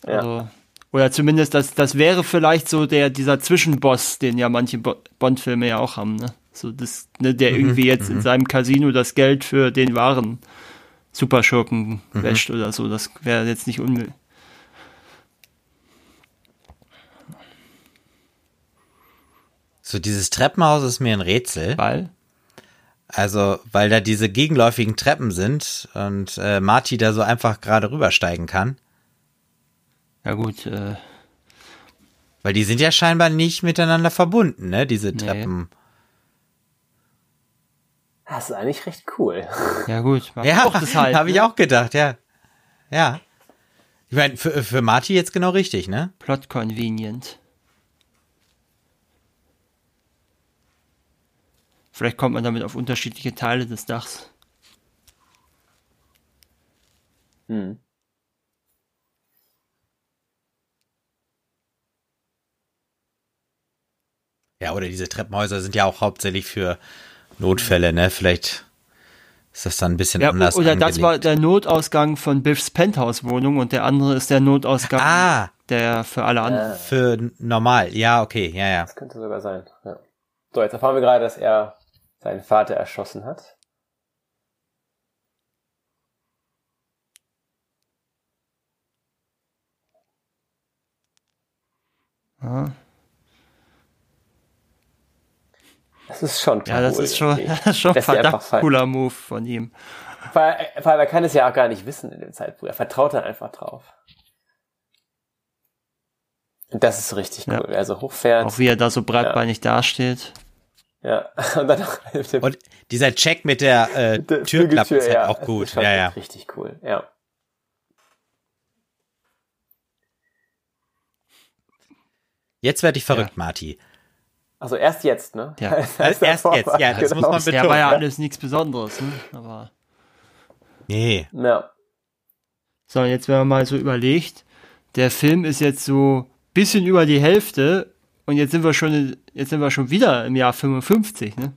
Ja. Also, oder zumindest, das, das wäre vielleicht so der, dieser Zwischenboss, den ja manche Bo Bond-Filme ja auch haben, ne? So, das, ne, der irgendwie jetzt in seinem Casino das Geld für den wahren Superschurken wäscht oder so. Das wäre jetzt nicht unmöglich. So, dieses Treppenhaus ist mir ein Rätsel. Weil, Also, weil da diese gegenläufigen Treppen sind und äh, Marty da so einfach gerade rübersteigen kann. ja gut, äh, Weil die sind ja scheinbar nicht miteinander verbunden, ne? Diese Nee. Treppen. Das ist eigentlich recht cool. ja gut, Ja, halt. habe ich ne? auch gedacht, ja. Ja. Ich meine, für, für Marty jetzt genau richtig, ne? Plot convenient. Vielleicht kommt man damit auf unterschiedliche Teile des Dachs. Hm. Ja, oder diese Treppenhäuser sind ja auch hauptsächlich für Notfälle, ne? Vielleicht ist das dann ein bisschen Ja, anders. oder das angelegt. war der Notausgang von Biffs Penthouse-Wohnung und der andere ist der Notausgang, Ah, der für alle anderen. für normal. Ja, okay, ja, ja. Das könnte sogar sein. Ja. So, jetzt erfahren wir gerade, dass er seinen Vater erschossen hat. Ja, Das ist schon ja das ist schon, das ist schon verdammt cooler Move von ihm. Vor allem, vor allem, er kann es ja auch gar nicht wissen in dem Zeitpunkt. Er vertraut dann einfach drauf. Und das ist richtig Ja. cool. Wer so hochfährt. Auch wie er da so breitbeinig dasteht. Ja. Und dann Und dieser Check mit der, äh, der Türklappe ist halt ja, auch gut. Ja, ja. Richtig cool. Ja. Jetzt werde ich verrückt, Marty. Also erst jetzt, ne? Ja. Als Erst jetzt, ja, das muss man Ja, betonen. war ja ja. alles nichts Besonderes, ne? Aber. Nee. Ja. So, und jetzt wenn man mal so überlegt, der Film ist jetzt so bisschen über die Hälfte und jetzt sind wir schon, jetzt sind wir schon wieder im Jahr 55, ne?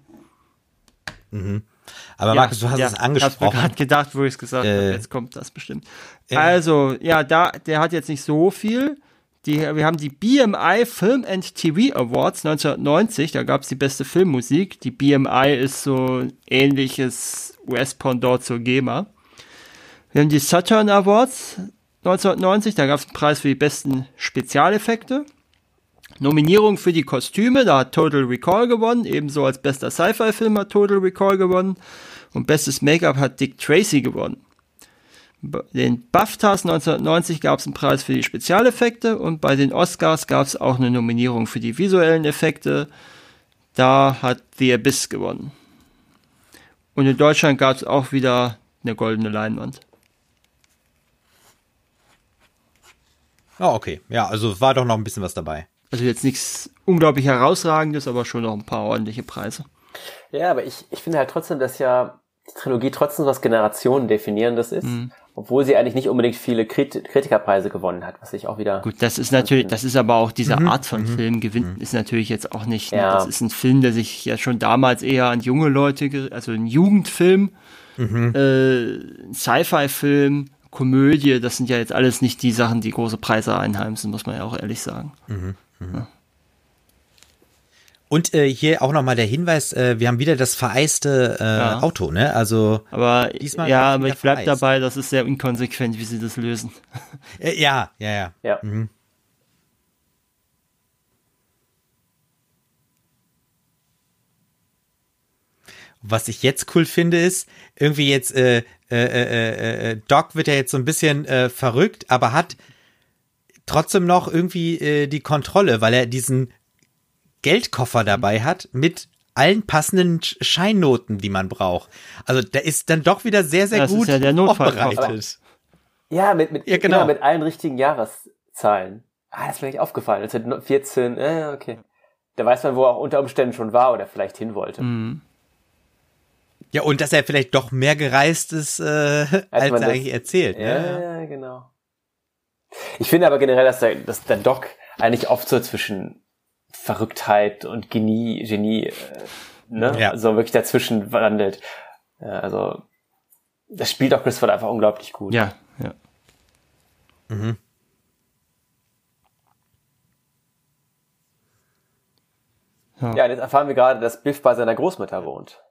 Aber Markus, du hast ja, es Ich habe angesprochen. gerade gedacht, wo ich es gesagt Äh, habe. Jetzt kommt das bestimmt. Also, ja, da, der hat jetzt nicht so viel. Die, wir haben die BMI Film and TV Awards 1990. Da gab es die beste Filmmusik. Die BMI ist so ein ähnliches US-Pendant zur GEMA. Wir haben die Saturn Awards 1990. Da gab es einen Preis für die besten Spezialeffekte. Nominierung für die Kostüme, da hat Total Recall gewonnen, ebenso als bester Sci-Fi-Film hat Total Recall gewonnen und bestes Make-up hat Dick Tracy gewonnen. Den BAFTAs 1990 gab es einen Preis für die Spezialeffekte und bei den Oscars gab es auch eine Nominierung für die visuellen Effekte. Da hat The Abyss gewonnen. Und in Deutschland gab es auch wieder eine goldene Leinwand. Oh, okay. Ja, also war doch noch ein bisschen was dabei. Also jetzt nichts unglaublich herausragendes, aber schon noch ein paar ordentliche Preise. Ja, aber ich, ich finde halt trotzdem, dass ja die Trilogie trotzdem was Generationen definierendes ist, Mhm. obwohl sie eigentlich nicht unbedingt viele Krit Kritikerpreise gewonnen hat, was ich auch wieder. Gut, das ist natürlich, das ist aber auch diese Art von Film gewinnt, ist natürlich jetzt auch nicht, ne, Ja. das ist ein Film, der sich ja schon damals eher an junge Leute, also ein Jugendfilm, äh, ein Sci-Fi-Film, Komödie, das sind ja jetzt alles nicht die Sachen, die große Preise einheimsen, muss man ja auch ehrlich sagen. Und äh, hier auch nochmal der Hinweis, äh, wir haben wieder das vereiste äh, ja. Auto, ne? Also aber diesmal ja, aber ich bleib vereist. dabei, das ist sehr inkonsequent, wie sie das lösen. Äh, ja, ja, ja. ja. Mhm. Was ich jetzt cool finde, ist, irgendwie jetzt, äh, äh, äh, äh, Doc wird ja jetzt so ein bisschen äh, verrückt, aber hat trotzdem noch irgendwie äh, die Kontrolle, weil er diesen Geldkoffer dabei hat mit allen passenden Scheinnoten, die man braucht. Also der ist dann doch wieder sehr, sehr das gut ist ja der aufbereitet. Ja, mit, mit, ja, genau. genau. mit allen richtigen Jahreszahlen. Ah, das ist mir nicht aufgefallen. 14, äh, okay. Da weiß man, wo er auch unter Umständen schon war oder vielleicht hin wollte. Mhm. Ja, und dass er vielleicht doch mehr gereist ist, äh, als, als er eigentlich erzählt. Ja, ne? ja, genau. Ich finde aber generell, dass der, dass der Doc eigentlich oft so zwischen Verrücktheit und Genie, Genie, äh, ne? Ja. Also wirklich dazwischen wandelt. Ja, also das spielt auch Christopher einfach unglaublich gut. Ja, ja. Mhm. Ja. ja, und jetzt erfahren wir gerade, dass Biff bei seiner Großmutter wohnt.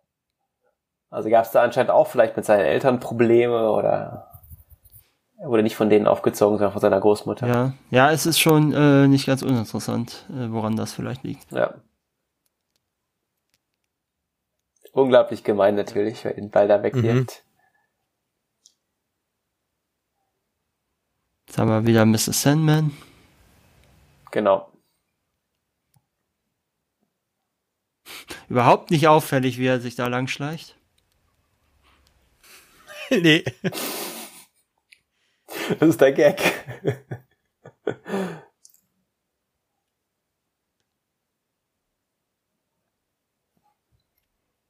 Also gab es da anscheinend auch vielleicht mit seinen Eltern Probleme oder er wurde nicht von denen aufgezogen, sondern von seiner Großmutter. Ja, ja es ist schon äh, nicht ganz uninteressant, äh, woran das vielleicht liegt. Ja. Unglaublich gemein natürlich, weil den Ball da wegwirft. Mhm. Jetzt haben wir wieder Mrs. Sandman. Genau. Überhaupt nicht auffällig, wie er sich da lang schleicht. nee. Das ist der Gag.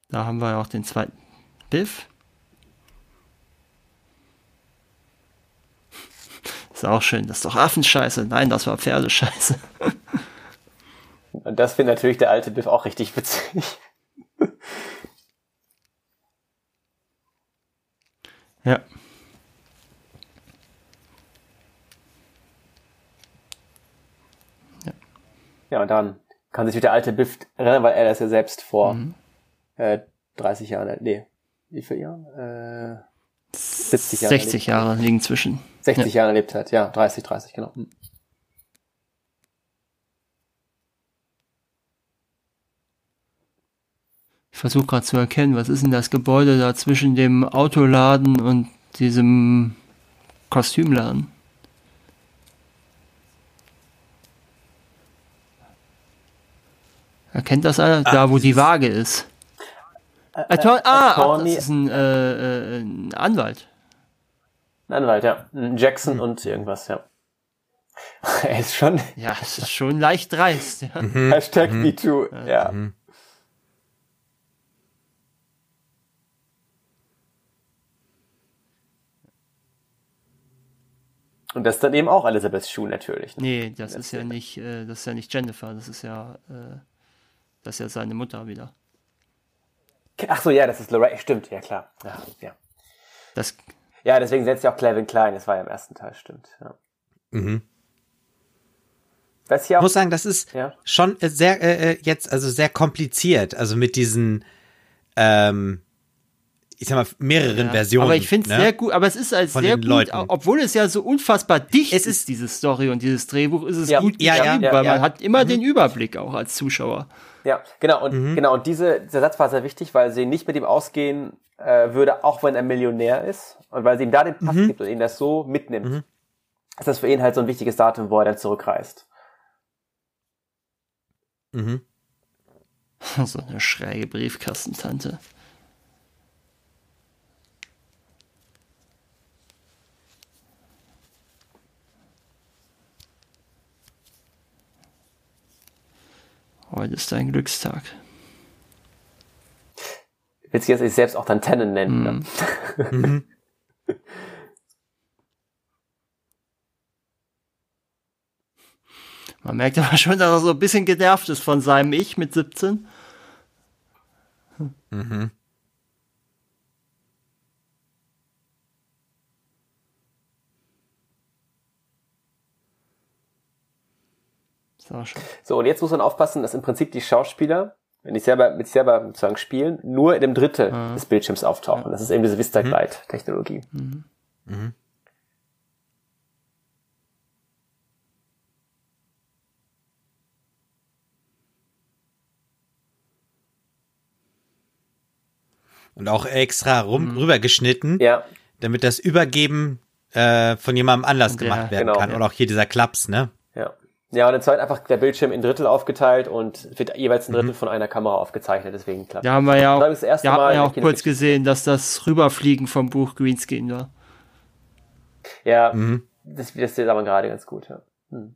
Da haben wir auch den zweiten Biff. Ist auch schön. Das ist doch Affenscheiße. Nein, das war Pferdescheiße. Und das findet natürlich der alte Biff auch richtig witzig. Ja. Ja, ja und dann kann sich der alte Biff erinnern, weil er das ja selbst vor mhm. äh, 30 Jahren, nee, wie viele Jahre? Äh, 70 Jahre. 60 Jahre liegen zwischen. 60 ja. Jahre erlebt hat, ja, 30, 30, genau. Mhm. Ich versuche gerade zu erkennen, was ist denn das Gebäude da zwischen dem Autoladen und diesem Kostümladen? Erkennt das? Ah, da, wo die Waage ist. Äh, äh, ah, ah, das ist ein, äh, äh, ein Anwalt. Ein Anwalt, ja. Ein Jackson mhm. und irgendwas, ja. er ist schon. Ja, es ist schon leicht dreist. Ja. Mhm. Hashtag mhm. MeToo, ja. Mhm. Und das ist dann eben auch Elizabeth Shue natürlich. Ne? Nee, das, das ist ja nicht, äh, das ist ja nicht Jennifer, das ist ja, äh, das ist ja seine Mutter wieder. Ach so, ja, das ist Lorraine, stimmt, ja klar. Ja, ja. Das, ja deswegen setzt ja auch Clevin Klein, das war ja im ersten Teil, stimmt. Ja. Mhm. ich muss sagen, das ist ja? schon sehr äh, äh, jetzt also sehr kompliziert, also mit diesen ähm, ich sag mal, mehreren ja, Versionen. Aber ich finde es ne? sehr gut, aber es ist als sehr gut, Leuten. obwohl es ja so unfassbar dicht es ist, diese Story und dieses Drehbuch, ist es ja, gut ja, geschrieben, ja, weil man hat immer mhm. den Überblick auch als Zuschauer. Ja, genau, und mhm. genau, und diese, dieser Satz war sehr wichtig, weil sie nicht mit ihm ausgehen äh, würde, auch wenn er Millionär ist. Und weil sie ihm da den Pass mhm. gibt und ihn das so mitnimmt, mhm. ist das für ihn halt so ein wichtiges Datum, wo er dann zurückreist. Mhm. So eine schräge Briefkastentante. Heute ist dein Glückstag. Willst du jetzt sich selbst auch dann Tennen nennen? Ne? Mm. Ne? Man merkt aber schon, dass er so ein bisschen genervt ist von seinem Ich mit 17. Mhm. So, und jetzt muss man aufpassen, dass im Prinzip die Schauspieler, wenn die selber, mit selber sozusagen spielen, nur in dem Drittel mhm. des Bildschirms auftauchen. Ja. Das ist eben diese Vista Glide Technologie. Mhm. Mhm. Und auch extra rum, mhm. rübergeschnitten, ja. damit das Übergeben äh, von jemandem anders gemacht ja, werden genau, kann. Ja. Und auch hier dieser Klaps, ne? Ja. Und in Zeit einfach der Bildschirm in Drittel aufgeteilt und wird jeweils ein Drittel mhm. von einer Kamera aufgezeichnet, deswegen klappt. Ja, haben wir ja auch, das erste ja, haben wir ja auch kurz gesehen, dass das Rüberfliegen vom Buch Greenscreen war. Ja, mhm. das, das sieht aber gerade ganz gut, ja. Hm.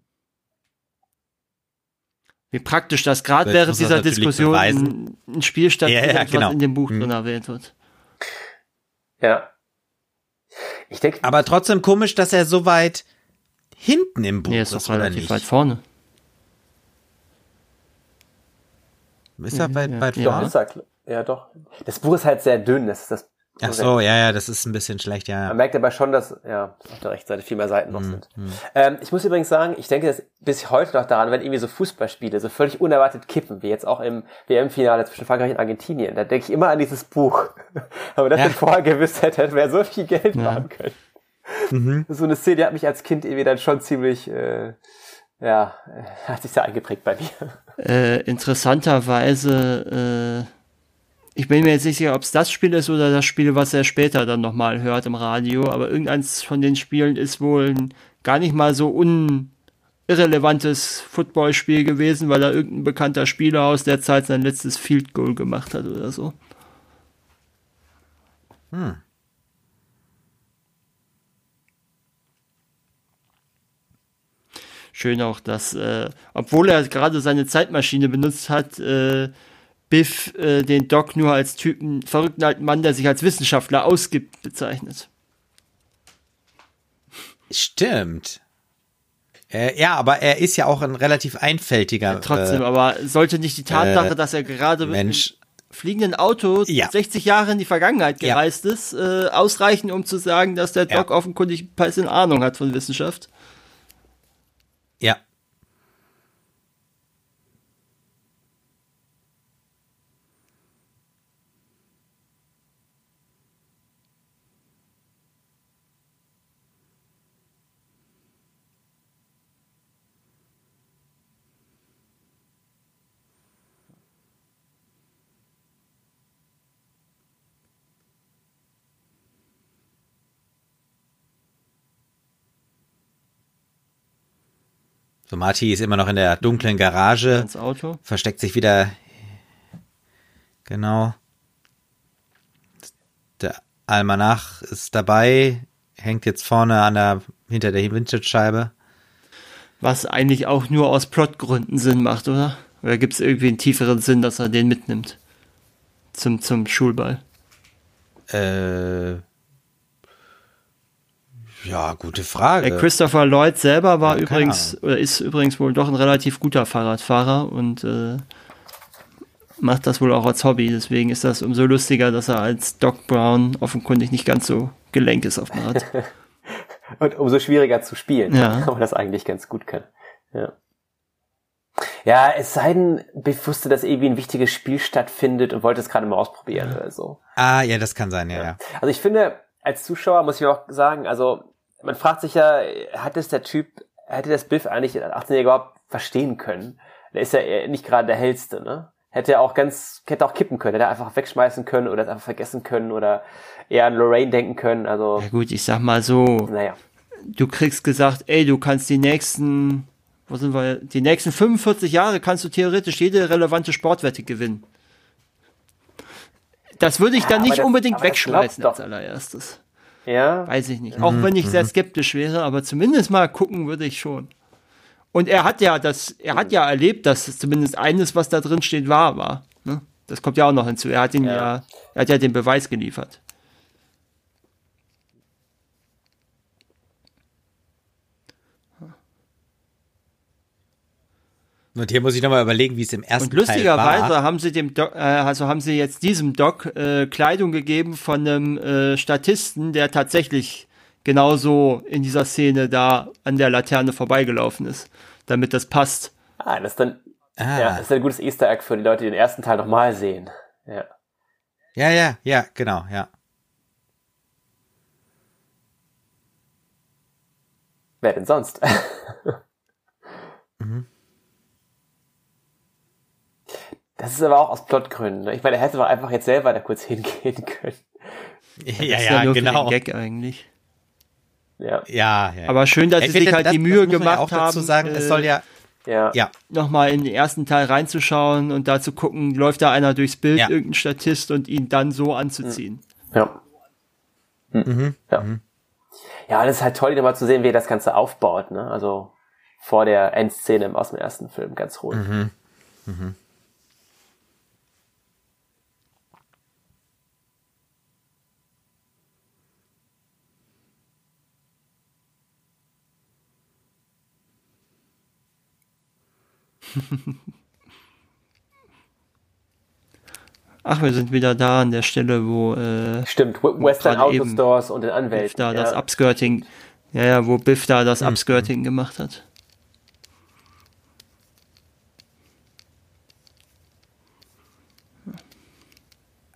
Wie praktisch das gerade während dieser Diskussion ein, ein Spiel stattfindet, ja, ja, genau. was in dem Buch mhm. drin erwähnt wird. Ja. Ich denke. Aber trotzdem komisch, dass er so weit hinten im Buch nee, ist. doch relativ weit vorne. Ist er weit, weit ja. vorne? Doch, ja, doch. Das Buch ist halt sehr dünn. Das ist das Ach so, ja, ja, das ist ein bisschen schlecht, ja. Man merkt aber schon, dass ja auf der rechten Seite viel mehr Seiten noch mm, sind. Mm. Ähm, ich muss übrigens sagen, ich denke dass bis heute noch daran, wenn irgendwie so Fußballspiele so völlig unerwartet kippen, wie jetzt auch im WM-Finale zwischen Frankreich und Argentinien, da denke ich immer an dieses Buch. aber das ja. vorher gewusst hätte, hätten wir so viel Geld ja. machen können. Mhm. So eine Szene die hat mich als Kind irgendwie dann schon ziemlich, äh, ja, hat sich sehr eingeprägt bei mir. Äh, interessanterweise, äh ich bin mir jetzt nicht sicher, ob es das Spiel ist oder das Spiel, was er später dann nochmal hört im Radio, aber irgendeins von den Spielen ist wohl ein gar nicht mal so unirrelevantes Footballspiel gewesen, weil da irgendein bekannter Spieler aus der Zeit sein letztes Field Goal gemacht hat oder so. Hm. Schön auch, dass, äh, obwohl er gerade seine Zeitmaschine benutzt hat, äh, Biff äh, den Doc nur als Typen, verrückten alten Mann, der sich als Wissenschaftler ausgibt, bezeichnet. Stimmt. Äh, ja, aber er ist ja auch ein relativ einfältiger. Ja, trotzdem, äh, aber sollte nicht die Tatsache, äh, dass er gerade Mensch. mit einem fliegenden Auto ja. 60 Jahre in die Vergangenheit gereist ja. ist, äh, ausreichen, um zu sagen, dass der Doc offenkundig ein bisschen Ahnung hat von Wissenschaft? Ja, So, Marty ist immer noch in der dunklen Garage. Ins Auto. Versteckt sich wieder. Genau. Der Almanach ist dabei, hängt jetzt vorne an der, hinter der Windschutzscheibe. Was eigentlich auch nur aus Plotgründen Sinn macht, oder? Oder gibt es irgendwie einen tieferen Sinn, dass er den mitnimmt? Zum, zum Schulball? Äh, ja, gute Frage. Der Christopher Lloyd selber war ja, übrigens, oder ist übrigens wohl doch ein relativ guter Fahrradfahrer und äh, macht das wohl auch als Hobby. Deswegen ist das umso lustiger, dass er als Doc Brown offenkundig nicht ganz so gelenk ist auf dem Rad. und umso schwieriger zu spielen, ja. weil man das eigentlich ganz gut kann. Ja. Ja, es sei denn, Biff wusste, dass irgendwie ein wichtiges Spiel stattfindet und wollte es gerade mal ausprobieren oder so. Ah, ja, das kann sein, ja, ja. Also ich finde, als Zuschauer muss ich auch sagen, also man fragt sich ja, hat es der Typ, hätte das Biff eigentlich in 18 Jahren überhaupt verstehen können? Der ist ja nicht gerade der hellste, ne? Hätte er auch ganz, hätte auch kippen können, hätte er einfach wegschmeißen können oder es einfach vergessen können oder eher an Lorraine denken können, also. Ja gut, ich sag mal so. Naja. Du kriegst gesagt, ey, du kannst die nächsten, wo sind wir, die nächsten 45 Jahre kannst du theoretisch jede relevante Sportwette gewinnen. Das würde ich ja, dann nicht das, unbedingt wegschmeißen als allererstes. Ja. Weiß ich nicht. Auch mhm. wenn ich sehr mhm. skeptisch wäre, aber zumindest mal gucken würde ich schon. Und er hat ja das, er hat ja erlebt, dass zumindest eines, was da drin steht, wahr war. Ne? Das kommt ja auch noch hinzu. Er hat ihn ja. ja, er hat ja den Beweis geliefert. Und hier muss ich nochmal überlegen, wie es im ersten Teil war. Und lustigerweise haben sie dem Doc, äh, also haben sie jetzt diesem Doc äh, Kleidung gegeben von einem äh, Statisten, der tatsächlich genauso in dieser Szene da an der Laterne vorbeigelaufen ist, damit das passt. Ah, das ist dann, ah. ja, das ist ein gutes Easter Egg für die Leute, die den ersten Teil nochmal sehen. Ja. Ja, ja, ja, genau, ja. Wer denn sonst? Das ist aber auch aus Plotgründen. Ne? Ich meine, er hätte doch einfach jetzt selber da kurz hingehen können. Ja, ja, ja genau. Gag eigentlich. Ja. ja, ja. Aber schön, dass sie sich halt das, die Mühe gemacht ja auch haben. sagen, äh, es soll ja ja. ja. nochmal in den ersten Teil reinzuschauen und da zu gucken, läuft da einer durchs Bild, ja. irgendein Statist und ihn dann so anzuziehen. Ja. Mhm. Ja. Mhm. Ja, das ist halt toll, mal zu sehen, wie er das Ganze aufbaut, ne? Also vor der Endszene aus dem ersten Film, ganz ruhig. Mhm. Mhm. Ach, wir sind wieder da an der Stelle, wo äh, stimmt Western Auto Stores und den Anwälten. Biff da ja. das Upskirting, ja, ja, wo Biff da das mhm. Upskirting gemacht hat.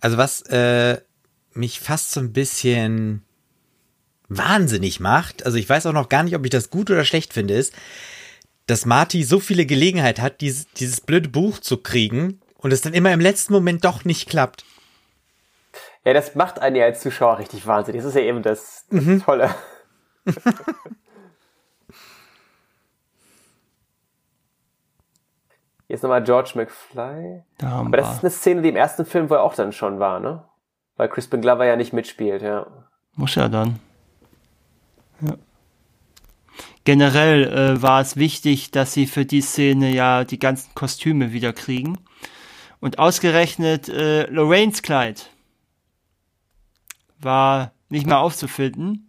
Also was äh, mich fast so ein bisschen wahnsinnig macht, also ich weiß auch noch gar nicht, ob ich das gut oder schlecht finde, ist, dass Marty so viele Gelegenheit hat, dieses, dieses blöde Buch zu kriegen und es dann immer im letzten Moment doch nicht klappt. Ja, das macht einen ja als Zuschauer richtig wahnsinnig. Das ist ja eben das, das mhm. Tolle. Jetzt nochmal George McFly. Aber das ist eine Szene, die im ersten Film wohl auch dann schon war, ne? Weil Crispin Glover ja nicht mitspielt, ja. Muss ja dann. Ja generell äh, war es wichtig, dass sie für die Szene ja die ganzen Kostüme wieder kriegen. Und ausgerechnet äh, Lorraines Kleid war nicht mehr aufzufinden.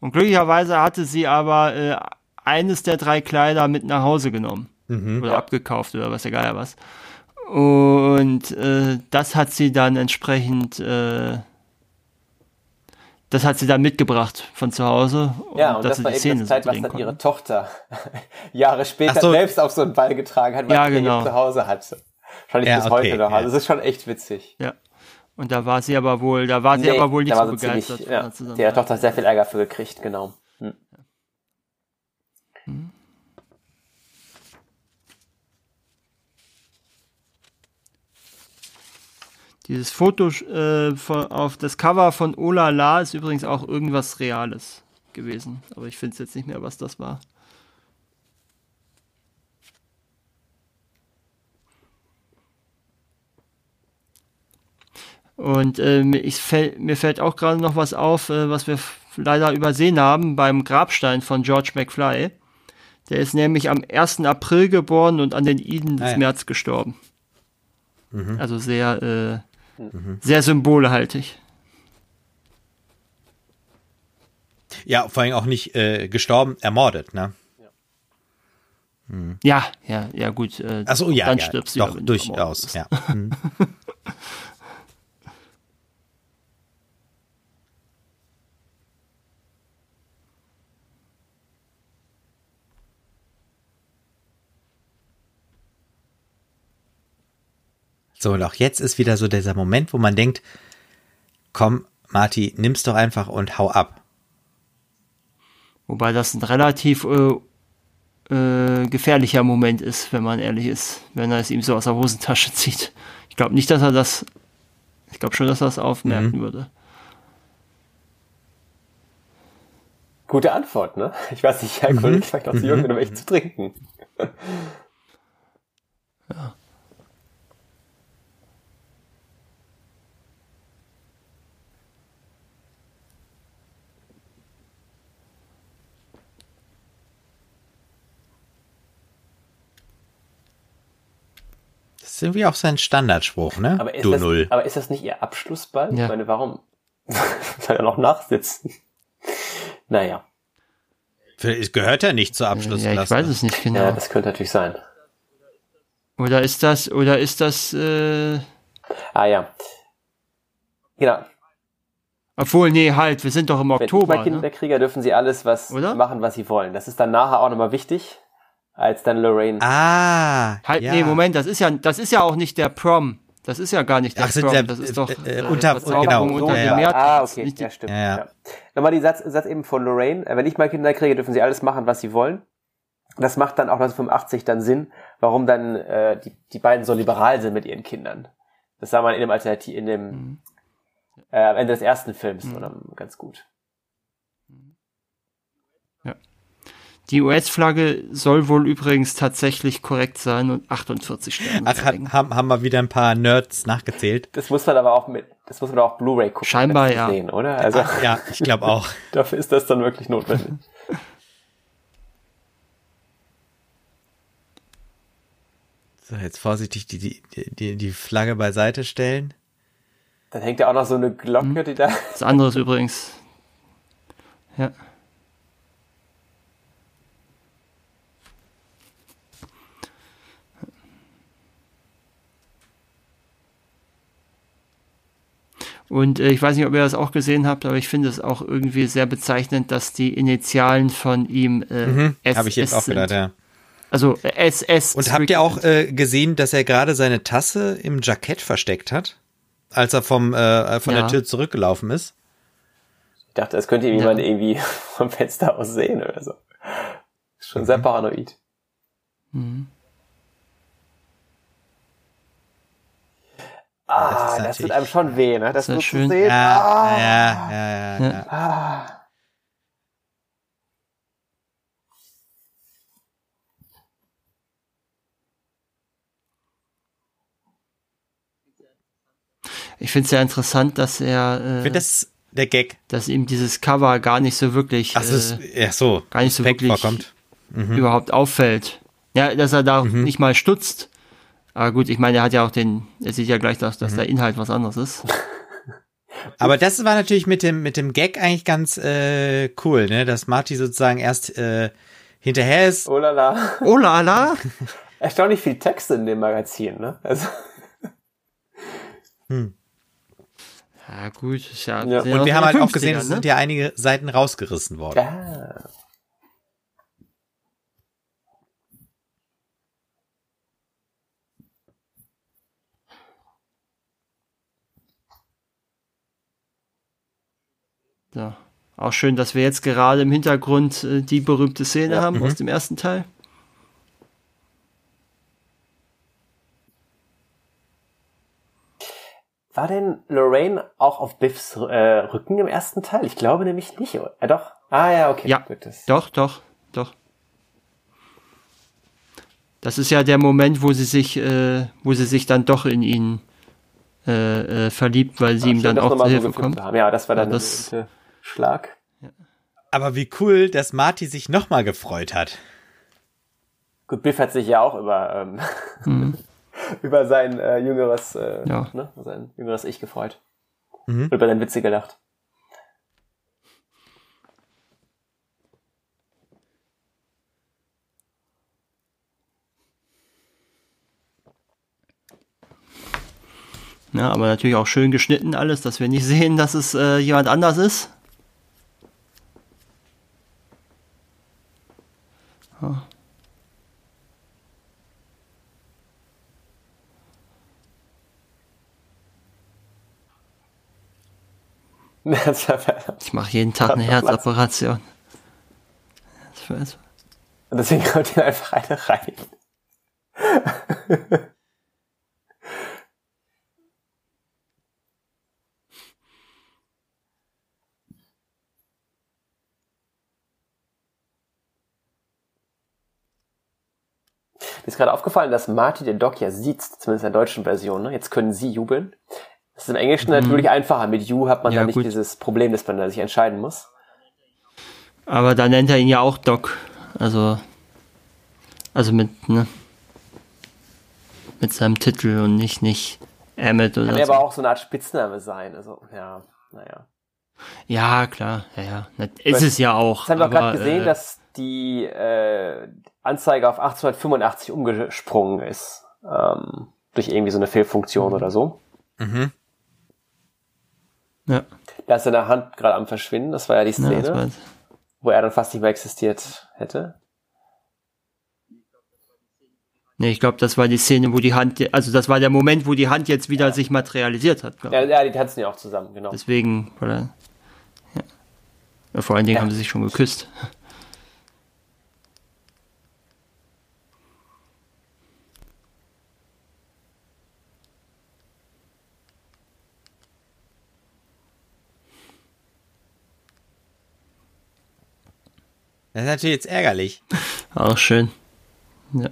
Und glücklicherweise hatte sie aber äh, eines der drei Kleider mit nach Hause genommen. Mhm. Oder abgekauft oder was egal was. Und äh, das hat sie dann entsprechend äh, das hat sie dann mitgebracht von zu Hause. Ja, und das war eben das Zeit, was dann ihre Tochter Jahre später so. selbst auf so einen Ball getragen hat, weil ja, sie genau. zu Hause hat. Wahrscheinlich ja, bis okay, heute noch. Ja. Also das ist schon echt witzig. Ja. Und da war sie aber wohl, da war sie nee, aber wohl nicht so begeistert. Ziemlich, ja. Die ihre Tochter hat sehr viel Ärger für gekriegt, genau. Hm. Hm. Dieses Foto äh, von, auf das Cover von Ola La ist übrigens auch irgendwas Reales gewesen. Aber ich finde es jetzt nicht mehr, was das war. Und äh, ich fäll, mir fällt auch gerade noch was auf, äh, was wir leider übersehen haben beim Grabstein von George McFly. Der ist nämlich am 1. April geboren und an den Iden des ah, ja. März gestorben. Mhm. Also sehr äh, Mhm. Sehr symbolhaltig. Ja, vor allem auch nicht äh, gestorben, ermordet, ne? Ja, ja, ja, gut. Äh, Achso, ja, dann ja, stirbst du doch, durchaus, ja. So, und auch jetzt ist wieder so dieser Moment, wo man denkt, komm, Marty, nimm's doch einfach und hau ab. Wobei das ein relativ äh, äh, gefährlicher Moment ist, wenn man ehrlich ist, wenn er es ihm so aus der Hosentasche zieht. Ich glaube nicht, dass er das, ich glaube schon, dass er das aufmerken mhm. würde. Gute Antwort, ne? Ich weiß nicht, Herr Kollege, mhm. vielleicht auch zu jung, um echt zu trinken. ja. Irgendwie auch sein Standardspruch, ne? Aber ist du das, Null. Aber ist das nicht ihr Abschlussball? Ja. Ich meine, warum? Soll er noch nachsitzen? naja. Es gehört ja nicht zur Abschlussklasse. Ja, ich weiß es nicht genau. Ja, das könnte natürlich sein. Oder ist das, oder ist das, äh... Ah, ja. Genau. Obwohl, nee, halt, wir sind doch im Oktober. Bei Kind ne? der Krieger dürfen sie alles was Oder? machen, was sie wollen. Das ist dann nachher auch nochmal wichtig. Als dann Lorraine. Ah, Halt, ja. nee, Moment, das ist ja, das ist ja auch nicht der Prom. Das ist ja gar nicht der Ach, sind Prom. der- das ist doch äh, äh, unter- Verzauberung genau, unter ja, dem. Meer. Ah, Das ist okay, ja, stimmt. Ja, ja. Ja. Nochmal die Satz, Satz eben von Lorraine. Äh, Wenn ich mal Kinder kriege, dürfen sie alles machen, was sie wollen. Das macht dann auch 1985 dann Sinn, warum dann äh, die, die beiden so liberal sind mit ihren Kindern. Das sah man in dem Alternativ, in dem Mhm. äh, am Ende des ersten Films oder ganz gut. Die US-Flagge soll wohl übrigens tatsächlich korrekt sein und 48 Sterne Ach, hat, zeigen. haben, haben wir wieder ein paar Nerds nachgezählt. Das muss man aber auch mit, das muss man auch Blu-ray gucken. Scheinbar, ja. Sehen, oder? Also Ja, ich glaube auch. dafür ist das dann wirklich notwendig. So, jetzt vorsichtig die, die, die, die Flagge beiseite stellen. Dann hängt ja auch noch so eine Glocke, die da. Das andere ist übrigens. Ja. Und äh, ich weiß nicht, ob ihr das auch gesehen habt, aber ich finde es auch irgendwie sehr bezeichnend, dass die Initialen von ihm äh, Mhm, SS Habe ich jetzt auch sind. gedacht, ja. Also äh, SS. Und habt ihr auch äh, gesehen, dass er gerade seine Tasse im Jackett versteckt hat? Als er vom, äh, von Ja. der Tür zurückgelaufen ist? Ich dachte, das könnte jemand irgendwie vom Fenster aus sehen oder so. Ist schon sehr paranoid. Mhm. Ah, Das ist das, tut einem schon weh, ne? Das Sehr so schön. sehen. Ja, ah, ja, ja, ja, ja. Ah. Ich finde es sehr interessant, dass er, Ich äh, finde das der Gag. dass ihm dieses Cover gar nicht so wirklich Ach, so, ist, äh, ja, so. gar nicht so Respekt wirklich vorkommt. überhaupt auffällt. Ja, dass er da Mhm. nicht mal stutzt. Aber gut, ich meine, er hat ja auch den, er sieht ja gleich, dass, dass Mhm. der Inhalt was anderes ist. Aber das war natürlich mit dem, mit dem Gag eigentlich ganz äh, cool, ne? Dass Marty sozusagen erst äh, hinterher ist. Oh la la. Oh la la! Erstaunlich viel Text in dem Magazin, ne? Also, Ja, gut, ja. Ja. Und wir haben halt auch 50ern, gesehen, es ne? sind ja einige Seiten rausgerissen worden. ah. Ja. Auch schön, dass wir jetzt gerade im Hintergrund äh, die berühmte Szene Ja. haben Mhm. aus dem ersten Teil. War denn Lorraine auch auf Biffs äh, Rücken im ersten Teil? Ich glaube nämlich nicht. Ja, doch. Ah ja, okay. Ja, Gut, das- doch, doch, doch. Das ist ja der Moment, wo sie sich, äh, wo sie sich dann doch in ihn äh, äh, verliebt, weil sie ihm Schön, dann auch zur so Hilfe gefilmt kommt. haben. Ja, das war dann Ja, das- der berühmte Schlag. Aber wie cool, dass Marty sich nochmal gefreut hat. Gut, Biff hat sich ja auch über, ähm, über sein äh, jüngeres, äh, Mhm. Ja. ne, sein jüngeres Ich gefreut. Mhm. Und über seine Witze gelacht. Ja, aber natürlich auch schön geschnitten alles, dass wir nicht sehen, dass es äh, jemand anders ist. War- Ich mache jeden Tag eine Herzoperation. Deswegen kommt hier einfach eine rein. Mir ist gerade aufgefallen, dass Marty den Doc ja sieht, zumindest in der deutschen Version. Ne? Jetzt können sie jubeln. Das ist im Englischen natürlich einfacher. Mit You hat man Mhm. Ja, nicht gut. dieses Problem, dass man da sich entscheiden muss. Aber da nennt er ihn ja auch Doc. Also, also mit, ne? Mit seinem Titel und nicht, nicht Emmett oder Kann so. aber auch so eine Art Spitzname sein. Also, ja, naja. Ja, klar, ja, ja. Das Ist es ja auch. Jetzt haben wir gerade gesehen, äh, dass die äh, Anzeige auf 1885 umgesprungen ist. Ähm, durch irgendwie so eine Fehlfunktion oder so. Mhm. Ja, Da ist seine Hand gerade am Verschwinden. Das war ja die ja, Szene, war, wo er dann fast nicht mehr existiert hätte. Nee, ich glaube, das war die Szene, wo die Hand, also das war der Moment, wo die Hand jetzt wieder ja. sich materialisiert hat. Ja, ja, die tanzen ja auch zusammen, genau. Deswegen, oder? Ja. Vor allen Dingen ja. haben sie sich schon geküsst. Das ist natürlich jetzt ärgerlich. Auch schön. Ja.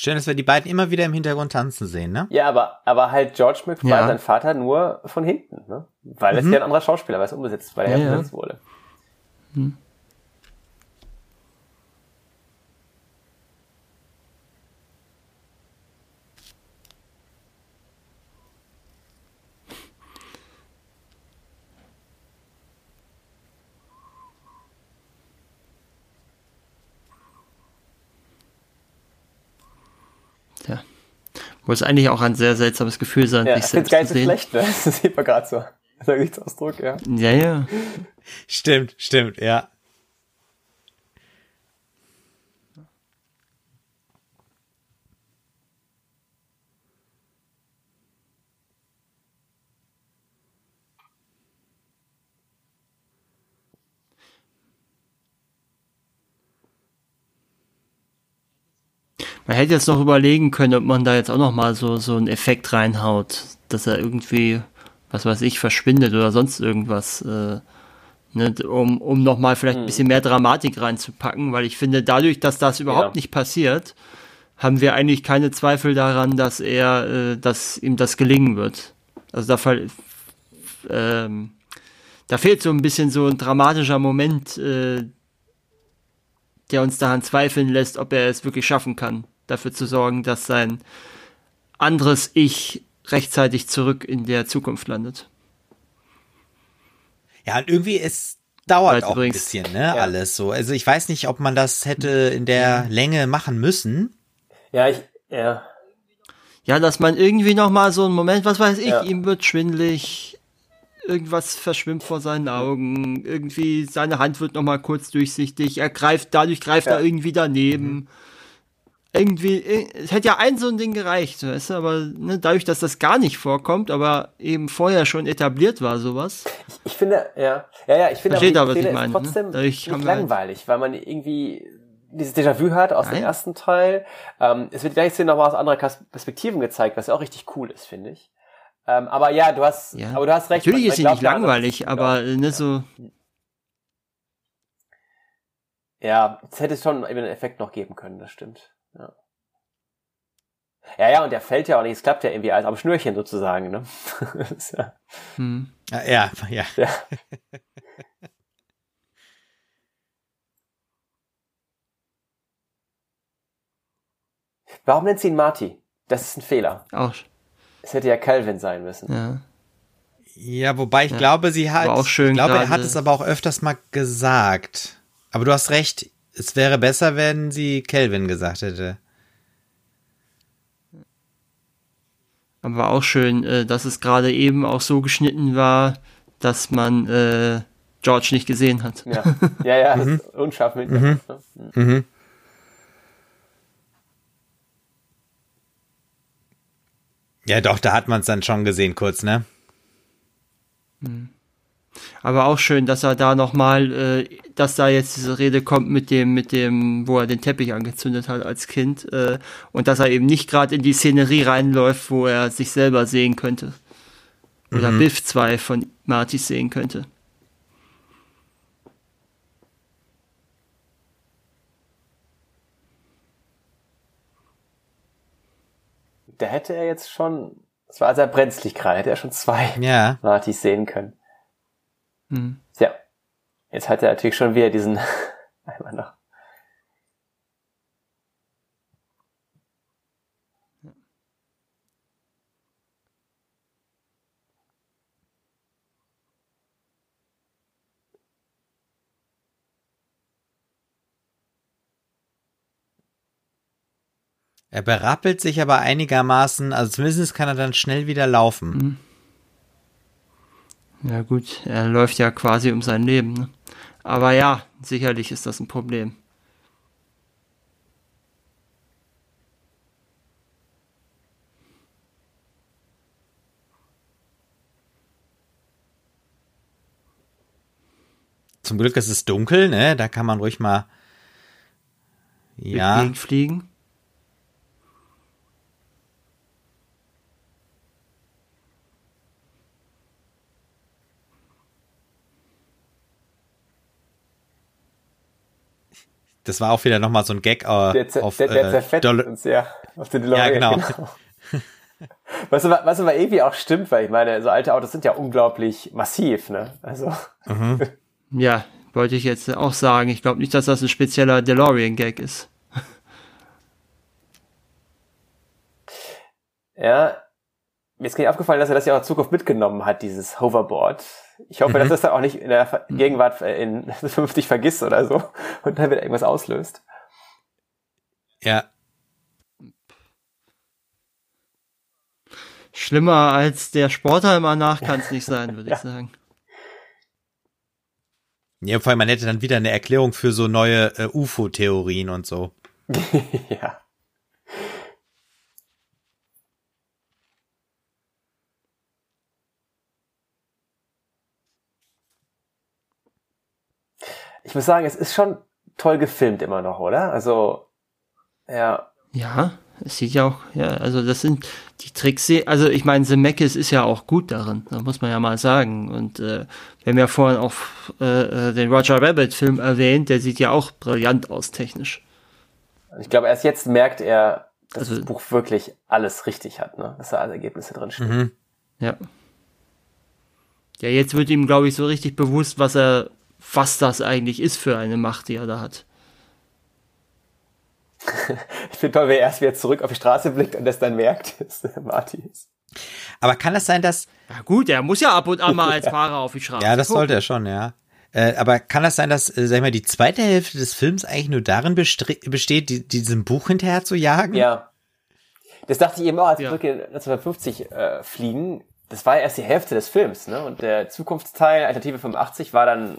Schön, dass wir die beiden immer wieder im Hintergrund tanzen sehen, ne? Ja, aber, aber halt George McFly, ja. sein Vater, nur von hinten, ne? Weil es mhm. ja ein anderer Schauspieler, weil es umgesetzt, weil er ja, umgesetzt wurde. Mhm. Muss eigentlich auch ein sehr seltsames Gefühl sein, ja, sich selbst gar nicht zu sehen. schlecht, ne? Das sieht man gerade so. Der Gesichtsausdruck, ja. Ja, ja. Stimmt, stimmt, ja. Man hätte jetzt noch überlegen können, ob man da jetzt auch noch mal so, so einen Effekt reinhaut, dass er irgendwie, was weiß ich, verschwindet oder sonst irgendwas, äh, ne, um, um noch mal vielleicht ein bisschen mehr Dramatik reinzupacken, weil ich finde, dadurch, dass das überhaupt ja. nicht passiert, haben wir eigentlich keine Zweifel daran, dass er, äh, dass ihm das gelingen wird. Also da, fall, ähm, da fehlt so ein bisschen so ein dramatischer Moment, äh, der uns daran zweifeln lässt, ob er es wirklich schaffen kann dafür zu sorgen, dass sein anderes Ich rechtzeitig zurück in der Zukunft landet. Ja, und irgendwie es dauert auch übrigens, ein bisschen, ne, ja. alles so. Also ich weiß nicht, ob man das hätte in der Länge machen müssen. Ja, ich, ja. Ja, dass man irgendwie noch mal so einen Moment, was weiß ich, ja. ihm wird schwindlig, irgendwas verschwimmt vor seinen Augen, irgendwie seine Hand wird noch mal kurz durchsichtig, er greift, dadurch greift ja. er irgendwie daneben. Mhm irgendwie, äh, es hätte ja ein so ein Ding gereicht, weißt du, aber ne, dadurch, dass das gar nicht vorkommt, aber eben vorher schon etabliert war, sowas. Ich, ich finde, ja, ja, ja, ich finde aber, aber die Szene meine, ist trotzdem ne? nicht halt langweilig, weil man irgendwie dieses Déjà-vu hat aus Nein. dem ersten Teil. Ähm, es wird gleich nochmal aus anderer Perspektiven gezeigt, was ja auch richtig cool ist, finde ich. Ähm, aber ja, du hast, ja. aber du hast recht. Natürlich ist sie nicht langweilig, aber ne, so. Ja, es hätte schon eben einen Effekt noch geben können, das stimmt. Ja. Ja, ja, und der fällt ja auch nicht, es klappt ja irgendwie alles am Schnürchen sozusagen, ne? ja. Hm. ja, ja. ja. Warum nennt sie ihn Marty? Das ist ein Fehler. Auch. Es hätte ja Calvin sein müssen. Ja. Ja, wobei ich ja. glaube, sie hat, auch schön ich glaube, er hat es aber auch öfters mal gesagt. Aber du hast recht, es wäre besser, wenn sie Kelvin gesagt hätte. Aber auch schön, äh, dass es gerade eben auch so geschnitten war, dass man äh, George nicht gesehen hat. Ja, ja, ja mhm. unscharf mit. Mhm. Ne? Mhm. mhm. Ja, doch, da hat man es dann schon gesehen, kurz, ne? Mhm. Aber auch schön, dass er da nochmal, äh, dass da jetzt diese Rede kommt mit dem, mit dem, wo er den Teppich angezündet hat als Kind, äh, und dass er eben nicht gerade in die Szenerie reinläuft, wo er sich selber sehen könnte. Oder mhm. Biff 2 von Martis sehen könnte. Da hätte er jetzt schon, das war sehr brenzlig gerade, hätte er schon zwei ja. Martis sehen können. Mhm. Ja. Jetzt hat er natürlich schon wieder diesen einmal noch. Er berappelt sich aber einigermaßen, also zumindest kann er dann schnell wieder laufen. Mhm. Ja gut, er läuft ja quasi um sein Leben. Ne? Aber ja, sicherlich ist das ein Problem. Zum Glück ist es dunkel, ne? Da kann man ruhig mal ja. fliegen. Das war auch wieder nochmal so ein Gag äh, der, auf der, der äh, zerfetzt Dol uns, ja. Auf den Ja, genau. genau. Was aber, was aber irgendwie auch stimmt, weil ich meine, so alte Autos sind ja unglaublich massiv, ne? Also. Mhm. Ja, wollte ich jetzt auch sagen. Ich glaube nicht, dass das ein spezieller DeLorean-Gag ist. Ja, mir ist gar nicht aufgefallen, dass er das ja auch in Zukunft mitgenommen hat, dieses Hoverboard. Ich hoffe, mhm. dass das dann auch nicht in der Gegenwart äh, in 50 vergisst oder so und dann wieder irgendwas auslöst. Ja. Schlimmer als der Sportheimer nach kann es nicht sein, würde ja. ich sagen. Ja, vor allem, man hätte dann wieder eine Erklärung für so neue äh, UFO-Theorien und so. ja. Ich muss sagen, es ist schon toll gefilmt immer noch, oder? Also, ja. Ja, es sieht ja auch, ja, also das sind die Tricks, also ich meine, Zemeckis ist ja auch gut darin, da muss man ja mal sagen. Und äh, wir haben ja vorhin auch äh, äh, den Roger Rabbit-Film erwähnt, der sieht ja auch brillant aus technisch. Ich glaube, erst jetzt merkt er, dass also, das Buch wirklich alles richtig hat, ne? dass da alle Ergebnisse drin stehen. Mhm. Ja. Ja, jetzt wird ihm, glaube ich, so richtig bewusst, was er, was das eigentlich ist für eine Macht, die er da hat. ich finde toll, wer erst wieder zurück auf die Straße blickt und das dann merkt, der Marty ist. Aber kann das sein, dass. Ja gut, er muss ja ab und an mal als Fahrer auf die Straße. Ja, das gucken. sollte er schon, ja. Äh, aber kann das sein, dass, äh, sag ich mal, die zweite Hälfte des Films eigentlich nur darin besteht, die, diesem Buch hinterher zu jagen? Ja. Das dachte ich eben auch, als wir ja. 1950 äh, fliegen. Das war ja erst die Hälfte des Films, ne? Und der Zukunftsteil, Alternative 85, war dann,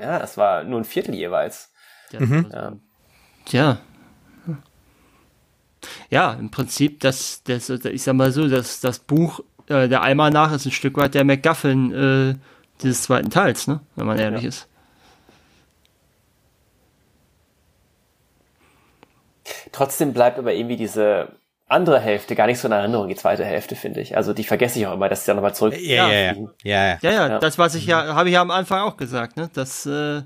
ja, das war nur ein Viertel jeweils. Ja. Mhm. ja. Tja, ja, im Prinzip, das, das, ich sag mal so, das, das Buch, äh, der Eimer nach ist ein Stück weit der MacGuffin äh, dieses zweiten Teils, ne? wenn man ehrlich ja. ist. Trotzdem bleibt aber irgendwie diese andere Hälfte gar nicht so in Erinnerung, die zweite Hälfte, finde ich. Also die vergesse ich auch immer, dass sie dann nochmal zurück. Ja, ja, ja. Ja, ja, ja, das, was ich ja, habe ich ja am Anfang auch gesagt, ne? Das, äh,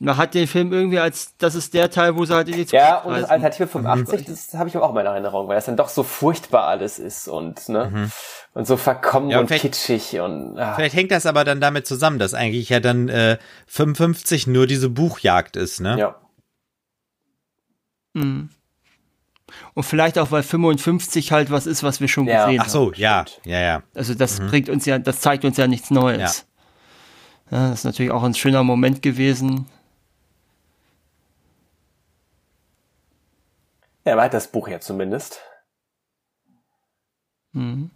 man hat den Film irgendwie als, das ist der Teil, wo sie halt in die Zukunft Ja, und das Alternative 85, mhm. das habe ich auch in Erinnerung, weil das dann doch so furchtbar alles ist und, ne, mhm. und so verkommen ja, und, und kitschig und, ah. Vielleicht hängt das aber dann damit zusammen, dass eigentlich ja dann, äh, 55 nur diese Buchjagd ist, ne? Ja. Mhm. Und vielleicht auch, weil 55 halt was ist, was wir schon ja. gesehen haben. Ach so, ja, ja, ja. Also das mhm. bringt uns ja, das zeigt uns ja nichts Neues. Ja. ja. das ist natürlich auch ein schöner Moment gewesen, Ja, er hat das Buch ja zumindest. Mhm.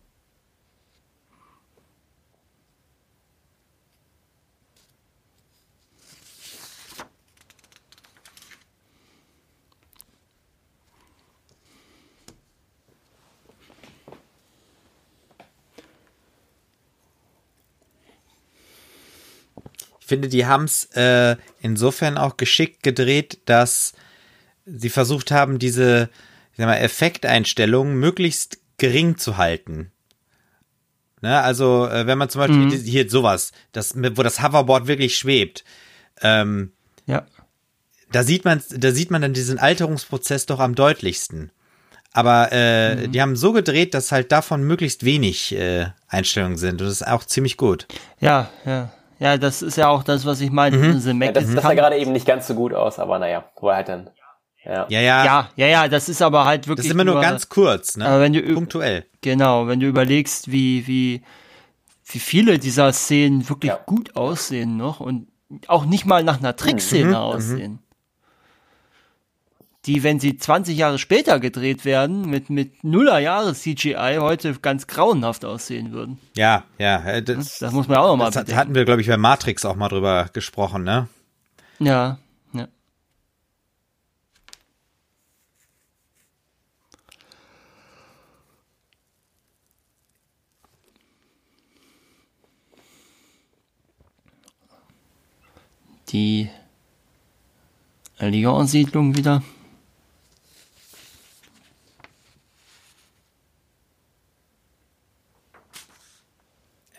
Finde, die haben es äh, insofern auch geschickt gedreht, dass sie versucht haben, diese ich sag mal, Effekteinstellungen möglichst gering zu halten. Ne, also, äh, wenn man zum Beispiel mhm. hier sowas, das, wo das Hoverboard wirklich schwebt, ähm, ja. da sieht man, da sieht man dann diesen Alterungsprozess doch am deutlichsten. Aber äh, mhm. die haben so gedreht, dass halt davon möglichst wenig äh, Einstellungen sind. Und das ist auch ziemlich gut. Ja, ja. Ja, das ist ja auch das, was ich meine. Mhm. Ja, das, das sah gerade eben nicht ganz so gut aus, aber naja, wo er halt dann ja. ja, ja. Ja, ja, ja, das ist aber halt wirklich. Das ist immer nur, nur ganz kurz, ne? Aber wenn du punktuell. Genau, wenn du überlegst, wie wie wie viele dieser Szenen wirklich ja. gut aussehen noch und auch nicht mal nach einer Trickszene mhm, mhm. aussehen. Die, wenn sie 20 Jahre später gedreht werden, mit, mit Nuller Jahre CGI heute ganz grauenhaft aussehen würden. Ja, ja. äh, Das, Das muss man auch noch mal das hat- bedenken. hatten wir, glaube ich, bei Matrix auch mal drüber gesprochen, ne? Ja, ja. Die Lyon-Siedlung wieder.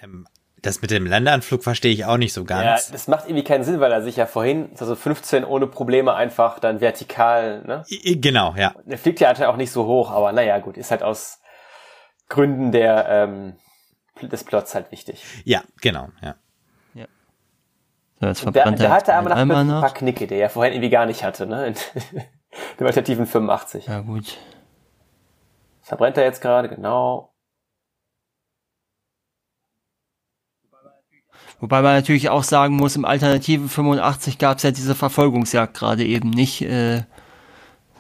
Ähm, das mit dem Landeanflug verstehe ich auch nicht so Ja, ganz. das macht irgendwie keinen Sinn, weil er sich ja vorhin, also 15 ohne Probleme einfach dann vertikal, ne? I- Genau, ja. Der fliegt ja anscheinend auch nicht so hoch, aber naja, gut, ist halt aus Gründen der, ähm, des Plots halt wichtig. Ja, genau, ja. So, jetzt Der, der er hatte aber einmal ein paar Knicke, die er vorhin irgendwie gar nicht hatte, ne? In dem alternativen 85. Ja, gut. Verbrennt er jetzt gerade, genau. Wobei man natürlich auch sagen muss, im Alternativen 85 gab es ja diese Verfolgungsjagd gerade eben nicht. Äh,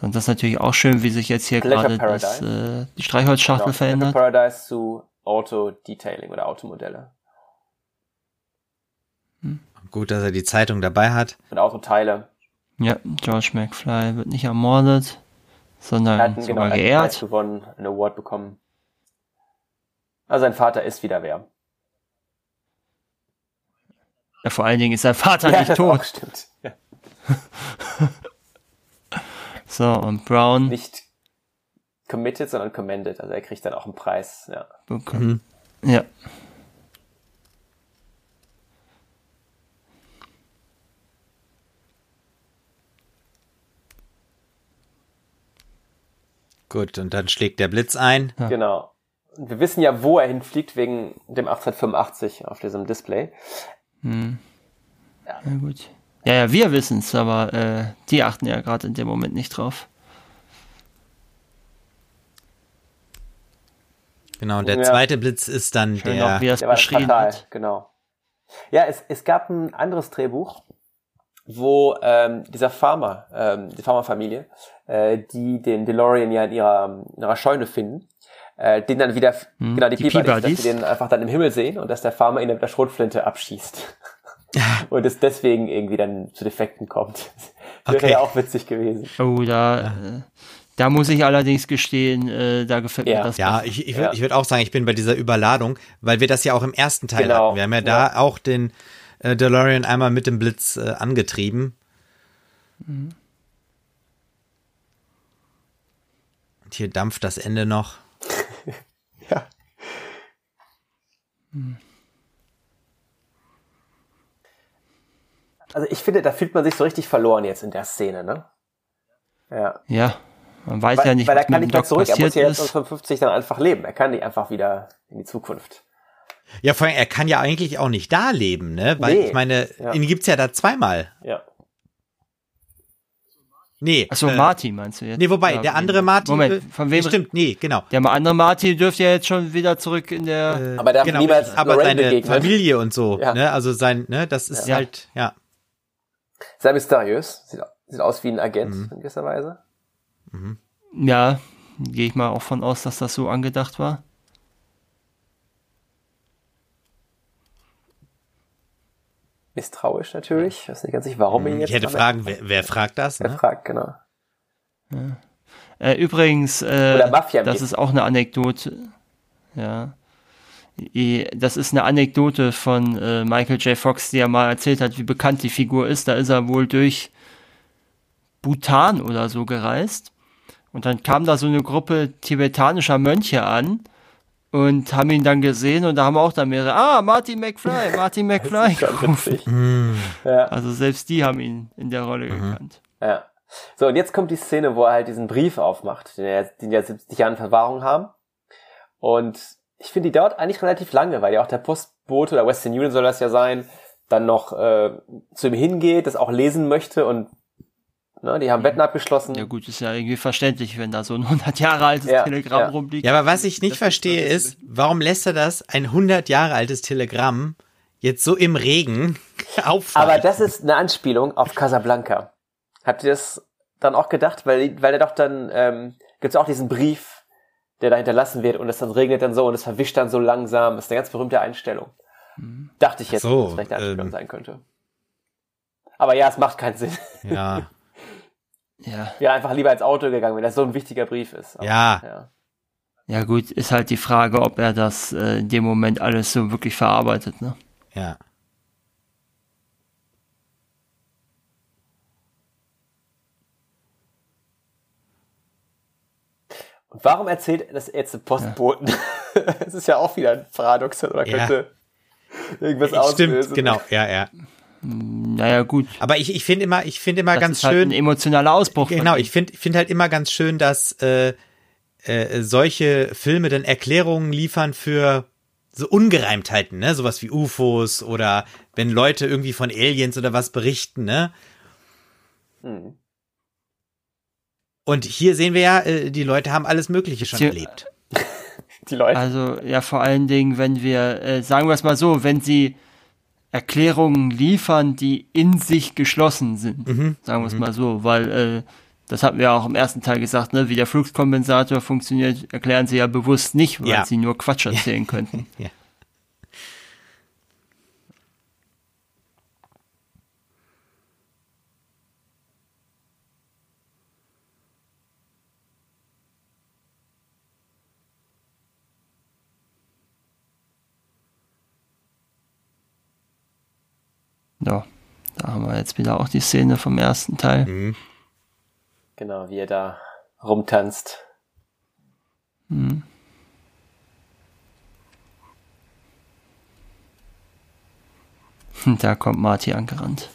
und das ist natürlich auch schön, wie sich jetzt hier Pleasure gerade das, äh, die Streichholzschachtel genau. verändert. Paradise zu Auto-Detailing oder Automodelle. Gut, dass er die Zeitung dabei hat. Und Autoteile. Ja, George McFly wird nicht ermordet, Er hat sondern einen, genau, sogar Preis geehrt. gewonnen, einen Award bekommen. Also sein Vater ist wieder wer. Ja, vor allen Dingen ist sein Vater Ja, nicht das tot. auch stimmt. Ja. So, und Brown Nicht committed, sondern commended. Also er kriegt dann auch einen Preis. Ja. bekommt. Ja. Gut, und dann schlägt der Blitz ein. Ja. Genau. Und wir wissen ja, wo er hinfliegt, wegen dem 1885 auf diesem Display. Hm. Ja, gut. Ja, ja, wir wissen's, aber äh, die achten ja gerade in dem Moment nicht drauf. Genau, und der Ja. zweite Blitz ist dann Schön der. auch, wie er es Der beschrieben fatal, hat. genau. Ja, es, es gab ein anderes Drehbuch, wo ähm, dieser Farmer, ähm, die Farmerfamilie, äh, die den DeLorean ja in ihrer, in ihrer Scheune finden, äh, den dann wieder, Hm, genau, die, die Peabodys, dass sie den einfach dann im Himmel sehen und dass der Farmer ihn mit der Schrotflinte abschießt. und es deswegen irgendwie dann zu Defekten kommt. Das wäre Okay. ja auch witzig gewesen. Oh, da, äh, da muss ich allerdings gestehen, äh, da gefällt Ja. mir das. Ja, ich, ich, Ja. ich würde auch sagen, ich bin bei dieser Überladung, weil wir das ja auch im ersten Teil Genau. hatten. Wir haben ja da auch den äh, DeLorean einmal mit dem Blitz äh, angetrieben. Und hier dampft das Ende noch. Ja. Also ich finde, da fühlt man sich so richtig verloren jetzt in der Szene, ne? Ja. ja, man weiß Weil, ja nicht, weil er was kann mit nicht mehr zurück, er muss ja jetzt ist. 55 dann einfach leben. Er kann nicht einfach wieder in die Zukunft. Ja, vor allem, er kann ja eigentlich auch nicht da leben, ne? Weil Nee. ich meine, Ja. ihn gibt's ja da zweimal. Ja. Nee. Achso, äh, Marty meinst du jetzt? Nee, wobei, Ja, der andere Martin. Moment, von wem? Stimmt, nee, genau. Der andere Marty dürfte ja jetzt schon wieder zurück in der. Aber der hat genau, niemals aber Lorraine seine begegnet. Familie und so, Ja. ne? Also sein, ne, das ist Ja. halt, ja. Sehr mysteriös. Sieht, sieht aus wie ein Agent Mhm. in gewisser Weise. ja, gehe ich mal auch von aus, dass das so angedacht war. Misstrauisch natürlich. Ich weiß nicht ganz sicher, warum ihn jetzt Ich hätte fragen, wer, wer fragt das, Er ne? fragt, genau. Äh, übrigens, äh, das ist auch eine Anekdote. Ja. Das ist eine Anekdote von äh, Michael J. Fox, die er mal erzählt hat, wie bekannt die Figur ist. Da ist er wohl durch Bhutan oder so gereist. Und dann kam da so eine Gruppe tibetanischer Mönche an und haben ihn dann gesehen und da haben auch dann mehrere, ah, Marty McFly, Marty McFly. Witzig. Ja, Also selbst die haben ihn in der Rolle gekannt. ja. So, und jetzt kommt die Szene, wo er halt diesen Brief aufmacht, den, er, den ja 70 Jahre in Verwahrung haben. Und ich finde, die dauert eigentlich relativ lange, weil ja auch der Postbote oder Western Union soll das ja sein, dann noch äh, zu ihm hingeht, das auch lesen möchte und ne, die haben Wetten abgeschlossen. Ja gut, ist ja irgendwie verständlich, wenn da so ein 100 Jahre altes Ja, Telegramm ja. rumliegt. Ja, aber was ich nicht Das verstehe ist, warum lässt er das, ein 100 Jahre altes Telegramm, jetzt so im Regen auffallen? Aber das ist eine Anspielung auf Casablanca. Habt ihr das dann auch gedacht, weil, weil er doch dann, ähm, gibt es auch diesen Brief, der da hinterlassen wird und es dann regnet dann so und es verwischt dann so langsam. Das ist eine ganz berühmte Einstellung. Mhm. Dachte ich jetzt, so, dass es vielleicht eine Einstellung ähm, sein könnte. Aber ja, es macht keinen Sinn. Ja. ja. Ja, einfach lieber ins Auto gegangen, wenn das so ein wichtiger Brief ist. Aber, ja. ja. Ja gut, ist halt die Frage, ob er das äh, in dem Moment alles so wirklich verarbeitet, ne? Ja. Und warum erzählt das jetzt Postboten? Ja. das ist ja auch wieder ein Paradox, oder könnte ja. irgendwas auslösen. Stimmt, genau, ja, ja. Naja, gut. Aber ich, ich finde immer, ich finde immer das ganz ist halt schön. Halt ein emotionaler Ausbruch. Genau, ich finde, finde halt immer ganz schön, dass äh, äh, solche Filme dann Erklärungen liefern für so Ungereimtheiten, ne? Sowas wie UFOs oder wenn Leute irgendwie von Aliens oder was berichten, ne? Hm. Und hier sehen wir ja, äh, die Leute haben alles Mögliche schon die, erlebt. Die Leute. Also ja, vor allen Dingen, wenn wir, äh, sagen wir es mal so, wenn sie Erklärungen liefern, die in sich geschlossen sind, mhm. sagen wir es mhm. mal so, weil äh, das hatten wir auch im ersten Teil gesagt, ne, wie der Fluxkompensator funktioniert, erklären sie ja bewusst nicht, weil ja. sie nur Quatsch erzählen könnten. ja. Ja, da haben wir jetzt wieder auch die Szene vom ersten Teil. Mhm. Genau, wie er da rumtanzt. Mhm. Da kommt Marty angerannt.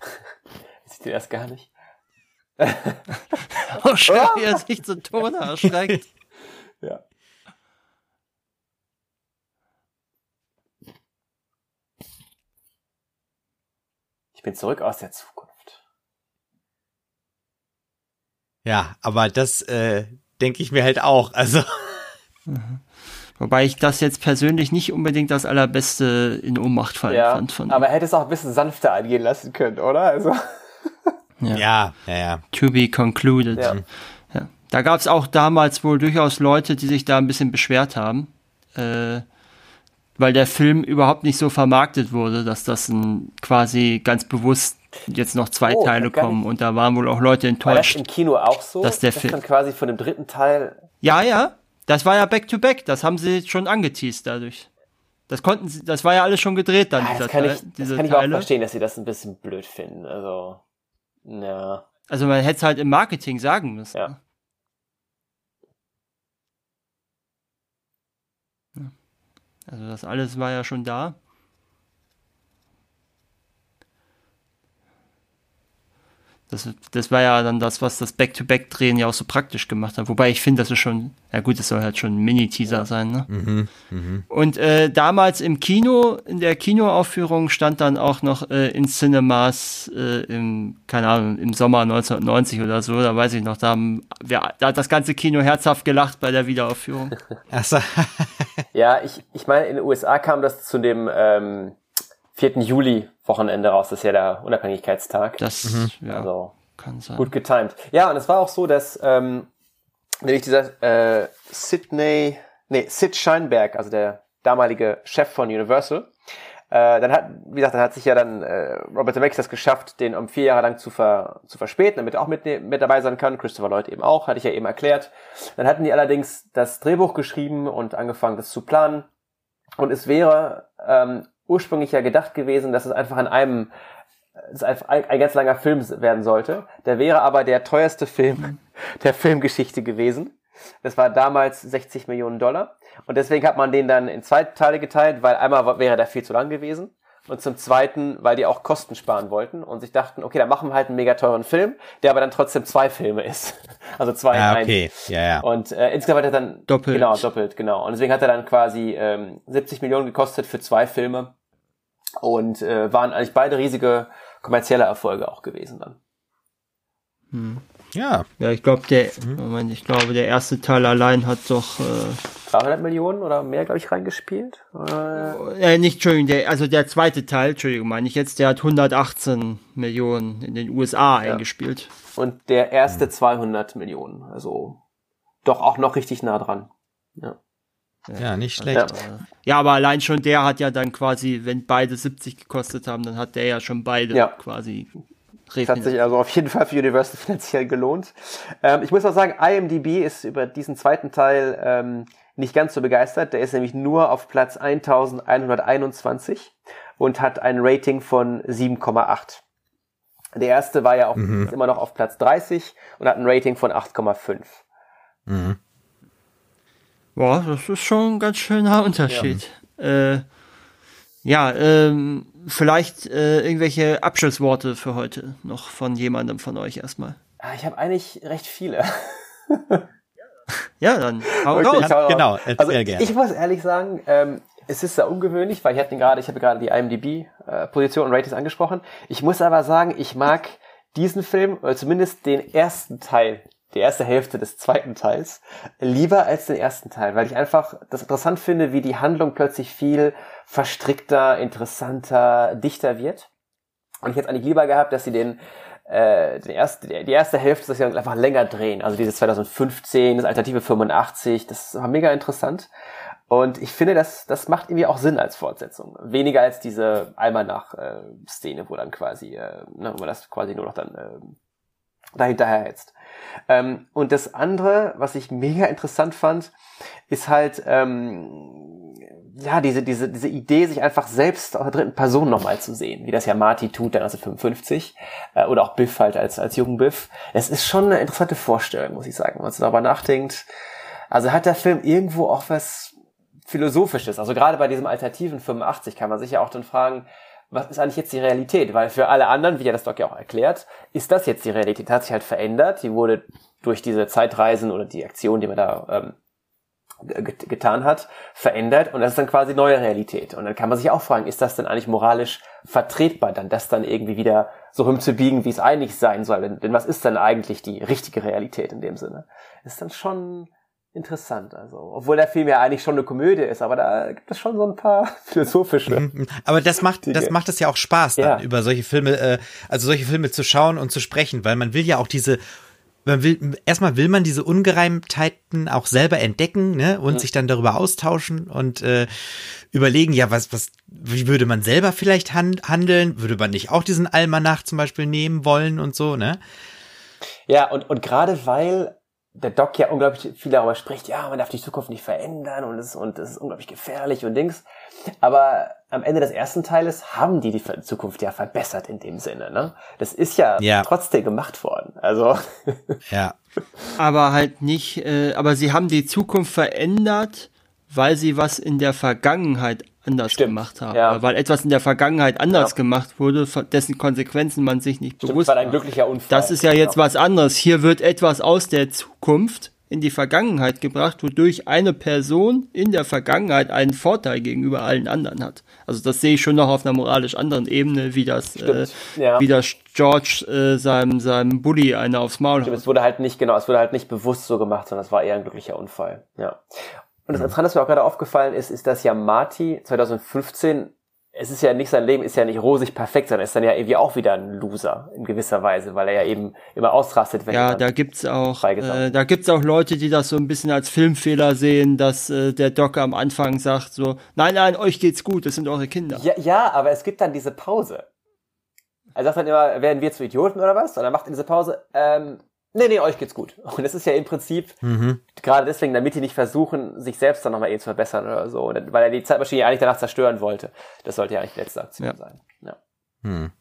Sieht ihr erst gar nicht. oh, schön, wie er sich zu Tode erschreckt. ja. Ich bin zurück aus der Zukunft. Ja, aber das äh, denke ich mir halt auch. Also. Mhm. Wobei ich das jetzt persönlich nicht unbedingt das allerbeste in Ohnmacht fallen ja, fand. Von aber hätte es auch ein bisschen sanfter angehen lassen können, oder? Also. Ja, ja, ja. ja. To be concluded. Ja. ja. Da gab es auch damals wohl durchaus Leute, die sich da ein bisschen beschwert haben. Äh, weil der Film überhaupt nicht so vermarktet wurde, dass das ein, quasi ganz bewusst jetzt noch zwei oh, Teile kommen und da waren wohl auch Leute enttäuscht. War das im Kino auch so? Dass der Film quasi von dem dritten Teil. Ja, ja, das war ja Back to Back. Das haben sie schon angeteased dadurch. Das konnten sie, das war ja alles schon gedreht dann. Ja, das kann Teil, ich, das kann ich auch verstehen, dass sie das ein bisschen blöd finden. Also, ja. Also man hätte es halt im Marketing sagen müssen. Ja. Also das alles war ja schon da. Das, das war ja dann das, was das Back-to-Back-Drehen ja auch so praktisch gemacht hat. Wobei ich finde, das ist schon, ja gut, es soll halt schon ein Mini-Teaser sein, ne? Mhm, mh. Und äh, damals im Kino, in der Kinoaufführung stand dann auch noch äh, in Cinemas äh, im, keine Ahnung, im Sommer 1990 oder so, da weiß ich noch, da, haben wir, da hat das ganze Kino herzhaft gelacht bei der Wiederaufführung. Ach so. Ja, ich, ich meine, in den USA kam das zu dem ähm, 4. Juli Wochenende raus. Das ist ja der Unabhängigkeitstag. Das mhm. ja, also, kann sein. Gut getimed. Ja, und es war auch so, dass ähm, nämlich dieser äh, Sidney, nee, Sid Scheinberg, also der damalige Chef von Universal, äh, dann hat, wie gesagt, dann hat sich ja dann äh, Robert Zemeckis das geschafft, den um vier Jahre lang zu, ver, zu verspäten, damit er auch mit, mit dabei sein kann. Christopher Lloyd eben auch, hatte ich ja eben erklärt. Dann hatten die allerdings das Drehbuch geschrieben und angefangen, das zu planen. Und es wäre ähm, ursprünglich ja gedacht gewesen, dass es einfach an einem es ein, ein ganz langer Film werden sollte. Der wäre aber der teuerste Film der Filmgeschichte gewesen. Das war damals 60 Millionen Dollar. Und deswegen hat man den dann in zwei Teile geteilt, weil einmal wäre der viel zu lang gewesen. Und zum Zweiten, weil die auch Kosten sparen wollten und sich dachten, okay, dann machen wir halt einen mega teuren Film, der aber dann trotzdem zwei Filme ist. Also zwei ah, in okay. Ja, ja. Und äh, insgesamt hat er dann doppelt. Genau, doppelt, genau. Und deswegen hat er dann quasi ähm, 70 Millionen gekostet für zwei Filme und äh, waren eigentlich beide riesige kommerzielle Erfolge auch gewesen dann. Hm. Ja. Ja, ich glaube, der, mhm. Moment, ich glaube, der erste Teil allein hat doch äh, 300 Millionen oder mehr, glaube ich, reingespielt. Äh, nicht, Entschuldigung, der, also der zweite Teil, Entschuldigung, meine ich jetzt, der hat 118 Millionen in den USA ja. eingespielt. Und der erste 200 Millionen, also doch auch noch richtig nah dran. Ja. Ja, nicht schlecht. Ja. ja. aber allein schon der hat ja dann quasi, wenn beide 70 gekostet haben, dann hat der ja schon beide ja. quasi das hat sich also auf jeden Fall für Universal finanziell gelohnt. Ähm, ich muss auch sagen, IMDb ist über diesen zweiten Teil ähm, nicht ganz so begeistert. Der ist nämlich nur auf Platz 1121 und hat ein Rating von 7,8. Der erste war ja auch mhm. immer noch auf Platz 30 und hat ein Rating von 8,5. Mhm. Boah, das ist schon ein ganz schöner Unterschied. Ja, äh, ja ähm, vielleicht äh, irgendwelche Abschlussworte für heute noch von jemandem von euch erstmal. Ah, ich habe eigentlich recht viele. ja, dann hau raus. Ja, genau, also, gerne. Ich muss ehrlich sagen, ähm, es ist sehr ungewöhnlich, weil ich hatte gerade, ich habe gerade die IMDb-Position äh, und Ratings angesprochen. Ich muss aber sagen, ich mag diesen Film, oder zumindest den ersten Teil, die erste Hälfte des zweiten Teils, lieber als den ersten Teil, weil ich einfach das interessant finde, wie die Handlung plötzlich viel verstrickter, interessanter, dichter wird. Und ich hätte eigentlich lieber gehabt, dass sie den äh, die, erste, die erste Hälfte des Jahres einfach länger drehen. Also dieses 2015, das Alternative 85, das war mega interessant. Und ich finde, das, das macht irgendwie auch Sinn als Fortsetzung. Weniger als diese Almanach-Szene, wo dann quasi, äh, ne, wo man das quasi nur noch dann äh, dahinterher hetzt. Ähm, und das andere, was ich mega interessant fand, ist halt, ähm, ja, diese, diese, diese Idee, sich einfach selbst aus der dritten Person nochmal zu sehen, wie das ja Marty tut dann 1955, äh, oder auch Biff halt als, als jungen Biff. Es ist schon eine interessante Vorstellung, muss ich sagen, wenn man so darüber nachdenkt. Also hat der Film irgendwo auch was Philosophisches. Also gerade bei diesem alternativen 85 kann man sich ja auch dann fragen, was ist eigentlich jetzt die Realität? Weil für alle anderen, wie ja das Doc ja auch erklärt, ist das jetzt die Realität. Hat sich halt verändert. Die wurde durch diese Zeitreisen oder die Aktion, die man da ähm, getan hat, verändert und das ist dann quasi neue Realität. Und dann kann man sich auch fragen, ist das denn eigentlich moralisch vertretbar, dann das dann irgendwie wieder so hinzubiegen, wie es eigentlich sein soll? Denn, denn was ist denn eigentlich die richtige Realität in dem Sinne? Ist dann schon interessant. Also, obwohl der Film ja eigentlich schon eine Komödie ist, aber da gibt es schon so ein paar philosophische. Mhm, mhm. Aber das macht, Dinge. das macht es ja auch Spaß, dann, ja. über solche Filme, äh, also solche Filme zu schauen und zu sprechen, weil man will ja auch diese man will, erstmal will man diese Ungereimtheiten auch selber entdecken, ne, und mhm. sich dann darüber austauschen und äh, überlegen, ja, was, was, wie würde man selber vielleicht hand, handeln? Würde man nicht auch diesen Almanach zum Beispiel nehmen wollen und so, ne? Ja, und, und gerade weil der Doc ja unglaublich viel darüber spricht, ja, man darf die Zukunft nicht verändern und es, und es ist unglaublich gefährlich und Dings. Aber am Ende des ersten Teiles haben die die Zukunft ja verbessert in dem Sinne, ne? Das ist ja, ja. trotzdem gemacht worden. Also. Ja. aber halt nicht, äh, aber sie haben die Zukunft verändert, weil sie was in der Vergangenheit anders Stimmt, gemacht haben. Ja. Weil etwas in der Vergangenheit anders ja. gemacht wurde, dessen Konsequenzen man sich nicht Stimmt, bewusst war. ein glücklicher Unfall. Das ist ja jetzt genau. was anderes. Hier wird etwas aus der Zukunft in die Vergangenheit gebracht, wodurch eine Person in der Vergangenheit einen Vorteil gegenüber allen anderen hat. Also das sehe ich schon noch auf einer moralisch anderen Ebene, wie das, äh, ja. wie das George äh, seinem, seinem Bully eine aufs Maul Stimmt, hat. Es wurde halt nicht, genau, es wurde halt nicht bewusst so gemacht, sondern es war eher ein glücklicher Unfall. Ja. Und das mhm. Interessante, was mir auch gerade aufgefallen ist, ist, dass ja Marty 2015 es ist ja nicht, sein Leben ist ja nicht rosig perfekt, sondern ist dann ja irgendwie auch wieder ein Loser in gewisser Weise, weil er ja eben immer ausrastet, wenn Ja, da gibt's auch, äh, da gibt's auch Leute, die das so ein bisschen als Filmfehler sehen, dass äh, der Doc am Anfang sagt so, nein, nein, euch geht's gut, das sind eure Kinder. Ja, ja, aber es gibt dann diese Pause. Er sagt dann immer, werden wir zu Idioten oder was? Und er macht in diese Pause, ähm, Nee, nee, euch geht's gut. Und das ist ja im Prinzip mhm. gerade deswegen, damit die nicht versuchen, sich selbst dann nochmal eh zu verbessern oder so. Weil er die Zeitmaschine eigentlich danach zerstören wollte. Das sollte ja eigentlich die letzte Aktion ja. sein. Ja. Mhm.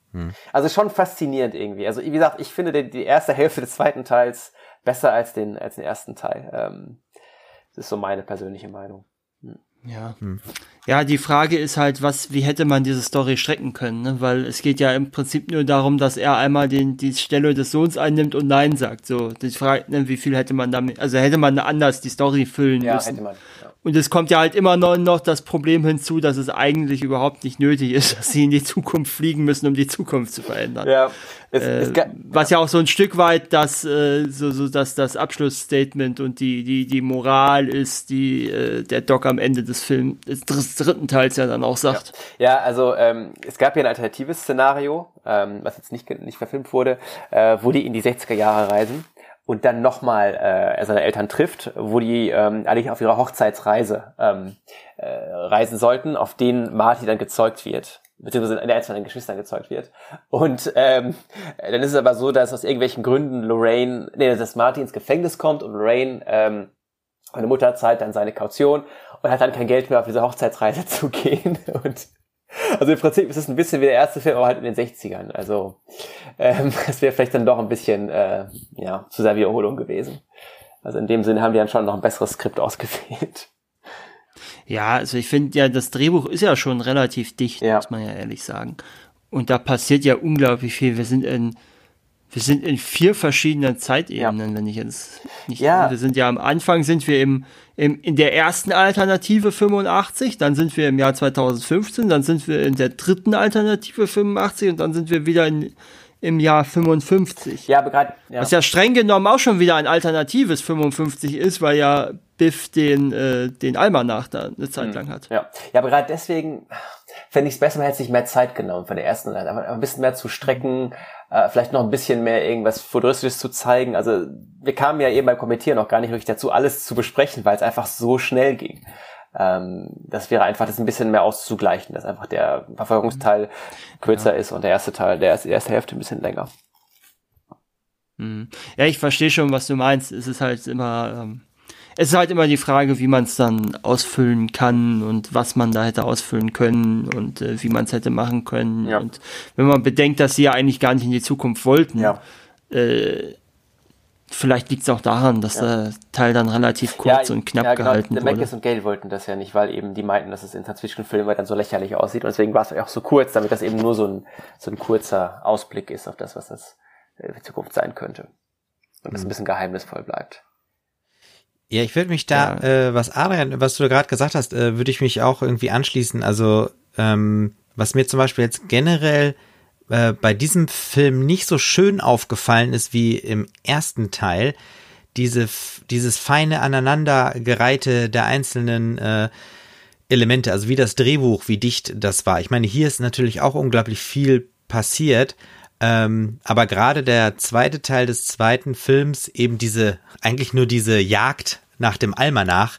Also schon faszinierend irgendwie. Also wie gesagt, ich finde die, die, erste Hälfte des zweiten Teils besser als den, als den ersten Teil. Ähm, das ist so meine persönliche Meinung. Ja. Hm. Ja, die Frage ist halt, was, wie hätte man diese Story strecken können, ne? Weil es geht ja im Prinzip nur darum, dass er einmal den, die Stelle des Sohns einnimmt und Nein sagt. So, die Frage, ne, wie viel hätte man damit, also hätte man anders die Story füllen ja, müssen. Hätte man, ja. Und es kommt ja halt immer noch, das Problem hinzu, dass es eigentlich überhaupt nicht nötig ist, dass sie in die Zukunft fliegen müssen, um die Zukunft zu verändern. Ja, es, äh, es was ja auch so ein Stück weit das, äh, so, so dass das Abschlussstatement und die, die, die Moral ist, die äh, der Doc am Ende des Films, des dritten Teils ja dann auch sagt. Ja, ja also ähm, es gab ja ein alternatives Szenario, ähm, was jetzt nicht, nicht verfilmt wurde, äh, wo die in die 60er Jahre reisen und dann nochmal äh, seine Eltern trifft, wo die ähm, eigentlich auf ihrer Hochzeitsreise ähm, äh, reisen sollten, auf denen Marty dann gezeugt wird beziehungsweise einer von den Geschwistern gezeugt wird. Und ähm, dann ist es aber so, dass aus irgendwelchen Gründen Lorraine, nee, dass Marty ins Gefängnis kommt und Lorraine, ähm, meine Mutter zahlt dann seine Kaution und hat dann kein Geld mehr auf diese Hochzeitsreise zu gehen. Und also im Prinzip ist es ein bisschen wie der erste Film, aber halt in den 60ern. Also ähm, es wäre vielleicht dann doch ein bisschen äh, ja, zu sehr Wiederholung gewesen. Also in dem Sinne haben die dann schon noch ein besseres Skript ausgewählt. Ja, also ich finde ja, das Drehbuch ist ja schon relativ dicht, ja. muss man ja ehrlich sagen. Und da passiert ja unglaublich viel. Wir sind in wir sind in vier verschiedenen Zeitebenen, ja. wenn ich jetzt nicht. Ja. Wir sind ja am Anfang sind wir im, im in der ersten Alternative 85, dann sind wir im Jahr 2015, dann sind wir in der dritten Alternative 85 und dann sind wir wieder in, im Jahr 55. Ja, aber gerade ja. was ja streng genommen auch schon wieder ein alternatives 55 ist, weil ja Biff den äh, den Almanach da eine Zeit mhm. lang hat. Ja, ja, aber gerade deswegen fände ich es besser, man hätte sich mehr Zeit genommen von der ersten, aber ein bisschen mehr zu strecken äh, vielleicht noch ein bisschen mehr irgendwas Futuristisches zu zeigen. Also wir kamen ja eben beim Kommentieren noch gar nicht wirklich dazu, alles zu besprechen, weil es einfach so schnell ging. Ähm, das wäre einfach das ein bisschen mehr auszugleichen, dass einfach der Verfolgungsteil kürzer ja. ist und der erste Teil, der erste, die erste Hälfte ein bisschen länger. Mhm. Ja, ich verstehe schon, was du meinst. Es ist halt immer ähm, es ist halt immer die Frage, wie man es dann ausfüllen kann und was man da hätte ausfüllen können und äh, wie man es hätte machen können. Ja. Und wenn man bedenkt, dass sie ja eigentlich gar nicht in die Zukunft wollten, ja. äh, vielleicht liegt es auch daran, dass ja. der Teil dann relativ kurz und knapp ja, genau. gehalten wurde. Mackes und Gale wollten das ja nicht, weil eben die meinten, dass es in Science-Fiction-Filmen dann so lächerlich aussieht und deswegen war es auch so kurz, damit das eben nur so ein, so ein kurzer Ausblick ist auf das, was das in Zukunft sein könnte. Und das mhm. ein bisschen geheimnisvoll bleibt. Ja, ich würde mich da, ja. äh, was Adrian, was du gerade gesagt hast, äh, würde ich mich auch irgendwie anschließen. Also, ähm, was mir zum Beispiel jetzt generell äh, bei diesem Film nicht so schön aufgefallen ist wie im ersten Teil, diese, dieses feine Aneinandergereihte der einzelnen äh, Elemente, also wie das Drehbuch, wie dicht das war. Ich meine, hier ist natürlich auch unglaublich viel passiert, ähm, aber gerade der zweite Teil des zweiten Films, eben diese, eigentlich nur diese Jagd nach dem Almanach,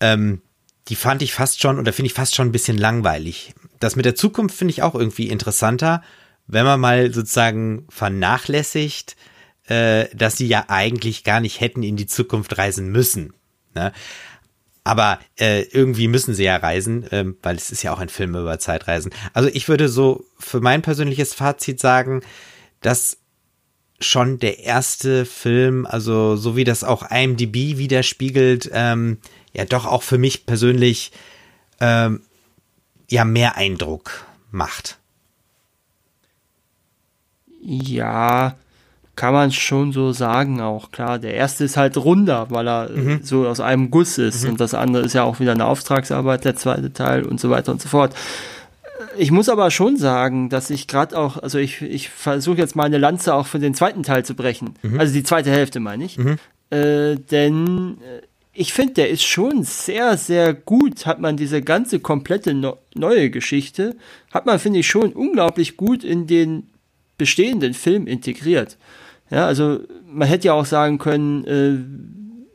ähm, die fand ich fast schon, oder finde ich fast schon ein bisschen langweilig. Das mit der Zukunft finde ich auch irgendwie interessanter, wenn man mal sozusagen vernachlässigt, äh, dass sie ja eigentlich gar nicht hätten in die Zukunft reisen müssen. Ne? Aber äh, irgendwie müssen sie ja reisen, ähm, weil es ist ja auch ein Film über Zeitreisen. Also ich würde so für mein persönliches Fazit sagen, dass schon der erste Film, also so wie das auch IMDb widerspiegelt, ähm, ja doch auch für mich persönlich ähm, ja mehr Eindruck macht. Ja, kann man schon so sagen auch, klar. Der erste ist halt runder, weil er mhm. so aus einem Guss ist mhm. und das andere ist ja auch wieder eine Auftragsarbeit, der zweite Teil und so weiter und so fort. Ich muss aber schon sagen, dass ich gerade auch, also ich, ich versuche jetzt mal eine Lanze auch für den zweiten Teil zu brechen. Mhm. Also die zweite Hälfte meine ich. Mhm. Äh, denn äh, ich finde, der ist schon sehr, sehr gut, hat man diese ganze komplette no neue Geschichte, hat man, finde ich, schon unglaublich gut in den bestehenden Film integriert. Ja, also man hätte ja auch sagen können, äh,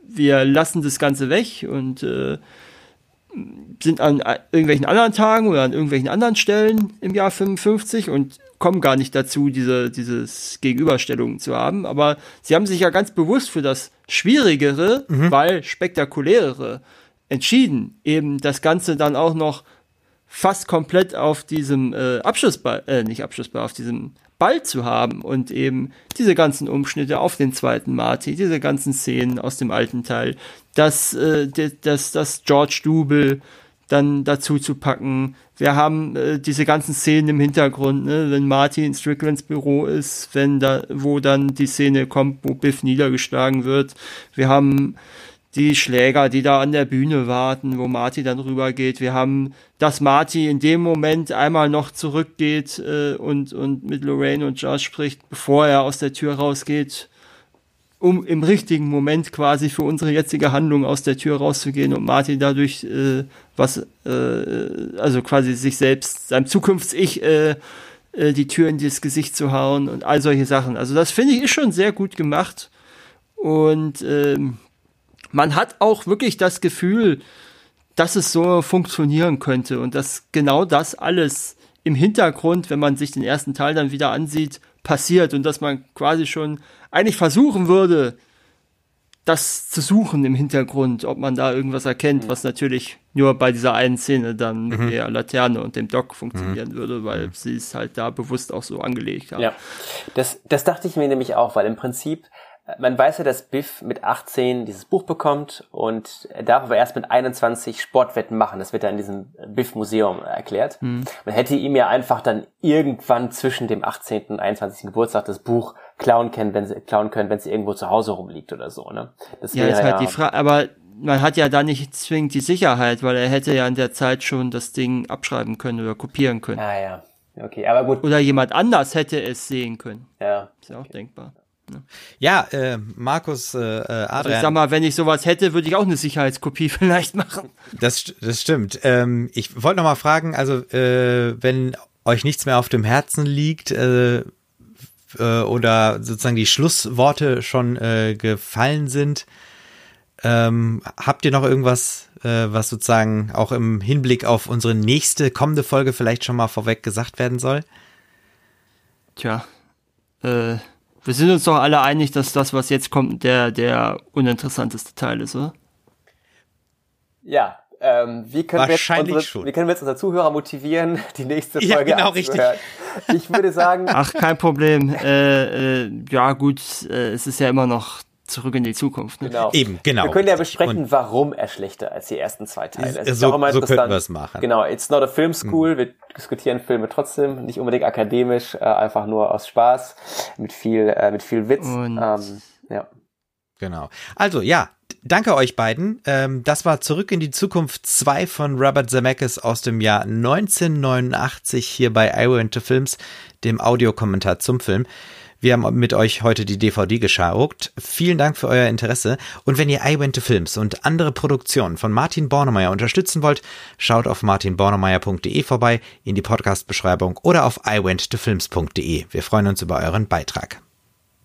wir lassen das Ganze weg und äh, sind an irgendwelchen anderen Tagen oder an irgendwelchen anderen Stellen im Jahr 55 und kommen gar nicht dazu, diese dieses Gegenüberstellungen zu haben. Aber sie haben sich ja ganz bewusst für das Schwierigere, mhm. weil spektakulärere entschieden, eben das Ganze dann auch noch fast komplett auf diesem äh, Abschlussball, äh, nicht Abschlussball, auf diesem Ball zu haben und eben diese ganzen Umschnitte auf den zweiten Marty, diese ganzen Szenen aus dem alten Teil, das, äh, das, das George Double dann dazu zu packen. Wir haben äh, diese ganzen Szenen im Hintergrund, ne, wenn Marty in Stricklands Büro ist, wenn da, wo dann die Szene kommt, wo Biff niedergeschlagen wird. Wir haben die Schläger, die da an der Bühne warten, wo Marty dann rübergeht. Wir haben, dass Marty in dem Moment einmal noch zurückgeht äh, und, und mit Lorraine und Josh spricht, bevor er aus der Tür rausgeht, um im richtigen Moment quasi für unsere jetzige Handlung aus der Tür rauszugehen und Marty dadurch äh, was, äh, also quasi sich selbst, seinem Zukunfts-Ich äh, äh, die Tür in das Gesicht zu hauen und all solche Sachen. Also das finde ich ist schon sehr gut gemacht und ähm, man hat auch wirklich das Gefühl, dass es so funktionieren könnte und dass genau das alles im Hintergrund, wenn man sich den ersten Teil dann wieder ansieht, passiert und dass man quasi schon eigentlich versuchen würde, das zu suchen im Hintergrund, ob man da irgendwas erkennt, was natürlich nur bei dieser einen Szene dann mit mhm. der Laterne und dem Dock funktionieren mhm. würde, weil mhm. sie es halt da bewusst auch so angelegt haben. Ja, das, das dachte ich mir nämlich auch, weil im Prinzip man weiß ja, dass Biff mit 18 dieses Buch bekommt und er darf aber erst mit 21 Sportwetten machen. Das wird ja in diesem Biff-Museum erklärt. Mhm. Man hätte ihm ja einfach dann irgendwann zwischen dem 18. und 21. Geburtstag das Buch klauen können, wenn sie klauen können, wenn sie irgendwo zu Hause rumliegt oder so. Ne? Das ja, ist halt ja die Frage. Aber man hat ja da nicht zwingend die Sicherheit, weil er hätte ja in der Zeit schon das Ding abschreiben können oder kopieren können. Ah ja, okay, aber gut. Oder jemand anders hätte es sehen können. Ja. Ist ja auch denkbar. Ne? Ja, äh, Markus, äh, Adrian. Also ich sag mal, wenn ich sowas hätte, würde ich auch eine Sicherheitskopie vielleicht machen. Das, das stimmt. Ähm, ich wollte noch mal fragen, also äh, wenn euch nichts mehr auf dem Herzen liegt äh, äh, oder sozusagen die Schlussworte schon äh, gefallen sind, ähm, habt ihr noch irgendwas, äh, was sozusagen auch im Hinblick auf unsere nächste kommende Folge vielleicht schon mal vorweg gesagt werden soll? Tja, äh, wir sind uns doch alle einig, dass das, was jetzt kommt, der, der uninteressanteste Teil ist, oder? Ja, ähm, wie, können wir jetzt unsere, wie können wir jetzt unsere Zuhörer motivieren, die nächste Folge ja, genau, richtig. Ich würde sagen. Ach, kein Problem. Äh, äh, ja, gut, äh, es ist ja immer noch zurück in die Zukunft. Ne? Genau. Eben, genau. Wir können ja besprechen, und warum er schlechter als die ersten zwei Teile. Es so, so könnten wir es machen. Genau, it's not a film school. Mhm. Wir diskutieren Filme trotzdem, nicht unbedingt akademisch, äh, einfach nur aus Spaß, mit viel, äh, mit viel Witz. Und ähm, ja. Genau. Also ja, danke euch beiden. Ähm, das war Zurück in die Zukunft 2 von Robert Zemeckis aus dem Jahr 1989 hier bei I Went to Films, dem Audiokommentar zum Film. Wir haben mit euch heute die DVD geschaut. Vielen Dank für euer Interesse. Und wenn ihr I Went to Films und andere Produktionen von Martin Bornemeyer unterstützen wollt, schaut auf martinbornemeyer.de vorbei, in die Podcast-Beschreibung oder auf iwenttofilms.de. Wir freuen uns über euren Beitrag.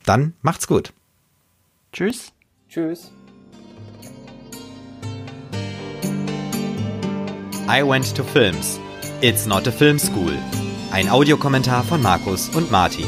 Dann macht's gut. Tschüss. Tschüss. I Went to Films. It's not a film school. Ein Audiokommentar von Markus und Martin.